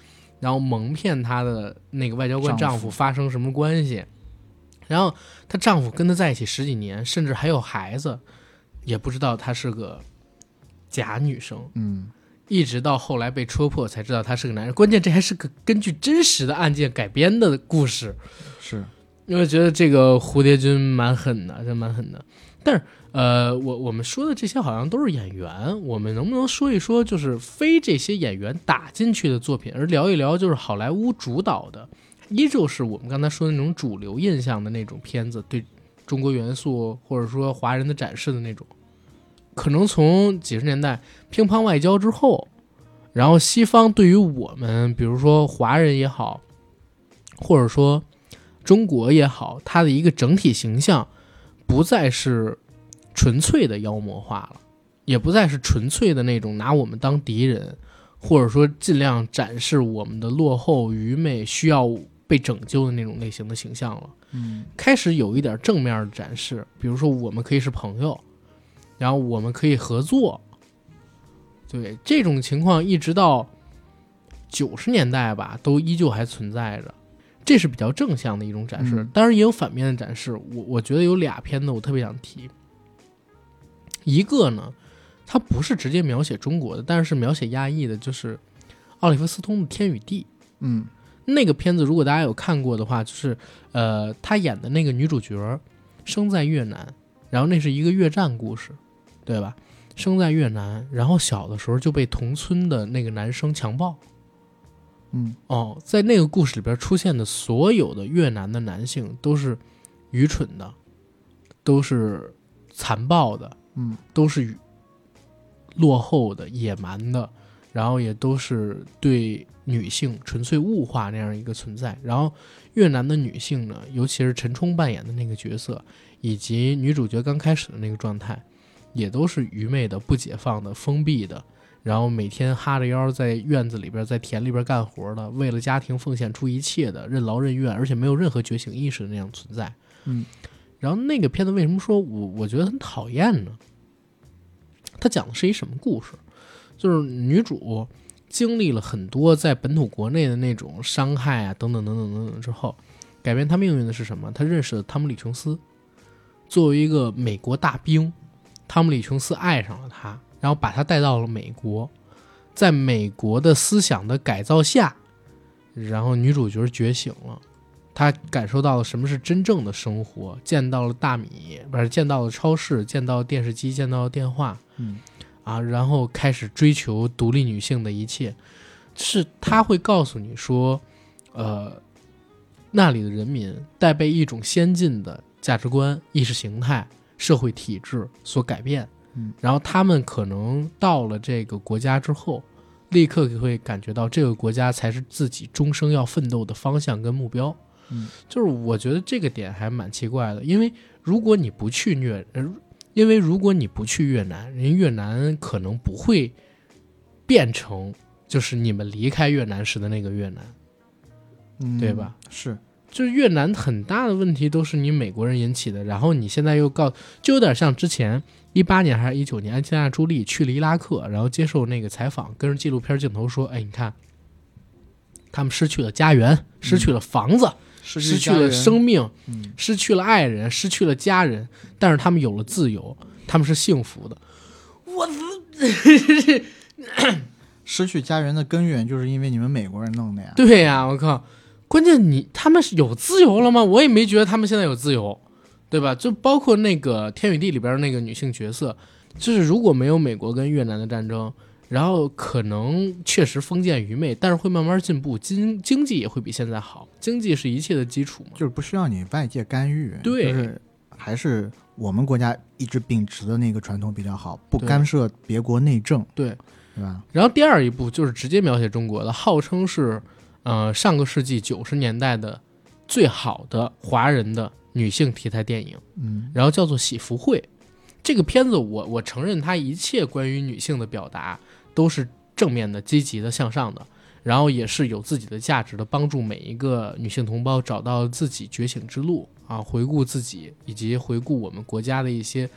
Speaker 1: 然后蒙骗她的那个外交官
Speaker 2: 丈夫
Speaker 1: 发生什么关系，然后她丈夫跟她在一起十几年，甚至还有孩子，也不知道她是个假女生，
Speaker 2: 嗯，
Speaker 1: 一直到后来被戳破才知道她是个男人。关键这还是个根据真实的案件改编的故事，
Speaker 2: 是
Speaker 1: 因为觉得这个蝴蝶君蛮狠的，真蛮狠的。但是，呃，我我们说的这些好像都是演员，我们能不能说一说，就是非这些演员打进去的作品，而聊一聊就是好莱坞主导的，依旧是我们刚才说的那种主流印象的那种片子，对中国元素或者说华人的展示的那种。可能从几十年代乒乓外交之后，然后西方对于我们，比如说华人也好，或者说中国也好，它的一个整体形象不再是纯粹的妖魔化了，也不再是纯粹的那种拿我们当敌人，或者说尽量展示我们的落后、愚昧、需要被拯救的那种类型的形象了。
Speaker 2: 嗯
Speaker 1: 开始有一点正面的展示，比如说我们可以是朋友，然后我们可以合作。对这种情况，一直到九十年代吧，都依旧还存在着。这是比较正向的一种展示，
Speaker 2: 嗯
Speaker 1: 当然也有反面的展示。我我觉得有俩片子我特别想提，一个呢，它不是直接描写中国的，但是是描写亚裔的，就是奥利弗斯通的《天与地》。
Speaker 2: 嗯
Speaker 1: 那个片子，如果大家有看过的话，就是呃，他演的那个女主角生在越南，然后那是一个越战故事，对吧？生在越南，然后小的时候就被同村的那个男生强暴。
Speaker 2: 嗯
Speaker 1: 哦，在那个故事里边出现的所有的越南的男性都是愚蠢的，都是残暴的，
Speaker 2: 嗯
Speaker 1: 都是落后的、野蛮的，然后也都是对女性纯粹物化那样一个存在。然后越南的女性呢，尤其是陈冲扮演的那个角色，以及女主角刚开始的那个状态，也都是愚昧的、不解放的、封闭的。然后每天哈着腰在院子里边、在田里边干活的，为了家庭奉献出一切的，任劳任怨，而且没有任何觉醒意识的那样存在。
Speaker 2: 嗯，
Speaker 1: 然后那个片子为什么说我我觉得很讨厌呢？它讲的是一什么故事？就是女主经历了很多在本土国内的那种伤害啊，等等等等等等之后，改变她命运的是什么？她认识了汤姆·李·琼斯，作为一个美国大兵，汤姆·李·琼斯爱上了她，然后把她带到了美国，在美国的思想的改造下，然后女主角觉醒了。她感受到了什么是真正的生活，见到了大米，不是见到了超市，见到电视机，见到了电话，
Speaker 2: 嗯。
Speaker 1: 啊，然后开始追求独立女性的一切，是他会告诉你说，呃，那里的人民带被一种先进的价值观、意识形态、社会体制所改变，
Speaker 2: 嗯，
Speaker 1: 然后他们可能到了这个国家之后，立刻会感觉到这个国家才是自己终生要奋斗的方向跟目标。
Speaker 2: 嗯，
Speaker 1: 就是我觉得这个点还蛮奇怪的，因为如果你不去越，呃，因为如果你不去越南，人越南可能不会变成就是你们离开越南时的那个越南，
Speaker 2: 嗯，
Speaker 1: 对吧？
Speaker 2: 是，
Speaker 1: 就是越南很大的问题都是你美国人引起的，然后你现在又告，就有点像之前一八年还是一九年，安吉丽娜·朱莉去了伊拉克，然后接受那个采访，跟着纪录片镜头说：“哎，你看，他们失去了家园，失去了房子，
Speaker 2: 失
Speaker 1: 失去了生命，
Speaker 2: 嗯
Speaker 1: 失去了爱人，失去了家人，但是他们有了自由，他们是幸福的。”我
Speaker 2: 失去家园的根源就是因为你们美国人弄的呀。
Speaker 1: 对呀、我靠！关键你他们是有自由了吗？我也没觉得他们现在有自由，对吧？就包括那个《天与地》里边那个女性角色，就是如果没有美国跟越南的战争，然后可能确实封建愚昧，但是会慢慢进步，经经济也会比现在好。经济是一切的基础嘛。
Speaker 2: 就是不需要你外界干预，
Speaker 1: 对
Speaker 2: 就是还是我们国家一直秉持的那个传统比较好，不干涉别国内政，
Speaker 1: 对，
Speaker 2: 对吧？
Speaker 1: 然后第二一部就是直接描写中国的，号称是呃上个世纪九十年代的最好的华人的女性题材电影。
Speaker 2: 嗯
Speaker 1: 然后叫做《喜福会》。这个片子我我承认它一切关于女性的表达都是正面的、积极的、向上的，然后也是有自己的价值的，帮助每一个女性同胞找到自己觉醒之路啊，回顾自己，以及回顾我们国家的一些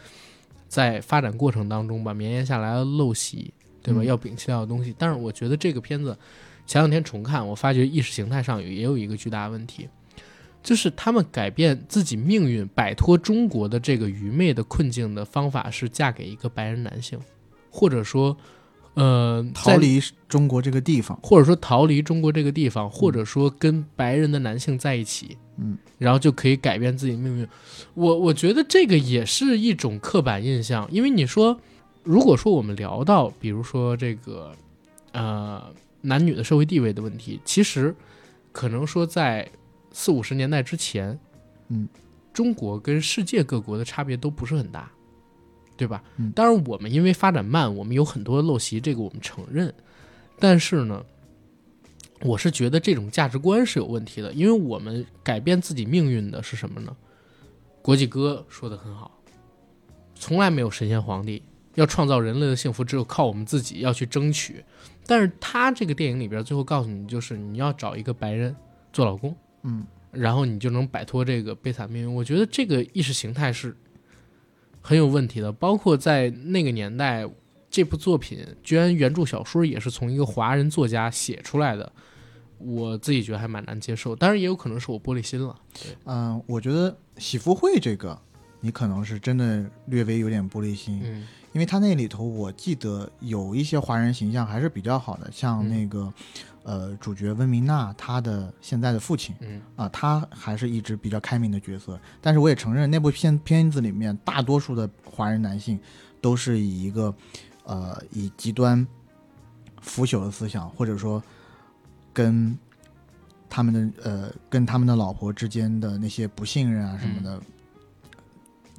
Speaker 1: 在发展过程当中吧绵延下来的陋习，对吧？
Speaker 2: 嗯
Speaker 1: 要摒弃掉的东西。但是我觉得这个片子前两天重看，我发觉意识形态上也有一个巨大问题。就是他们改变自己命运、摆脱中国的这个愚昧的困境的方法是嫁给一个白人男性，或者说，呃，
Speaker 2: 逃离中国这个地方，
Speaker 1: 或者说逃离中国这个地方，或者说跟白人的男性在一起，
Speaker 2: 嗯，
Speaker 1: 然后就可以改变自己命运。我我觉得这个也是一种刻板印象，因为你说，如果说我们聊到，比如说这个，呃，男女的社会地位的问题，其实可能说在四五十年代之前，
Speaker 2: 嗯，
Speaker 1: 中国跟世界各国的差别都不是很大，对吧？
Speaker 2: 嗯
Speaker 1: 当然我们因为发展慢，我们有很多陋习，这个我们承认。但是呢，我是觉得这种价值观是有问题的，因为我们改变自己命运的是什么呢？国际歌说的很好，从来没有神仙皇帝，要创造人类的幸福，只有靠我们自己要去争取。但是他这个电影里边最后告诉你，就是你要找一个白人做老公，
Speaker 2: 嗯，
Speaker 1: 然后你就能摆脱这个悲惨命运。我觉得这个意识形态是很有问题的，包括在那个年代，这部作品居然原著小说也是从一个华人作家写出来的，我自己觉得还蛮难接受。当然，也有可能是我玻璃心了。
Speaker 2: 嗯、我觉得喜福会这个，你可能是真的略微有点玻璃心，
Speaker 1: 嗯
Speaker 2: 因为他那里头我记得有一些华人形象还是比较好的，像
Speaker 1: 嗯
Speaker 2: 那个、呃主角温明娜，她的现在的父亲
Speaker 1: 嗯
Speaker 2: 啊，他还是一直比较开明的角色。但是我也承认，那部片片子里面大多数的华人男性都是以一个呃以极端腐朽的思想，或者说跟他们的呃跟他们的老婆之间的那些不信任啊什么的。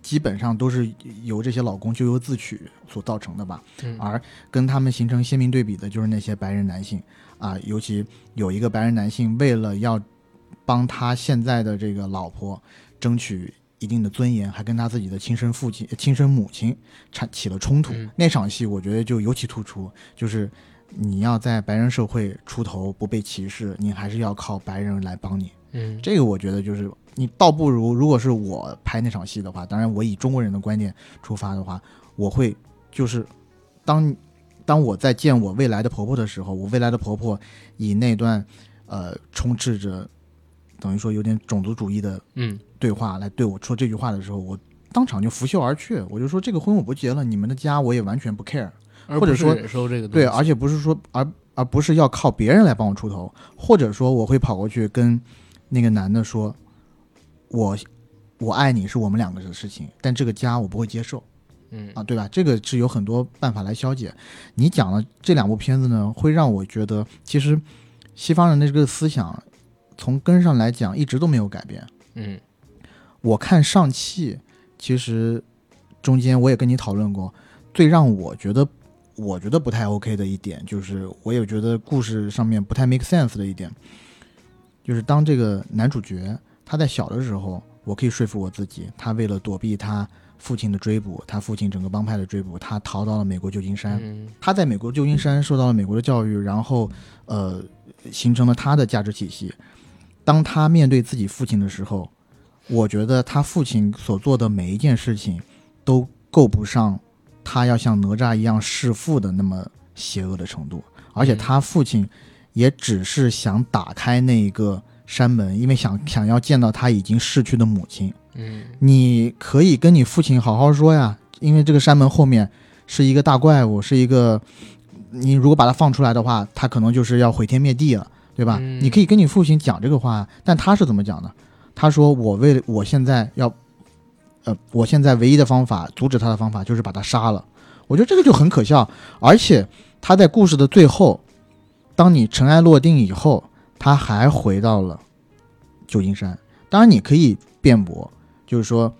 Speaker 2: 基本上都是由这些老公咎由自取所造成的吧，
Speaker 1: 嗯
Speaker 2: 而跟他们形成鲜明对比的就是那些白人男性啊，尤其有一个白人男性为了要帮他现在的这个老婆争取一定的尊严，还跟他自己的亲生父亲、亲生母亲产起了冲突。
Speaker 1: 嗯
Speaker 2: 那场戏我觉得就尤其突出，就是你要在白人社会出头不被歧视，你还是要靠白人来帮你。
Speaker 1: 嗯
Speaker 2: 这个我觉得就是你倒不如，如果是我拍那场戏的话，当然我以中国人的观点出发的话，我会就是当当我在见我未来的婆婆的时候，我未来的婆婆以那段呃充斥着等于说有点种族主义的
Speaker 1: 嗯。
Speaker 2: 对话来对我说这句话的时候，我当场就拂袖而去，我就说这个婚我不结了，你们的家我也完全不 care。
Speaker 1: 而
Speaker 2: 或者说
Speaker 1: 忍受这个
Speaker 2: 对，而且不是说，而而不是要靠别人来帮我出头，或者说我会跑过去跟那个男的说，我我爱你是我们两个的事情，但这个家我不会接受
Speaker 1: 嗯
Speaker 2: 啊，对吧？这个是有很多办法来消解。你讲的这两部片子呢，会让我觉得其实西方人的这个思想从根上来讲一直都没有改变。
Speaker 1: 嗯
Speaker 2: 我看上汽，其实中间我也跟你讨论过，最让我觉得我觉得不太 OK 的一点，就是我也觉得故事上面不太 make sense 的一点，就是当这个男主角他在小的时候，我可以说服我自己，他为了躲避他父亲的追捕，他父亲整个帮派的追捕，他逃到了美国旧金山。
Speaker 1: 嗯
Speaker 2: 他在美国旧金山受到了美国的教育，然后呃，形成了他的价值体系。当他面对自己父亲的时候，我觉得他父亲所做的每一件事情都够不上他要像哪吒一样弑父的那么邪恶的程度，而且他父亲也只是想打开那一个山门，因为想想要见到他已经逝去的母亲。
Speaker 1: 嗯
Speaker 2: 你可以跟你父亲好好说呀，因为这个山门后面是一个大怪物，是一个你如果把它放出来的话，它可能就是要毁天灭地了，对吧？
Speaker 1: 嗯
Speaker 2: 你可以跟你父亲讲这个话，但他是怎么讲的？他说：“我为了我现在要呃，我现在唯一的方法阻止他的方法就是把他杀了。我觉得这个就很可笑，而且他在故事的最后，当你尘埃落定以后，他还回到了旧金山。当然，你可以辩驳，就是说，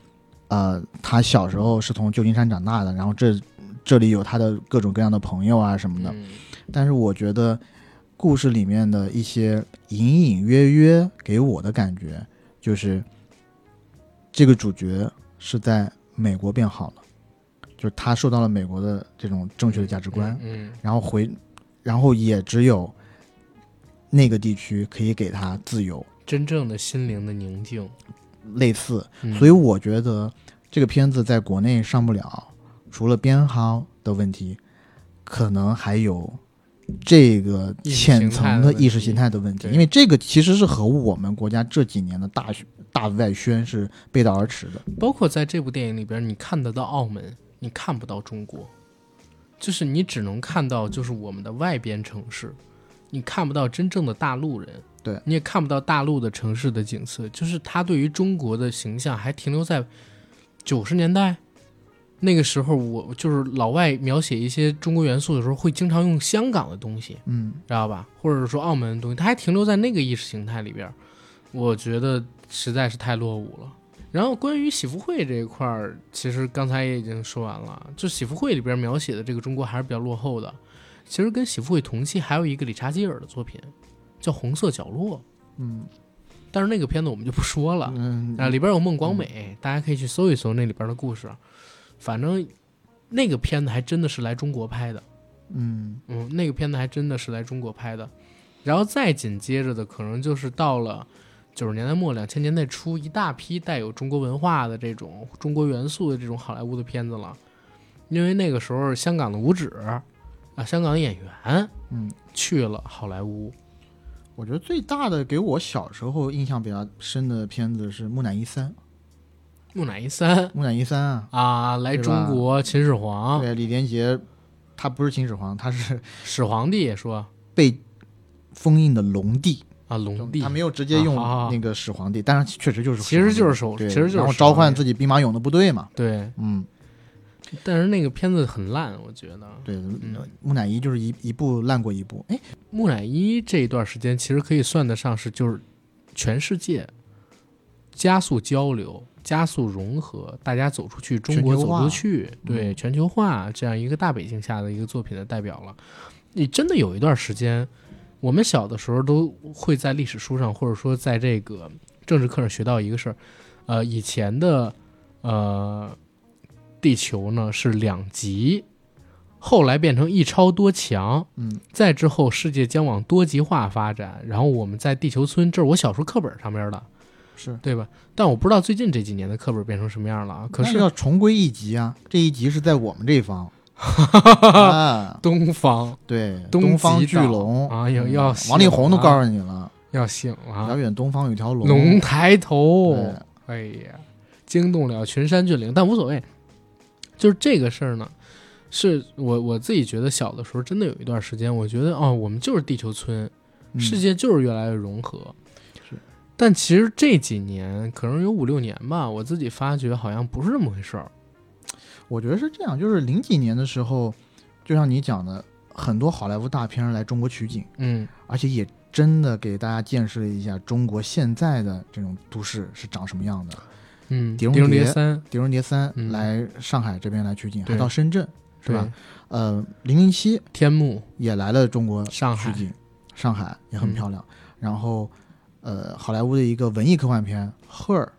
Speaker 2: 呃，他小时候是从旧金山长大的，然后这这里有他的各种各样的朋友啊什么的。
Speaker 1: 嗯。
Speaker 2: 但是我觉得故事里面的一些隐隐约约给我的感觉，就是这个主角是在美国变好了，就是他受到了美国的这种正确的价值观，
Speaker 1: 嗯
Speaker 2: 然后回，然后也只有那个地区可以给他自由，
Speaker 1: 真正的心灵的宁静。
Speaker 2: 类似。
Speaker 1: 嗯
Speaker 2: 所以我觉得这个片子在国内上不了，除了编号的问题，可能还有这个浅层
Speaker 1: 的
Speaker 2: 意识形态的问题，因为这个其实是和我们国家这几年的大大外宣是背道而驰的。
Speaker 1: 包括在这部电影里边，你看得到澳门，你看不到中国，就是你只能看到就是我们的外边城市，你看不到真正的大陆人，
Speaker 2: 对
Speaker 1: 你也看不到大陆的城市的景色，就是他对于中国的形象还停留在九十年代。那个时候，我就是老外描写一些中国元素的时候，会经常用香港的东西，
Speaker 2: 嗯，
Speaker 1: 知道吧？或者说澳门的东西，他还停留在那个意识形态里边，我觉得实在是太落伍了。然后关于喜福会这一块儿，其实刚才也已经说完了，就喜福会里边描写的这个中国还是比较落后的。其实跟喜福会同期还有一个理查基尔的作品，叫《红色角落》，
Speaker 2: 嗯
Speaker 1: 但是那个片子我们就不说了。
Speaker 2: 嗯
Speaker 1: 啊，里边有孟广美，大家可以去搜一搜那里边的故事。反正那个片子还真的是来中国拍的，
Speaker 2: 嗯
Speaker 1: 嗯，那个片子还真的是来中国拍的，然后再紧接着的可能就是到了九十年代末、两千年代初，一大批带有中国文化的这种中国元素的这种好莱坞的片子了。因为那个时候香港的武指啊，香港的演员
Speaker 2: 嗯，
Speaker 1: 去了好莱坞，
Speaker 2: 我觉得最大的给我小时候印象比较深的片子是《木乃伊三》。
Speaker 1: 木乃伊三
Speaker 2: 木乃伊三啊，
Speaker 1: 啊，来中国秦始皇，
Speaker 2: 对，李连杰，他不是秦始皇，他是
Speaker 1: 始皇帝也说
Speaker 2: 被封印的龙帝。
Speaker 1: 啊，龙帝
Speaker 2: 他没有直接用那个始皇帝，但是确实就是
Speaker 1: 其实就是
Speaker 2: 始皇帝对
Speaker 1: 首其实就是
Speaker 2: 然后召唤自己兵马俑的部队嘛，
Speaker 1: 对，
Speaker 2: 嗯，
Speaker 1: 但是那个片子很烂，我觉得。
Speaker 2: 对，
Speaker 1: 嗯
Speaker 2: 木乃伊就是一一部烂过一部，哎，
Speaker 1: 木乃伊这一段时间其实可以算得上是就是全世界加速交流、加速融合，大家走出去，中国走出去，对
Speaker 2: 嗯
Speaker 1: 全球化这样一个大背景下的一个作品的代表了。你真的有一段时间，我们小的时候都会在历史书上，或者说在这个政治课上学到一个事儿，呃，以前的呃地球呢是两极，后来变成一超多强，
Speaker 2: 嗯，
Speaker 1: 再之后，世界将往多极化发展。然后我们在地球村，这是我小时候课本上面的，
Speaker 2: 是，
Speaker 1: 对吧？但我不知道最近这几年的课本变成什么样了啊。可是
Speaker 2: 要重归一级啊，这一级是在我们这一方。啊，
Speaker 1: 东方
Speaker 2: 对，
Speaker 1: 东
Speaker 2: 东方巨龙。
Speaker 1: 啊要
Speaker 2: 嗯。
Speaker 1: 要
Speaker 2: 王力宏都告诉你了，
Speaker 1: 要醒了。
Speaker 2: 遥，远东方有条龙，
Speaker 1: 龙抬头，哎呀，惊动了群山峻岭，但无所谓。就是这个事儿呢，是我我自己觉得小的时候真的有一段时间，我觉得哦，我们就是地球村，
Speaker 2: 嗯
Speaker 1: 世界就是越来越融合。
Speaker 2: 是，
Speaker 1: 但其实这几年可能有五六年吧，我自己发觉好像不是这么回事儿。
Speaker 2: 我觉得是这样，就是零几年的时候，就像你讲的，很多好莱坞大片来中国取景，
Speaker 1: 嗯
Speaker 2: 而且也真的给大家见识了一下中国现在的这种都市是长什么样的。
Speaker 1: 嗯，
Speaker 2: 碟中
Speaker 1: 碟中谍
Speaker 2: 谍
Speaker 1: 三《
Speaker 2: 狄仁杰三》
Speaker 1: 嗯
Speaker 2: 来上海这边来取景，还到深圳是吧？呃，零零七
Speaker 1: 天幕
Speaker 2: 也来了中国
Speaker 1: 上海
Speaker 2: 取景，上海也很
Speaker 1: 嗯
Speaker 2: 漂亮。然后，呃，好莱坞的一个文艺科幻片《赫尔》，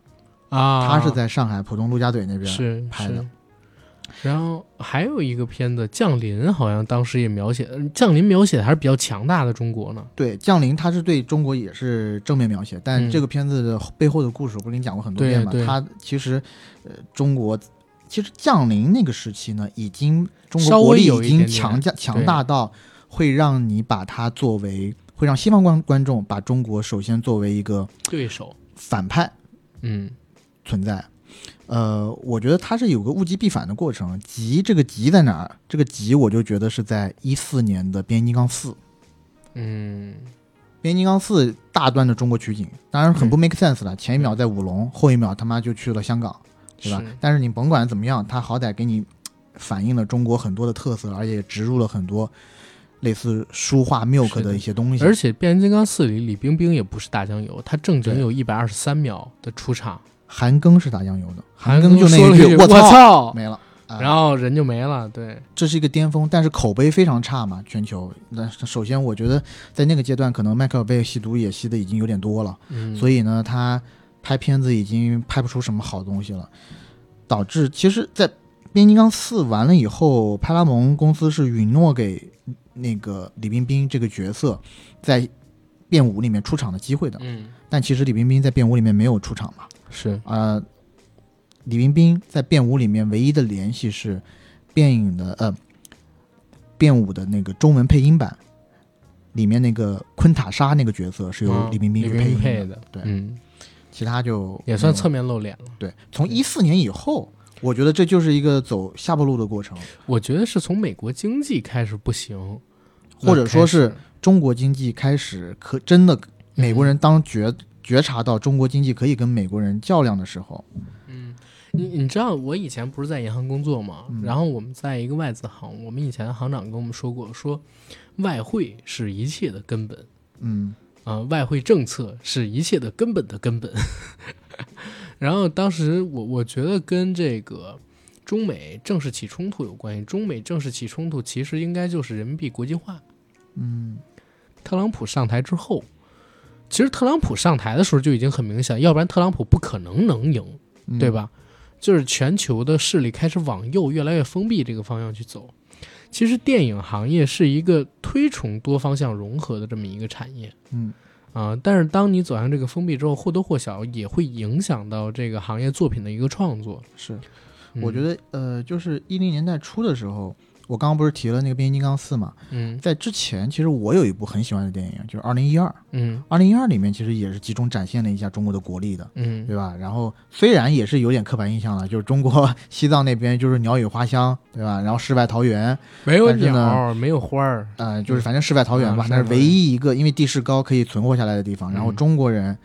Speaker 1: 啊，
Speaker 2: 它是在上海浦东陆家嘴那边
Speaker 1: 是
Speaker 2: 拍的
Speaker 1: 是。然后还有一个片子《降临》，好像当时也描写，呃降临》描写的还是比较强大的中国呢。
Speaker 2: 对，降临它是对中国也是正面描写，但
Speaker 1: 嗯
Speaker 2: 这个片子的背后的故事，我不是跟你讲过很多遍吗？
Speaker 1: 对
Speaker 2: 它其实，呃，中国其实降临那个时期呢，已经中国国力已经强加强大到会让你把它作为，会让西方观观众把中国首先作为一个
Speaker 1: 对手，
Speaker 2: 反派
Speaker 1: 嗯
Speaker 2: 存在。呃，我觉得它是有个物极必反的过程。极这个极在哪儿？这个极我就觉得是在一四年的《变形金刚四》。
Speaker 1: 嗯，
Speaker 2: 变形金刚四大段的中国取景，当然很不 make sense 了。前一秒在武隆，后一秒他妈就去了香港，对吧
Speaker 1: 是？
Speaker 2: 但是你甭管怎么样，它好歹给你反映了中国很多的特色，而且也植入了很多类似书画 milk
Speaker 1: 的
Speaker 2: 的一些东西。
Speaker 1: 而且变形金刚四里李冰冰也不是大酱油，她正经有一百二十三秒的出场，
Speaker 2: 韩庚是打酱油的，
Speaker 1: 韩
Speaker 2: 庚就那
Speaker 1: 说了句“
Speaker 2: 一句“我
Speaker 1: 操
Speaker 2: 操”，没了。啊
Speaker 1: 然后人就没了。对，
Speaker 2: 这是一个巅峰，但是口碑非常差嘛，全球。那首先，我觉得在那个阶段，可能迈克尔贝吸毒也吸的已经有点多了，
Speaker 1: 嗯，
Speaker 2: 所以呢，他拍片子已经拍不出什么好东西了，导致其实，在《变形金刚四》完了以后，派拉蒙公司是允诺给那个李冰冰这个角色在变五里面出场的机会的，
Speaker 1: 嗯
Speaker 2: 但其实李冰冰在变五里面没有出场嘛，
Speaker 1: 是
Speaker 2: 呃，李冰冰在变五里面唯一的联系是变影的呃变五的那个中文配音版里面那个昆塔莎那个角色是由
Speaker 1: 嗯
Speaker 2: 李冰冰去配音的，对，
Speaker 1: 嗯，
Speaker 2: 其他就
Speaker 1: 也算侧面露脸了。
Speaker 2: 对。从一四年以后，我觉得这就是一个走下坡路的过程，
Speaker 1: 我觉得是从美国经济开始不行，
Speaker 2: 或者说是中国经济开始可真的美国人当觉觉察到中国经济可以跟美国人较量的时候，
Speaker 1: 嗯，你你知道我以前不是在银行工作吗？
Speaker 2: 嗯
Speaker 1: 然后我们在一个外资行，我们以前行长跟我们说过，说外汇是一切的根本
Speaker 2: 嗯
Speaker 1: 啊、外汇政策是一切的根本的根本。然后当时我我觉得跟这个中美正式起冲突有关系。中美正式起冲突，其实应该就是人民币国际化。
Speaker 2: 嗯
Speaker 1: 特朗普上台之后，其实特朗普上台的时候就已经很明显，要不然特朗普不可能能赢。
Speaker 2: 嗯，
Speaker 1: 对？吧？就是全球的势力开始往右越来越封闭这个方向去走。其实电影行业是一个推崇多方向融合的这么一个产业
Speaker 2: 嗯
Speaker 1: 啊、但是当你走向这个封闭之后，或多或少也会影响到这个行业作品的一个创作。
Speaker 2: 是。
Speaker 1: 嗯
Speaker 2: 我觉，得呃，就是一零年代初的时候，我刚刚不是提了那个变形金刚四嘛，
Speaker 1: 嗯
Speaker 2: 在之前其实我有一部很喜欢的电影，就是二零一二。
Speaker 1: 嗯
Speaker 2: 二零一二里面其实也是集中展现了一下中国的国力的，
Speaker 1: 嗯，
Speaker 2: 对吧？然后虽然也是有点刻板印象了，就是中国西藏那边就是鸟语花香，对吧？然后世外桃源，
Speaker 1: 没有鸟，没有花儿，
Speaker 2: 呃，就是反正世外桃源吧，
Speaker 1: 嗯
Speaker 2: 那是唯一一个因为地势高可以存活下来的地方。然后
Speaker 1: 嗯
Speaker 2: 中国人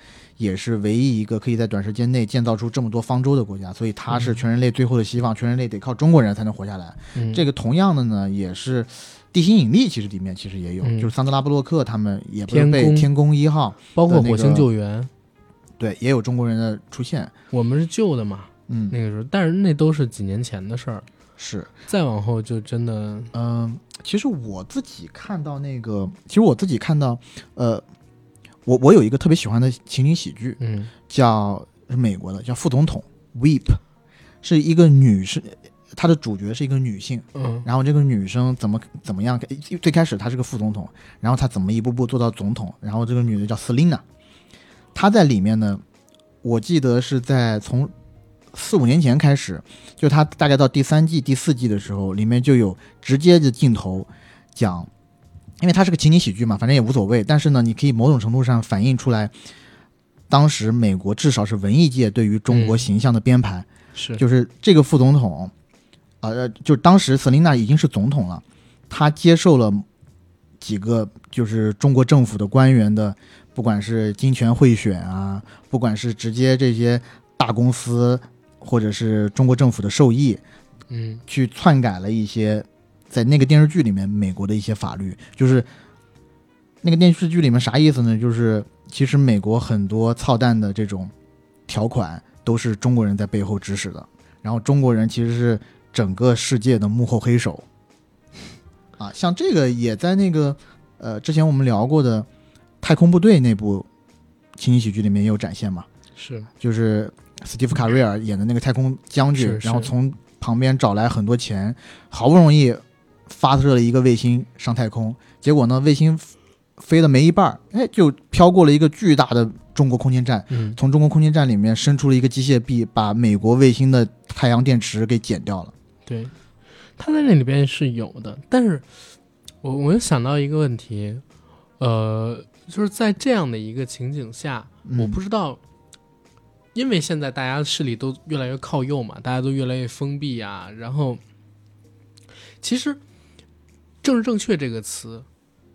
Speaker 2: 也是唯一一个可以在短时间内建造出这么多方舟的国家，所以它是
Speaker 1: 嗯。
Speaker 2: 全人类最后的希望，全人类得靠中国人才能活下来。
Speaker 1: 嗯、
Speaker 2: 这个同样的呢，也是地心引力，其实里面其实也有，
Speaker 1: 嗯。
Speaker 2: 就是桑德拉布洛克他们也不是
Speaker 1: 天宫。
Speaker 2: 被天宫一号，
Speaker 1: 包括火星救援，
Speaker 2: 对，也有中国人的出现。
Speaker 1: 我们是救的嘛，
Speaker 2: 嗯，
Speaker 1: 那个时候，但是那都是几年前的事儿，
Speaker 2: 是，
Speaker 1: 再往后就真的，
Speaker 2: 嗯、其实我自己看到那个，其实我自己看到，呃，我我有一个特别喜欢的情景喜剧，
Speaker 1: 嗯
Speaker 2: 叫是美国的，叫《副总统》（Weep），是一个女生，她的主角是一个女性。
Speaker 1: 嗯
Speaker 2: 然后这个女生怎么怎么样？最开始她是个副总统，然后她怎么一步步做到总统？然后这个女的叫 Selina，她在里面呢，我记得是在从四五年前开始，就她大概到第三季、第四季的时候，里面就有直接的镜头讲，因为它是个情景喜剧嘛，反正也无所谓。但是呢，你可以某种程度上反映出来，当时美国至少是文艺界对于中国
Speaker 1: 嗯
Speaker 2: 形象的编排。
Speaker 1: 是，
Speaker 2: 就是这个副总统，呃，就当时瑟琳娜已经是总统了，她接受了几个就是中国政府的官员的，不管是金权贿选啊，不管是直接这些大公司或者是中国政府的授意，
Speaker 1: 嗯
Speaker 2: 去篡改了一些在那个电视剧里面美国的一些法律，就是那个电视剧里面啥意思呢？就是其实美国很多操蛋的这种条款都是中国人在背后指使的，然后中国人其实是整个世界的幕后黑手啊。像这个也在那个呃之前我们聊过的《太空部队》那部情景喜剧里面也有展现嘛，
Speaker 1: 是，
Speaker 2: 就是斯蒂夫·卡瑞尔演的那个太空将军然后从旁边找来很多钱，好不容易发射了一个卫星上太空，结果呢，卫星飞了没一半儿，哎，就飘过了一个巨大的中国空间站，
Speaker 1: 嗯
Speaker 2: 从中国空间站里面伸出了一个机械臂，把美国卫星的太阳电池给剪掉了。
Speaker 1: 对，它在那里边是有的，但是我我又想到一个问题，呃，就是在这样的一个情景下，
Speaker 2: 嗯
Speaker 1: 我不知道，因为现在大家势力都越来越靠右嘛，大家都越来越封闭啊，然后其实“政治正确”这个词。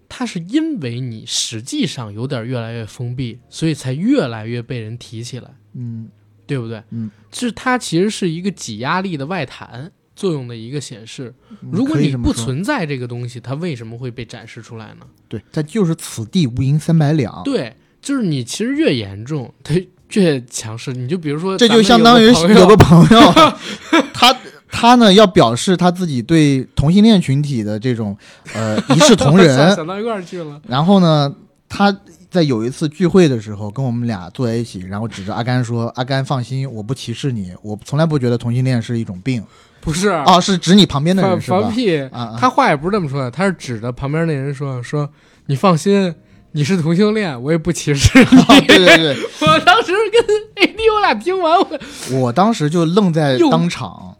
Speaker 1: 它是因为你实际上有点越来越封闭，所以才越来越被人提起来。
Speaker 2: 嗯
Speaker 1: 对不对？
Speaker 2: 嗯，
Speaker 1: 就是它其实是一个挤压力的外弹作用的一个显示。如果你不存在这个东西，它为什么会被展示出来呢？
Speaker 2: 对，它就是此地无银三百两。
Speaker 1: 对，就是你其实越严重，它越强势。你就比如说，
Speaker 2: 这就相当于
Speaker 1: 有
Speaker 2: 有个朋友，他他呢要表示他自己对同性恋群体的这种呃 一视同仁，
Speaker 1: 想到一块儿去了。
Speaker 2: 然后呢，他在有一次聚会的时候跟我们俩坐在一起，然后指着阿甘说：“阿甘，放心，我不歧视你，我从来不觉得同性恋是一种病。
Speaker 1: 不是”
Speaker 2: 哦，是指你旁边的人是吧
Speaker 1: 放？屁，他话也不是这么说的，他是指着旁边那人说：“说你放心，你是同性恋，我也不歧视你。
Speaker 2: 啊对对对，
Speaker 1: 我当时跟 AD 我俩听完，我
Speaker 2: 我当时就愣在当场，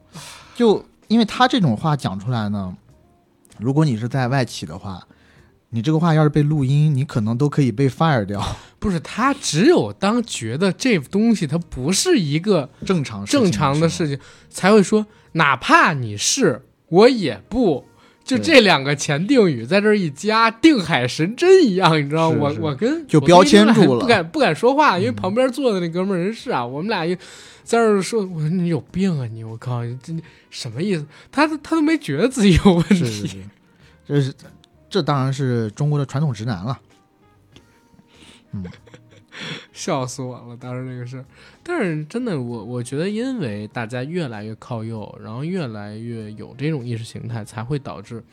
Speaker 2: 就因为他这种话讲出来呢，如果你是在外企的话，你这个话要是被录音，你可能都可以被 fire 掉。
Speaker 1: 不是他只有当觉得这东西它不是一个
Speaker 2: 正常
Speaker 1: 正常的事情，才会说，哪怕你是，我也不。就这两个前定语在这一加，定海神针一样，你知道吗？我我跟
Speaker 2: 就标签住了。
Speaker 1: 不敢不敢说话，因为
Speaker 2: 嗯。
Speaker 1: 旁边坐的那哥们儿人是啊，我们俩一在这儿说，我说你有病啊你，我靠，这什么意思？他他都没觉得自己有问题，
Speaker 2: 是是是，这是这当然是中国的传统直男了。
Speaker 1: 笑死我了，当时那个事儿。但是真的，我我觉得，因为大家越来越靠右，然后越来越有这种意识形态，才会导致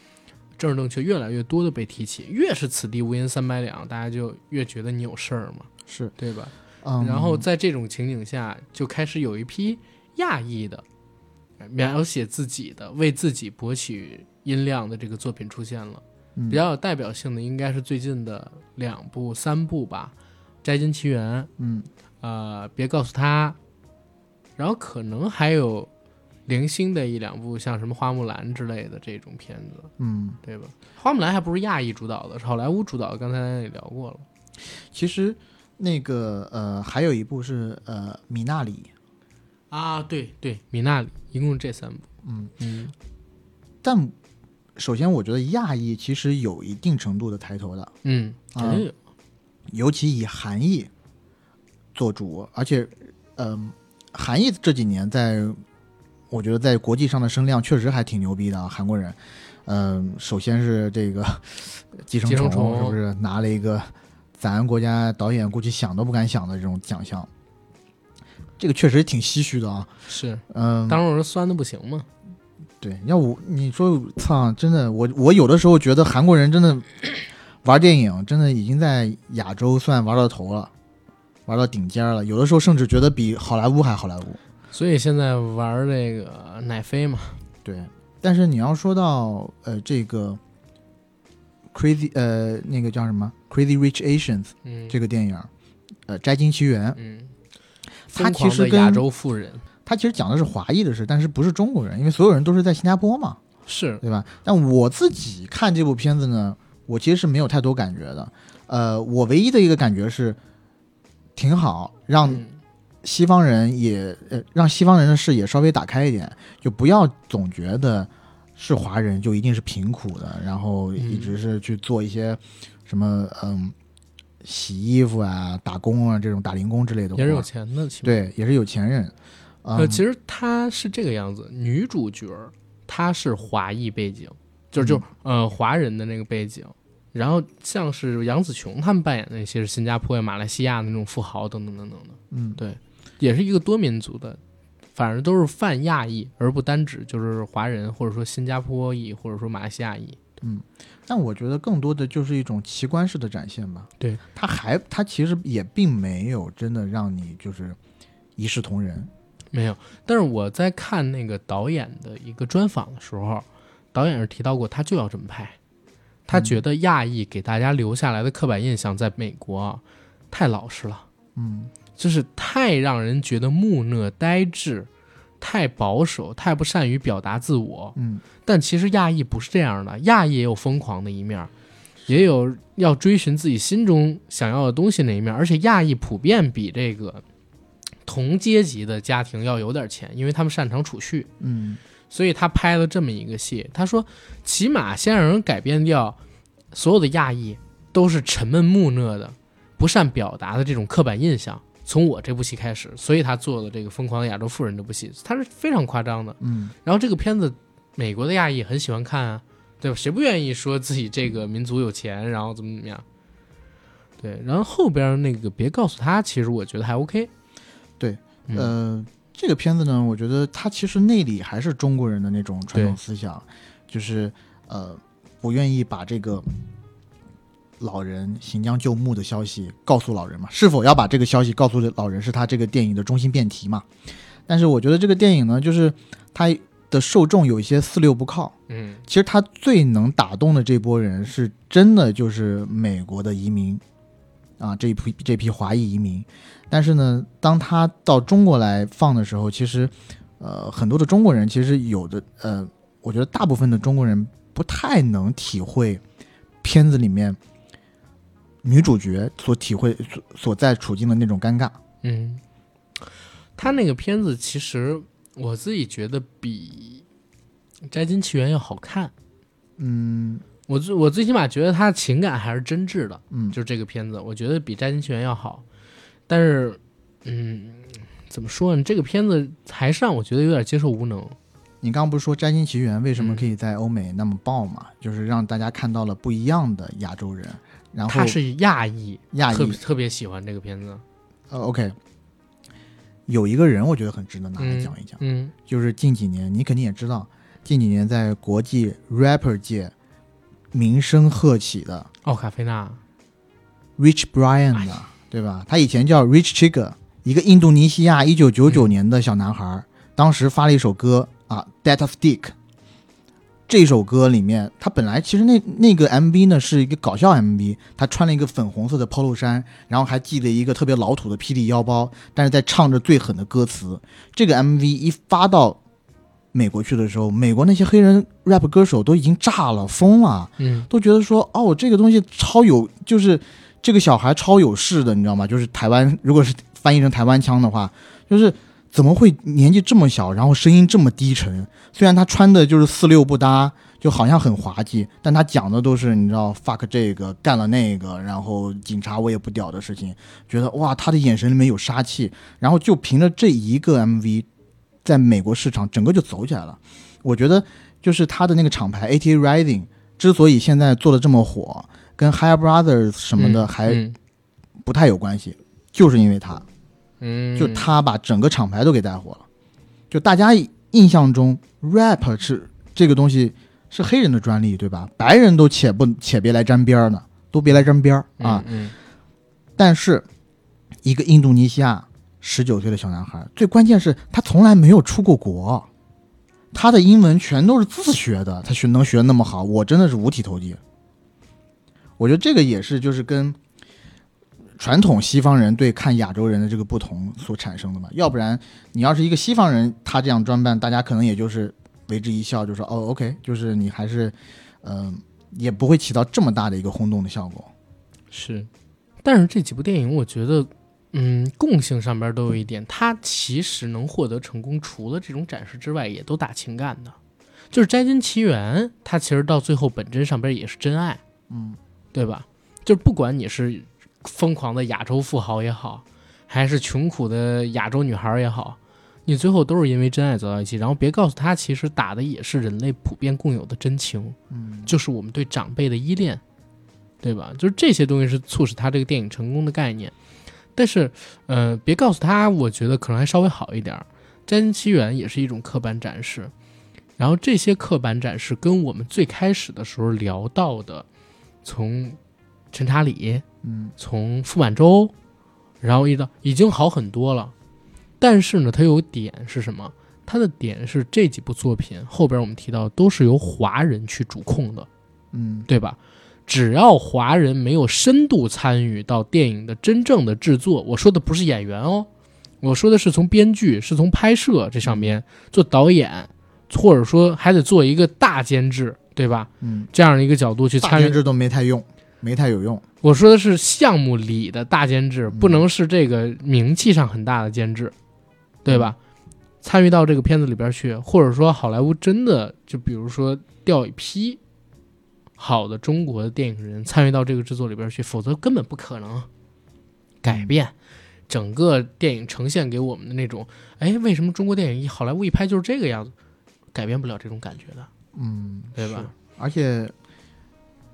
Speaker 1: 政治正确越来越多的被提起。越是此地无银三百两，大家就越觉得你有事儿嘛，
Speaker 2: 是，
Speaker 1: 对吧？
Speaker 2: 嗯，
Speaker 1: 然后在这种情景下，就开始有一批亚裔的描写自己的、为自己博取音量的这个作品出现了。
Speaker 2: 嗯
Speaker 1: 比较有代表性的应该是最近的两部、三部吧，《摘金奇缘》。
Speaker 2: 嗯
Speaker 1: 呃，别告诉他，然后可能还有零星的一两部，像什么《花木兰》之类的这种片子，
Speaker 2: 嗯，
Speaker 1: 对吧？《花木兰》还不是亚裔主导的，是好莱坞主导的，刚才咱也聊过了。
Speaker 2: 其实那个呃还有一部是呃米娜里，
Speaker 1: 啊，对对，米娜里，一共这三部。
Speaker 2: 嗯，
Speaker 1: 嗯，
Speaker 2: 但首先我觉得亚裔其实有一定程度的抬头的，
Speaker 1: 嗯，肯定有。
Speaker 2: 尤其以韩裔做主，而且，嗯、韩裔这几年在，我觉得在国际上的声量确实还挺牛逼的啊，韩国人。嗯、首先是这个 寄生
Speaker 1: 寄生
Speaker 2: 虫，是不是拿了一个咱国家导演估计想都不敢想的这种奖项？这个确实挺唏嘘的啊。
Speaker 1: 是，
Speaker 2: 嗯、
Speaker 1: 当时我说酸的不行嘛。
Speaker 2: 对，要我你说操，真的，我我有的时候觉得韩国人真的玩电影，真的已经在亚洲算玩到头了，玩到顶尖了。有的时候甚至觉得比好莱坞还好莱坞。
Speaker 1: 所以现在玩这个奶飞嘛，
Speaker 2: 对，但是你要说到呃这个 Crazy 呃那个叫什么 Crazy Rich Asians
Speaker 1: 嗯，
Speaker 2: 这个电影，呃《摘金奇缘》，
Speaker 1: 嗯，
Speaker 2: 它其实跟
Speaker 1: 亚洲富人
Speaker 2: 它其实讲的是华裔的事，但是不是中国人，因为所有人都是在新加坡嘛。
Speaker 1: 是，
Speaker 2: 对吧？但我自己看这部片子呢，我其实是没有太多感觉的。呃，我唯一的一个感觉是挺好，让
Speaker 1: 嗯
Speaker 2: 西方人也呃让西方人的视野稍微打开一点，就不要总觉得是华人就一定是贫苦的，然后一直是去做一些什么嗯洗衣服啊、打工啊这种打零工之类的
Speaker 1: 也是有。钱的，
Speaker 2: 对，也是有钱人。嗯、
Speaker 1: 呃，其实她是这个样子，女主角儿她是华裔背景，就是就、呃华人的那个背景，然后像是杨紫琼他们扮演的那些是新加坡呀、马来西亚的那种富豪等等等等的，
Speaker 2: 嗯，对
Speaker 1: 也是一个多民族的，反正都是泛亚裔，而不单指就是华人或者说新加坡裔或者说马来西亚裔。
Speaker 2: 嗯但我觉得更多的就是一种奇观式的展现吧。
Speaker 1: 对，
Speaker 2: 他还他其实也并没有真的让你就是一视同仁。
Speaker 1: 没有，但是我在看那个导演的一个专访的时候，导演是提到过，他就要这么拍，他觉得亚裔给大家留下来的刻板印象，在美国啊太老实了，
Speaker 2: 嗯。
Speaker 1: 就是太让人觉得木讷呆滞，太保守，太不善于表达自我。
Speaker 2: 嗯，
Speaker 1: 但其实亚裔不是这样的，亚裔也有疯狂的一面儿，也有要追寻自己心中想要的东西那一面儿，而且亚裔普遍比这个同阶级的家庭要有点钱，因为他们擅长储蓄，
Speaker 2: 嗯
Speaker 1: 所以他拍了这么一个戏。他说，起码先让人改变掉所有的亚裔都是沉闷木讷的、不善表达的这种刻板印象，从我这部戏开始，所以他做了这个《疯狂的亚洲富人》这部戏，他是非常夸张的。
Speaker 2: 嗯，
Speaker 1: 然后这个片子，美国的亚裔很喜欢看啊，对吧？谁不愿意说自己这个民族有钱，然后怎么怎么样？对，然后后边那个别告诉他，其实我觉得还 OK。
Speaker 2: 对，
Speaker 1: 嗯、
Speaker 2: 呃，这个片子呢，我觉得它其实内里还是中国人的那种传统思想，就是呃，不愿意把这个老人行将就木的消息告诉老人嘛，是否要把这个消息告诉老人，是他这个电影的中心辩题嘛。但是我觉得这个电影呢，就是它的受众有一些四六不靠，
Speaker 1: 嗯
Speaker 2: 其实它最能打动的这波人，是真的就是美国的移民啊，这一批这批华裔移民。但是呢，当他到中国来放的时候，其实呃很多的中国人其实有的呃，我觉得大部分的中国人不太能体会片子里面女主角所体会所所在处境的那种尴尬。
Speaker 1: 嗯，他那个片子其实我自己觉得比《摘金奇缘》要好看。
Speaker 2: 嗯
Speaker 1: 我最我最起码觉得他的情感还是真挚的，
Speaker 2: 嗯，
Speaker 1: 就是这个片子，我觉得比《摘金奇缘》要好。但是，嗯，怎么说呢？这个片子还是让我觉得有点接受无能。
Speaker 2: 你刚刚不是说《摘金奇缘》为什么
Speaker 1: 嗯
Speaker 2: 可以在欧美那么爆嘛？就是让大家看到了不一样的亚洲人，然后
Speaker 1: 他是亚裔，
Speaker 2: 亚裔
Speaker 1: 特别特别喜欢这个片子。
Speaker 2: 呃，OK，有一个人我觉得很值得拿来讲一讲，
Speaker 1: 嗯
Speaker 2: 就是近几年你肯定也知道，近几年在国际 rapper 界名声鹤起的
Speaker 1: 奥卡菲娜
Speaker 2: ，Rich Brian
Speaker 1: 哎
Speaker 2: 的，对吧？他以前叫 Rich Chigga，一个印度尼西亚一九九九年的小男孩，当时发了一首歌啊，《Death of Dick》。这首歌里面，他本来其实那那个 MV 呢是一个搞笑 MV，他穿了一个粉红色的 polo 衫，然后还系了一个特别老土的霹雳腰包，但是在唱着最狠的歌词。这个 MV 一发到美国去的时候，美国那些黑人 rap 歌手都已经炸了，疯了。
Speaker 1: 嗯
Speaker 2: 都觉得说，哦，这个东西超有，就是这个小孩超有势的，你知道吗？就是台湾，如果是翻译成台湾腔的话，就是怎么会年纪这么小，然后声音这么低沉？虽然他穿的就是四六不搭，就好像很滑稽，但他讲的都是你知道 fuck 这个干了那个，然后警察我也不屌的事情，觉得哇，他的眼神里面有杀气，然后就凭着这一个 MV，在美国市场整个就走起来了。我觉得就是他的那个厂牌 ATA Rising 之所以现在做的这么火，跟 Higher Brothers 什么的还
Speaker 1: 嗯
Speaker 2: 不太有关系，就是因为他，
Speaker 1: 嗯，
Speaker 2: 就他把整个厂牌都给带火了。就大家印象中，rap 是这个东西是黑人的专利，对吧？白人都且不且别来沾边儿呢，都别来沾边儿啊。
Speaker 1: 嗯
Speaker 2: 但是，一个印度尼西亚十九岁的小男孩，最关键是他从来没有出过国，他的英文全都是自学的，他学能学那么好，我真的是五体投地。我觉得这个也是就是跟传统西方人对看亚洲人的这个不同所产生的嘛。要不然你要是一个西方人，他这样装扮，大家可能也就是为之一笑，就说哦，OK，就是你还是，嗯、也不会起到这么大的一个轰动的效果。
Speaker 1: 是，但是这几部电影我觉得，嗯，共性上边都有一点，它其实能获得成功，除了这种展示之外，也都打情感的。就是《摘金奇缘》，它其实到最后本真上边也是真爱，
Speaker 2: 嗯
Speaker 1: 对吧？就是不管你是疯狂的亚洲富豪也好，还是穷苦的亚洲女孩也好，你最后都是因为真爱走到一起。然后别告诉他，其实打的也是人类普遍共有的真情，
Speaker 2: 嗯
Speaker 1: 就是我们对长辈的依恋，对吧？就是这些东西是促使他这个电影成功的概念。但是，呃，别告诉他，我觉得可能还稍微好一点儿。《摘金奇缘》也是一种刻板展示，然后这些刻板展示跟我们最开始的时候聊到的，从陈查理，
Speaker 2: 嗯
Speaker 1: 从傅满洲，然后一直到已经好很多了。但是呢，它有点是什么？它的点是这几部作品后边我们提到都是由华人去主控的，
Speaker 2: 嗯
Speaker 1: 对吧？只要华人没有深度参与到电影的真正的制作，我说的不是演员哦，我说的是从编剧，是从拍摄这上面做导演，或者说还得做一个大监制，对吧？
Speaker 2: 嗯，
Speaker 1: 这样的一个角度去参与
Speaker 2: 大监制都没太用，没太有用。
Speaker 1: 我说的是项目里的大监制，
Speaker 2: 嗯
Speaker 1: 不能是这个名气上很大的监制，对吧？参与到这个片子里边去，或者说好莱坞真的就比如说调一批好的中国的电影人参与到这个制作里边去，否则根本不可能改变整个电影呈现给我们的那种，哎，为什么中国电影一好莱坞一拍就是这个样子，改变不了这种感觉的，
Speaker 2: 嗯，
Speaker 1: 对吧？
Speaker 2: 而且，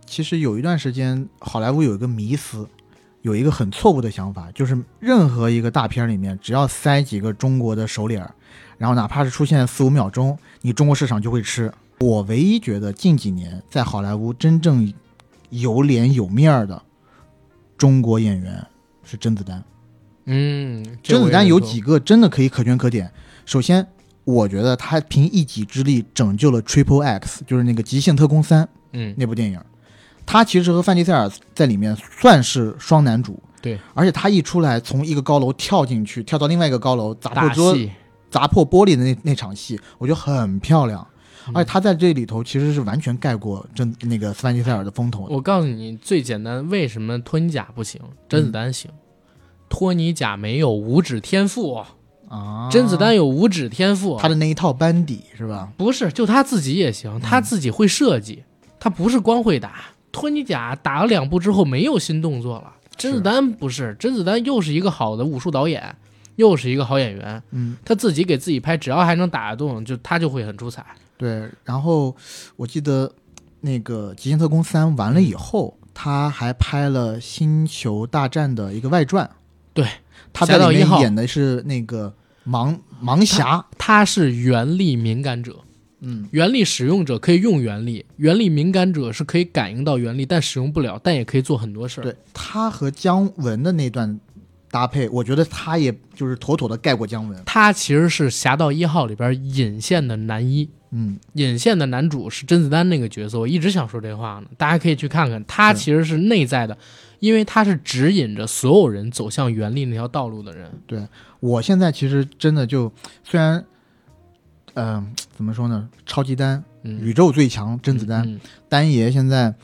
Speaker 2: 其实有一段时间，好莱坞有一个迷思，有一个很错误的想法，就是任何一个大片里面，只要塞几个中国的手脸，然后哪怕是出现四五秒钟，你中国市场就会吃。我唯一觉得近几年在好莱坞真正有脸有面儿的中国演员是甄子丹。
Speaker 1: 嗯，
Speaker 2: 甄子丹有几个真的可以可圈可点。首先，我觉得他凭一己之力拯救了 Triple X，就是那个《极限特工三》
Speaker 1: 嗯
Speaker 2: 那部电影。他其实和范迪塞尔在里面算是双男主，
Speaker 1: 对，
Speaker 2: 而且他一出来，从一个高楼跳进去，跳到另外一个高楼，砸破
Speaker 1: 打
Speaker 2: 桌、砸破玻璃的那那场戏，我觉得很漂亮。
Speaker 1: 嗯。
Speaker 2: 而且他在这里头其实是完全盖过真那个斯范尼塞尔的风头的。
Speaker 1: 我告诉你最简单，为什么托尼贾不行，甄子丹行？托尼贾没有五指天赋，
Speaker 2: 啊，
Speaker 1: 甄子丹有五指天赋，
Speaker 2: 他的那一套班底是吧？
Speaker 1: 不是，就他自己也行，他自己会设计，他不是光会打。托尼贾打了两部之后没有新动作了，甄子丹不是，甄子丹又是一个好的武术导演，又是一个好演员，
Speaker 2: 嗯，
Speaker 1: 他自己给自己拍，只要还能打得动，就他就会很出彩。
Speaker 2: 对。然后我记得那个《极限特工三》完了以后，他还拍了《星球大战》的一个外传。
Speaker 1: 对，
Speaker 2: 他在里面演的是那个盲盲侠。
Speaker 1: 他是原力敏感者，
Speaker 2: 嗯，
Speaker 1: 原力使用者可以用原力，原力敏感者是可以感应到原力，但使用不了，但也可以做很多事儿。
Speaker 2: 对他和姜文的那段搭配，我觉得他也就是妥妥的盖过姜文。
Speaker 1: 他其实是《侠盗一号》里边引线的男一，
Speaker 2: 嗯，
Speaker 1: 引线的男主是甄子丹那个角色，我一直想说这话呢，大家可以去看看，他其实是内在的，因为他是指引着所有人走向原力那条道路的人。
Speaker 2: 对我现在其实真的就虽然，嗯、怎么说呢？超级丹、
Speaker 1: 嗯，
Speaker 2: 宇宙最强甄子丹、
Speaker 1: 嗯
Speaker 2: 丹爷现在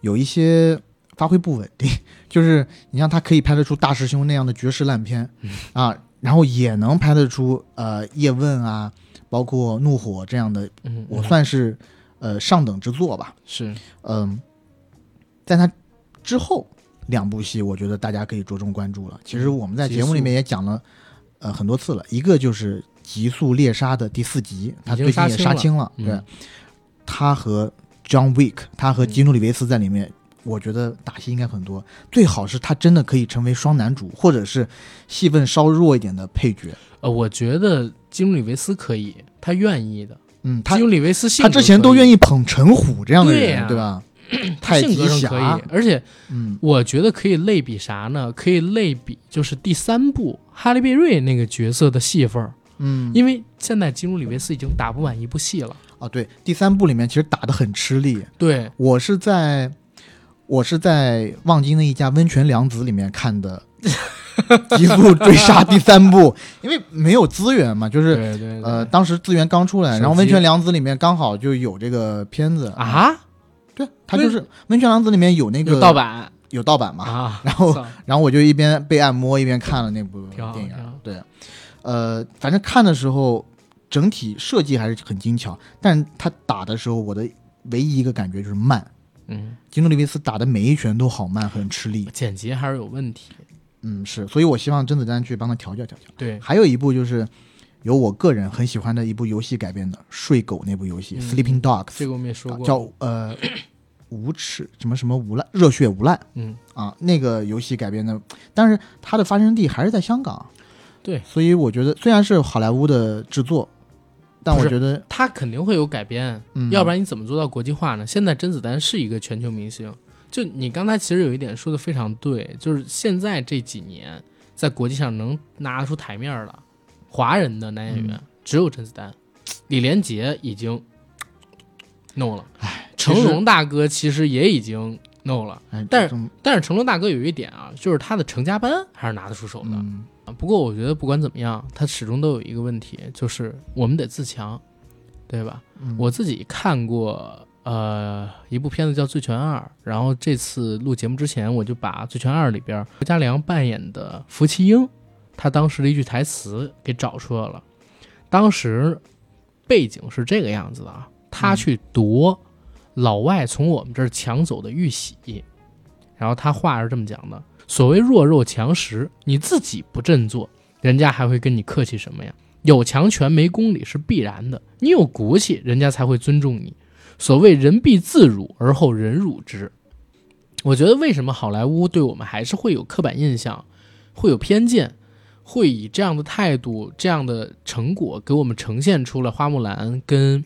Speaker 2: 有一些发挥不稳定，就是你像他可以拍得出大师兄那样的绝世烂片、
Speaker 1: 嗯
Speaker 2: 啊，然后也能拍得出呃叶问啊，包括怒火这样的，
Speaker 1: 嗯，
Speaker 2: 我
Speaker 1: 嗯
Speaker 2: 算是呃上等之作吧。
Speaker 1: 是
Speaker 2: 嗯，在他之后两部戏，我觉得大家可以着重关注了。其实我们在节目里面也讲了呃很多次了，一个就是《极速猎杀》的第四集，他最近也
Speaker 1: 杀青了
Speaker 2: 对。他和 John Wick，他和
Speaker 1: 嗯
Speaker 2: 基努里维斯在里面，我觉得打戏应该很多。最好是他真的可以成为双男主，或者是戏份稍弱一点的配角。
Speaker 1: 呃，我觉得基努里维斯可以，他愿意的。
Speaker 2: 嗯，他
Speaker 1: 基努里维斯性
Speaker 2: 他
Speaker 1: 格他
Speaker 2: 之前都愿意捧陈虎这样的人，
Speaker 1: 对
Speaker 2: 吧？
Speaker 1: 他性
Speaker 2: 太极
Speaker 1: 格上可
Speaker 2: 侠
Speaker 1: 以，，而且
Speaker 2: 嗯，
Speaker 1: 我觉得可以类比啥呢？可以类比就是第三部哈利贝瑞那个角色的戏份儿，
Speaker 2: 嗯，
Speaker 1: 因为现在基努里维斯已经打不满一部戏了。
Speaker 2: 哦，对，第三部里面其实打得很吃力。
Speaker 1: 对，
Speaker 2: 我是在我是在望京的一家温泉良子里面看的《极速追杀 》第三部，因为没有资源嘛，就是呃，当时资源刚出来，然后温泉良子里面刚好就有这个片子，
Speaker 1: 啊，
Speaker 2: 对，他就是温泉良子里面有那个
Speaker 1: 有盗版
Speaker 2: 有盗版嘛，
Speaker 1: 啊，
Speaker 2: 然后然后我就一边被按摩一边看了那部电影，对，呃，反正看的时候整体设计还是很精巧，但是他打的时候，我的唯一一个感觉就是慢。
Speaker 1: 嗯，
Speaker 2: 基努里维斯打的每一拳都好慢，很吃力。
Speaker 1: 剪辑还是有问题。
Speaker 2: 嗯，是，所以我希望甄子丹去帮他调教调教。
Speaker 1: 对，
Speaker 2: 还有一部就是由我个人很喜欢的一部游戏改编的《睡狗》那部游戏，
Speaker 1: 嗯
Speaker 2: Sleeping Dogs》
Speaker 1: 这个我们也说过。
Speaker 2: 叫呃无耻什么什么无赖热血无赖
Speaker 1: 嗯，
Speaker 2: 啊，那个游戏改编的，但是它的发生地还是在香港。
Speaker 1: 对
Speaker 2: 所以我觉得虽然是好莱坞的制作，但我觉得
Speaker 1: 它肯定会有改编，
Speaker 2: 嗯，
Speaker 1: 要不然你怎么做到国际化呢？现在甄子丹是一个全球明星，就你刚才其实有一点说的非常对，就是现在这几年在国际上能拿得出台面的华人的男演员、
Speaker 2: 嗯。
Speaker 1: 只有甄子丹，李连杰已经 no 了，
Speaker 2: 哎
Speaker 1: 成龙大哥其实也已经 no 了，
Speaker 2: 哎，
Speaker 1: 但是但是成龙大哥有一点啊，就是他的成家班还是拿得出手的。
Speaker 2: 嗯。
Speaker 1: 不过我觉得不管怎么样，他始终都有一个问题，就是我们得自强，对吧？
Speaker 2: 嗯。
Speaker 1: 我自己看过呃一部片子叫《醉拳二》，然后这次录节目之前，我就把《醉拳二》里边何家良扮演的福奇英，他当时的一句台词给找出来了。当时背景是这个样子的啊，他去夺老外从我们这儿抢走的玉玺，然后他话是这么讲的：所谓弱肉强食，你自己不振作，人家还会跟你客气什么呀？有强权没公理是必然的，你有骨气，人家才会尊重你。所谓人必自辱而后人辱之。我觉得为什么好莱坞对我们还是会有刻板印象，会有偏见，会以这样的态度、这样的成果给我们呈现出了花木兰跟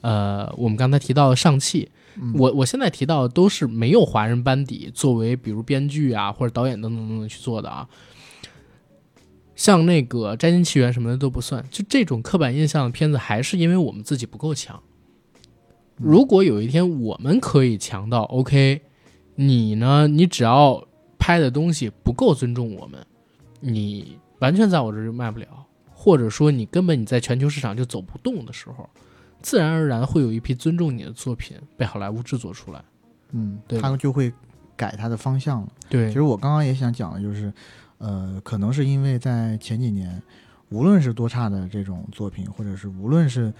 Speaker 1: 呃我们刚才提到的上汽。
Speaker 2: 嗯
Speaker 1: 我我现在提到的都是没有华人班底作为比如编剧啊或者导演等等等等去做的啊。像那个《摘金奇缘》什么的都不算，就这种刻板印象的片子，还是因为我们自己不够强。如果有一天我们可以强到 OK，你呢？你只要拍的东西不够尊重我们，你完全在我这儿就卖不了，或者说你根本你在全球市场就走不动的时候，自然而然会有一批尊重你的作品被好莱坞制作出来。
Speaker 2: 嗯
Speaker 1: 对，
Speaker 2: 他就会改他的方向了。
Speaker 1: 对
Speaker 2: 其实我刚刚也想讲的就是，呃，可能是因为在前几年，无论是多差的这种作品，或者是无论是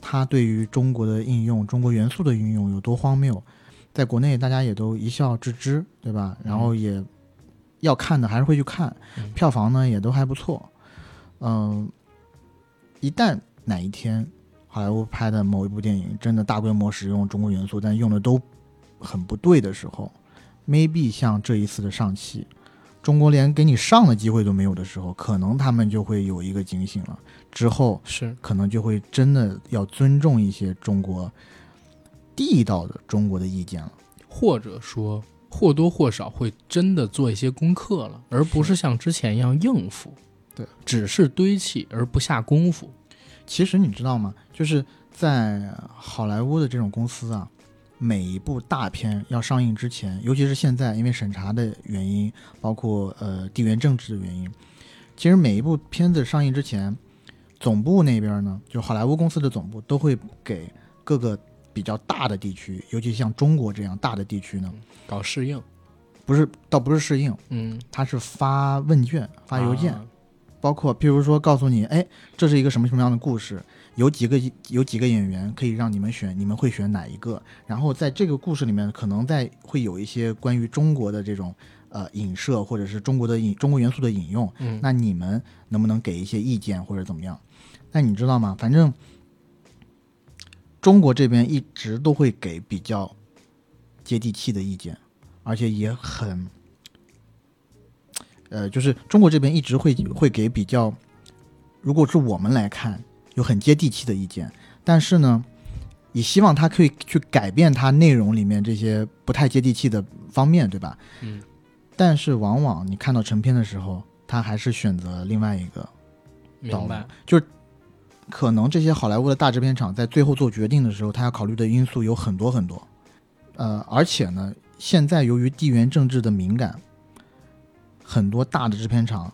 Speaker 2: 它对于中国的应用、中国元素的运用有多荒谬，在国内大家也都一笑置之，对吧？然后也要看的还是会去看，
Speaker 1: 嗯
Speaker 2: 票房呢也都还不错。嗯、一旦哪一天好莱坞拍的某一部电影真的大规模使用中国元素，但用的都很不对的时候，maybe 像这一次的上汽，中国连给你上的机会都没有的时候，可能他们就会有一个警醒了。之后
Speaker 1: 是
Speaker 2: 可能就会真的要尊重一些中国地道的中国的意见了。
Speaker 1: 或者说或多或少会真的做一些功课了，而不是像之前一样应付。
Speaker 2: 对，
Speaker 1: 只是堆砌而不下功夫。
Speaker 2: 其实你知道吗？就是在好莱坞的这种公司啊，每一部大片要上映之前，尤其是现在因为审查的原因，包括呃地缘政治的原因，其实每一部片子上映之前，总部那边呢，就好莱坞公司的总部都会给各个比较大的地区，尤其像中国这样大的地区呢，
Speaker 1: 搞适应，
Speaker 2: 不是倒不是适应，
Speaker 1: 嗯，
Speaker 2: 它是发问卷、发邮件。
Speaker 1: 啊
Speaker 2: 包括譬如说告诉你，哎，这是一个什么什么样的故事，有几个有几个演员可以让你们选，你们会选哪一个？然后在这个故事里面，可能在会有一些关于中国的这种呃影射，或者是中国的引中国元素的引用，
Speaker 1: 嗯，
Speaker 2: 那你们能不能给一些意见或者怎么样？那你知道吗？反正中国这边一直都会给比较接地气的意见，而且也很，呃，就是中国这边一直会会给比较，如果是我们来看，有很接地气的意见，但是呢，也希望他可以去改变它内容里面这些不太接地气的方面，对吧？
Speaker 1: 嗯，
Speaker 2: 但是往往你看到成片的时候，他还是选择另外一个
Speaker 1: 就是。
Speaker 2: 可能这些好莱坞的大制片厂在最后做决定的时候，他要考虑的因素有很多很多。呃，而且呢，现在由于地缘政治的敏感，很多大的制片厂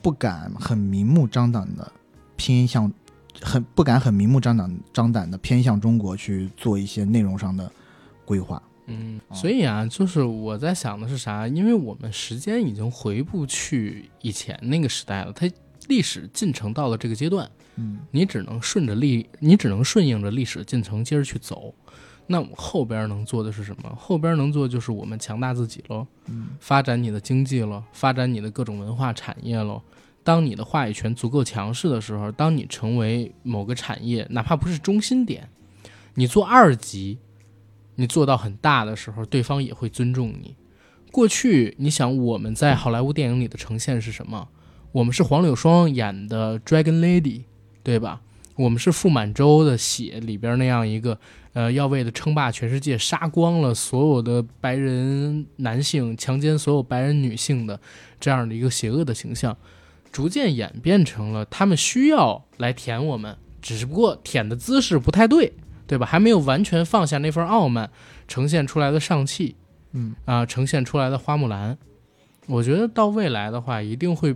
Speaker 2: 不敢很明目张胆的偏向，很不敢很明目张胆张胆的偏向中国去做一些内容上的规划。
Speaker 1: 嗯，
Speaker 2: 哦
Speaker 1: 所以啊，就是我在想的是啥？因为我们时间已经回不去以前那个时代了，它历史进程到了这个阶段，
Speaker 2: 嗯，
Speaker 1: 你只能顺着历，你只能顺应着历史进程接着去走。那我后边能做的是什么？后边能做就是我们强大自己喽，
Speaker 2: 嗯，
Speaker 1: 发展你的经济喽，发展你的各种文化产业喽。当你的话语权足够强势的时候，当你成为某个产业，哪怕不是中心点，你做二级，你做到很大的时候，对方也会尊重你。过去，你想我们在好莱坞电影里的呈现是什么？我们是黄柳霜演的 Dragon Lady，对吧？我们是傅满洲的血里边那样一个，呃，要为了称霸全世界，杀光了所有的白人男性，强奸所有白人女性的这样的一个邪恶的形象，逐渐演变成了他们需要来舔我们，只不过舔的姿势不太对，对吧？还没有完全放下那份傲慢，呈现出来的上汽，
Speaker 2: 嗯
Speaker 1: 啊、呈现出来的花木兰，我觉得到未来的话，一定会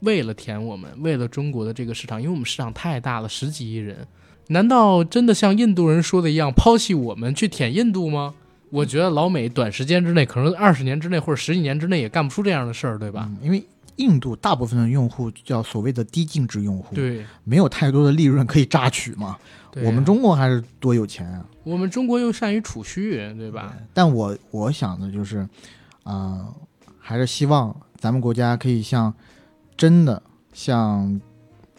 Speaker 1: 为了舔我们，为了中国的这个市场，因为我们市场太大了，十几亿人，难道真的像印度人说的一样，抛弃我们去舔印度吗？我觉得老美短时间之内，可能二十年之内或者十几年之内也干不出这样的事儿，对吧？
Speaker 2: 嗯因为印度大部分的用户叫所谓的低净值用户，，
Speaker 1: 对，
Speaker 2: 没有太多的利润可以榨取嘛。我们中国还是多有钱啊！
Speaker 1: 我们中国又善于储蓄，对吧？
Speaker 2: 但我我想的就是，啊、还是希望咱们国家可以像真的像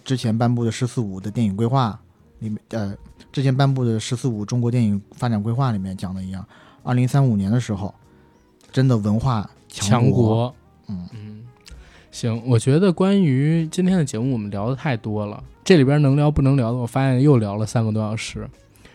Speaker 2: 之前颁布的“十四五”的电影规划里面，呃，之前颁布的“十四五”中国电影发展规划里面讲的一样，二零三五年的时候，真的文化
Speaker 1: 强
Speaker 2: 国，嗯
Speaker 1: 嗯，行，我觉得关于今天的节目我们聊的太多了，这里边能聊不能聊的，我发现又聊了三个多小时。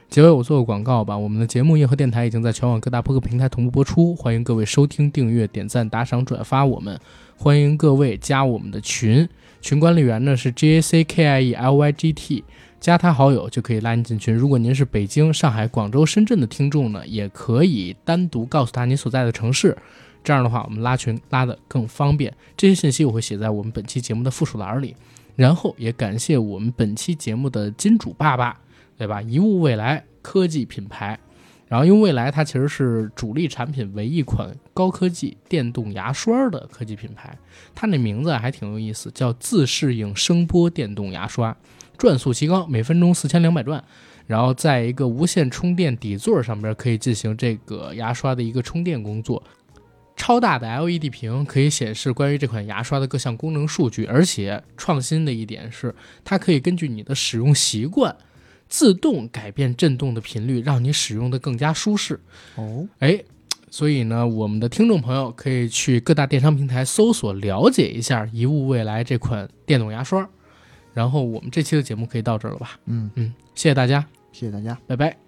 Speaker 1: 结尾我做个广告吧，我们的节目硬核电台已经在全网各大播客平台同步播出，欢迎各位收听、订阅、点赞、打赏、转发我们，欢迎各位加我们的群，群管理员呢是 J A C K I E L Y G T，加他好友就可以拉您进群。如果您是北京、上海、广州、深圳的听众呢，也可以单独告诉他你所在的城市，这样的话我们拉群拉的更方便。这些信息我会写在我们本期节目的附属栏里。然后也感谢我们本期节目的金主爸爸，对吧？一物未来科技品牌。然后，因为未来它其实是主力产品为一款高科技电动牙刷的科技品牌，它那名字还挺有意思，叫自适应声波电动牙刷，转速极高，每分钟四千两百转。然后在一个无线充电底座上边可以进行这个牙刷的一个充电工作。超大的 LED 屏可以显示关于这款牙刷的各项功能数据，而且创新的一点是，它可以根据你的使用习惯，自动改变震动的频率，让你使用的更加舒适。
Speaker 2: 哦，
Speaker 1: 哎，所以呢，我们的听众朋友可以去各大电商平台搜索了解一下一物未来这款电动牙刷。然后我们这期的节目可以到这儿了吧？
Speaker 2: 嗯，
Speaker 1: 嗯，谢谢大家，
Speaker 2: 谢谢大家。
Speaker 1: 拜拜。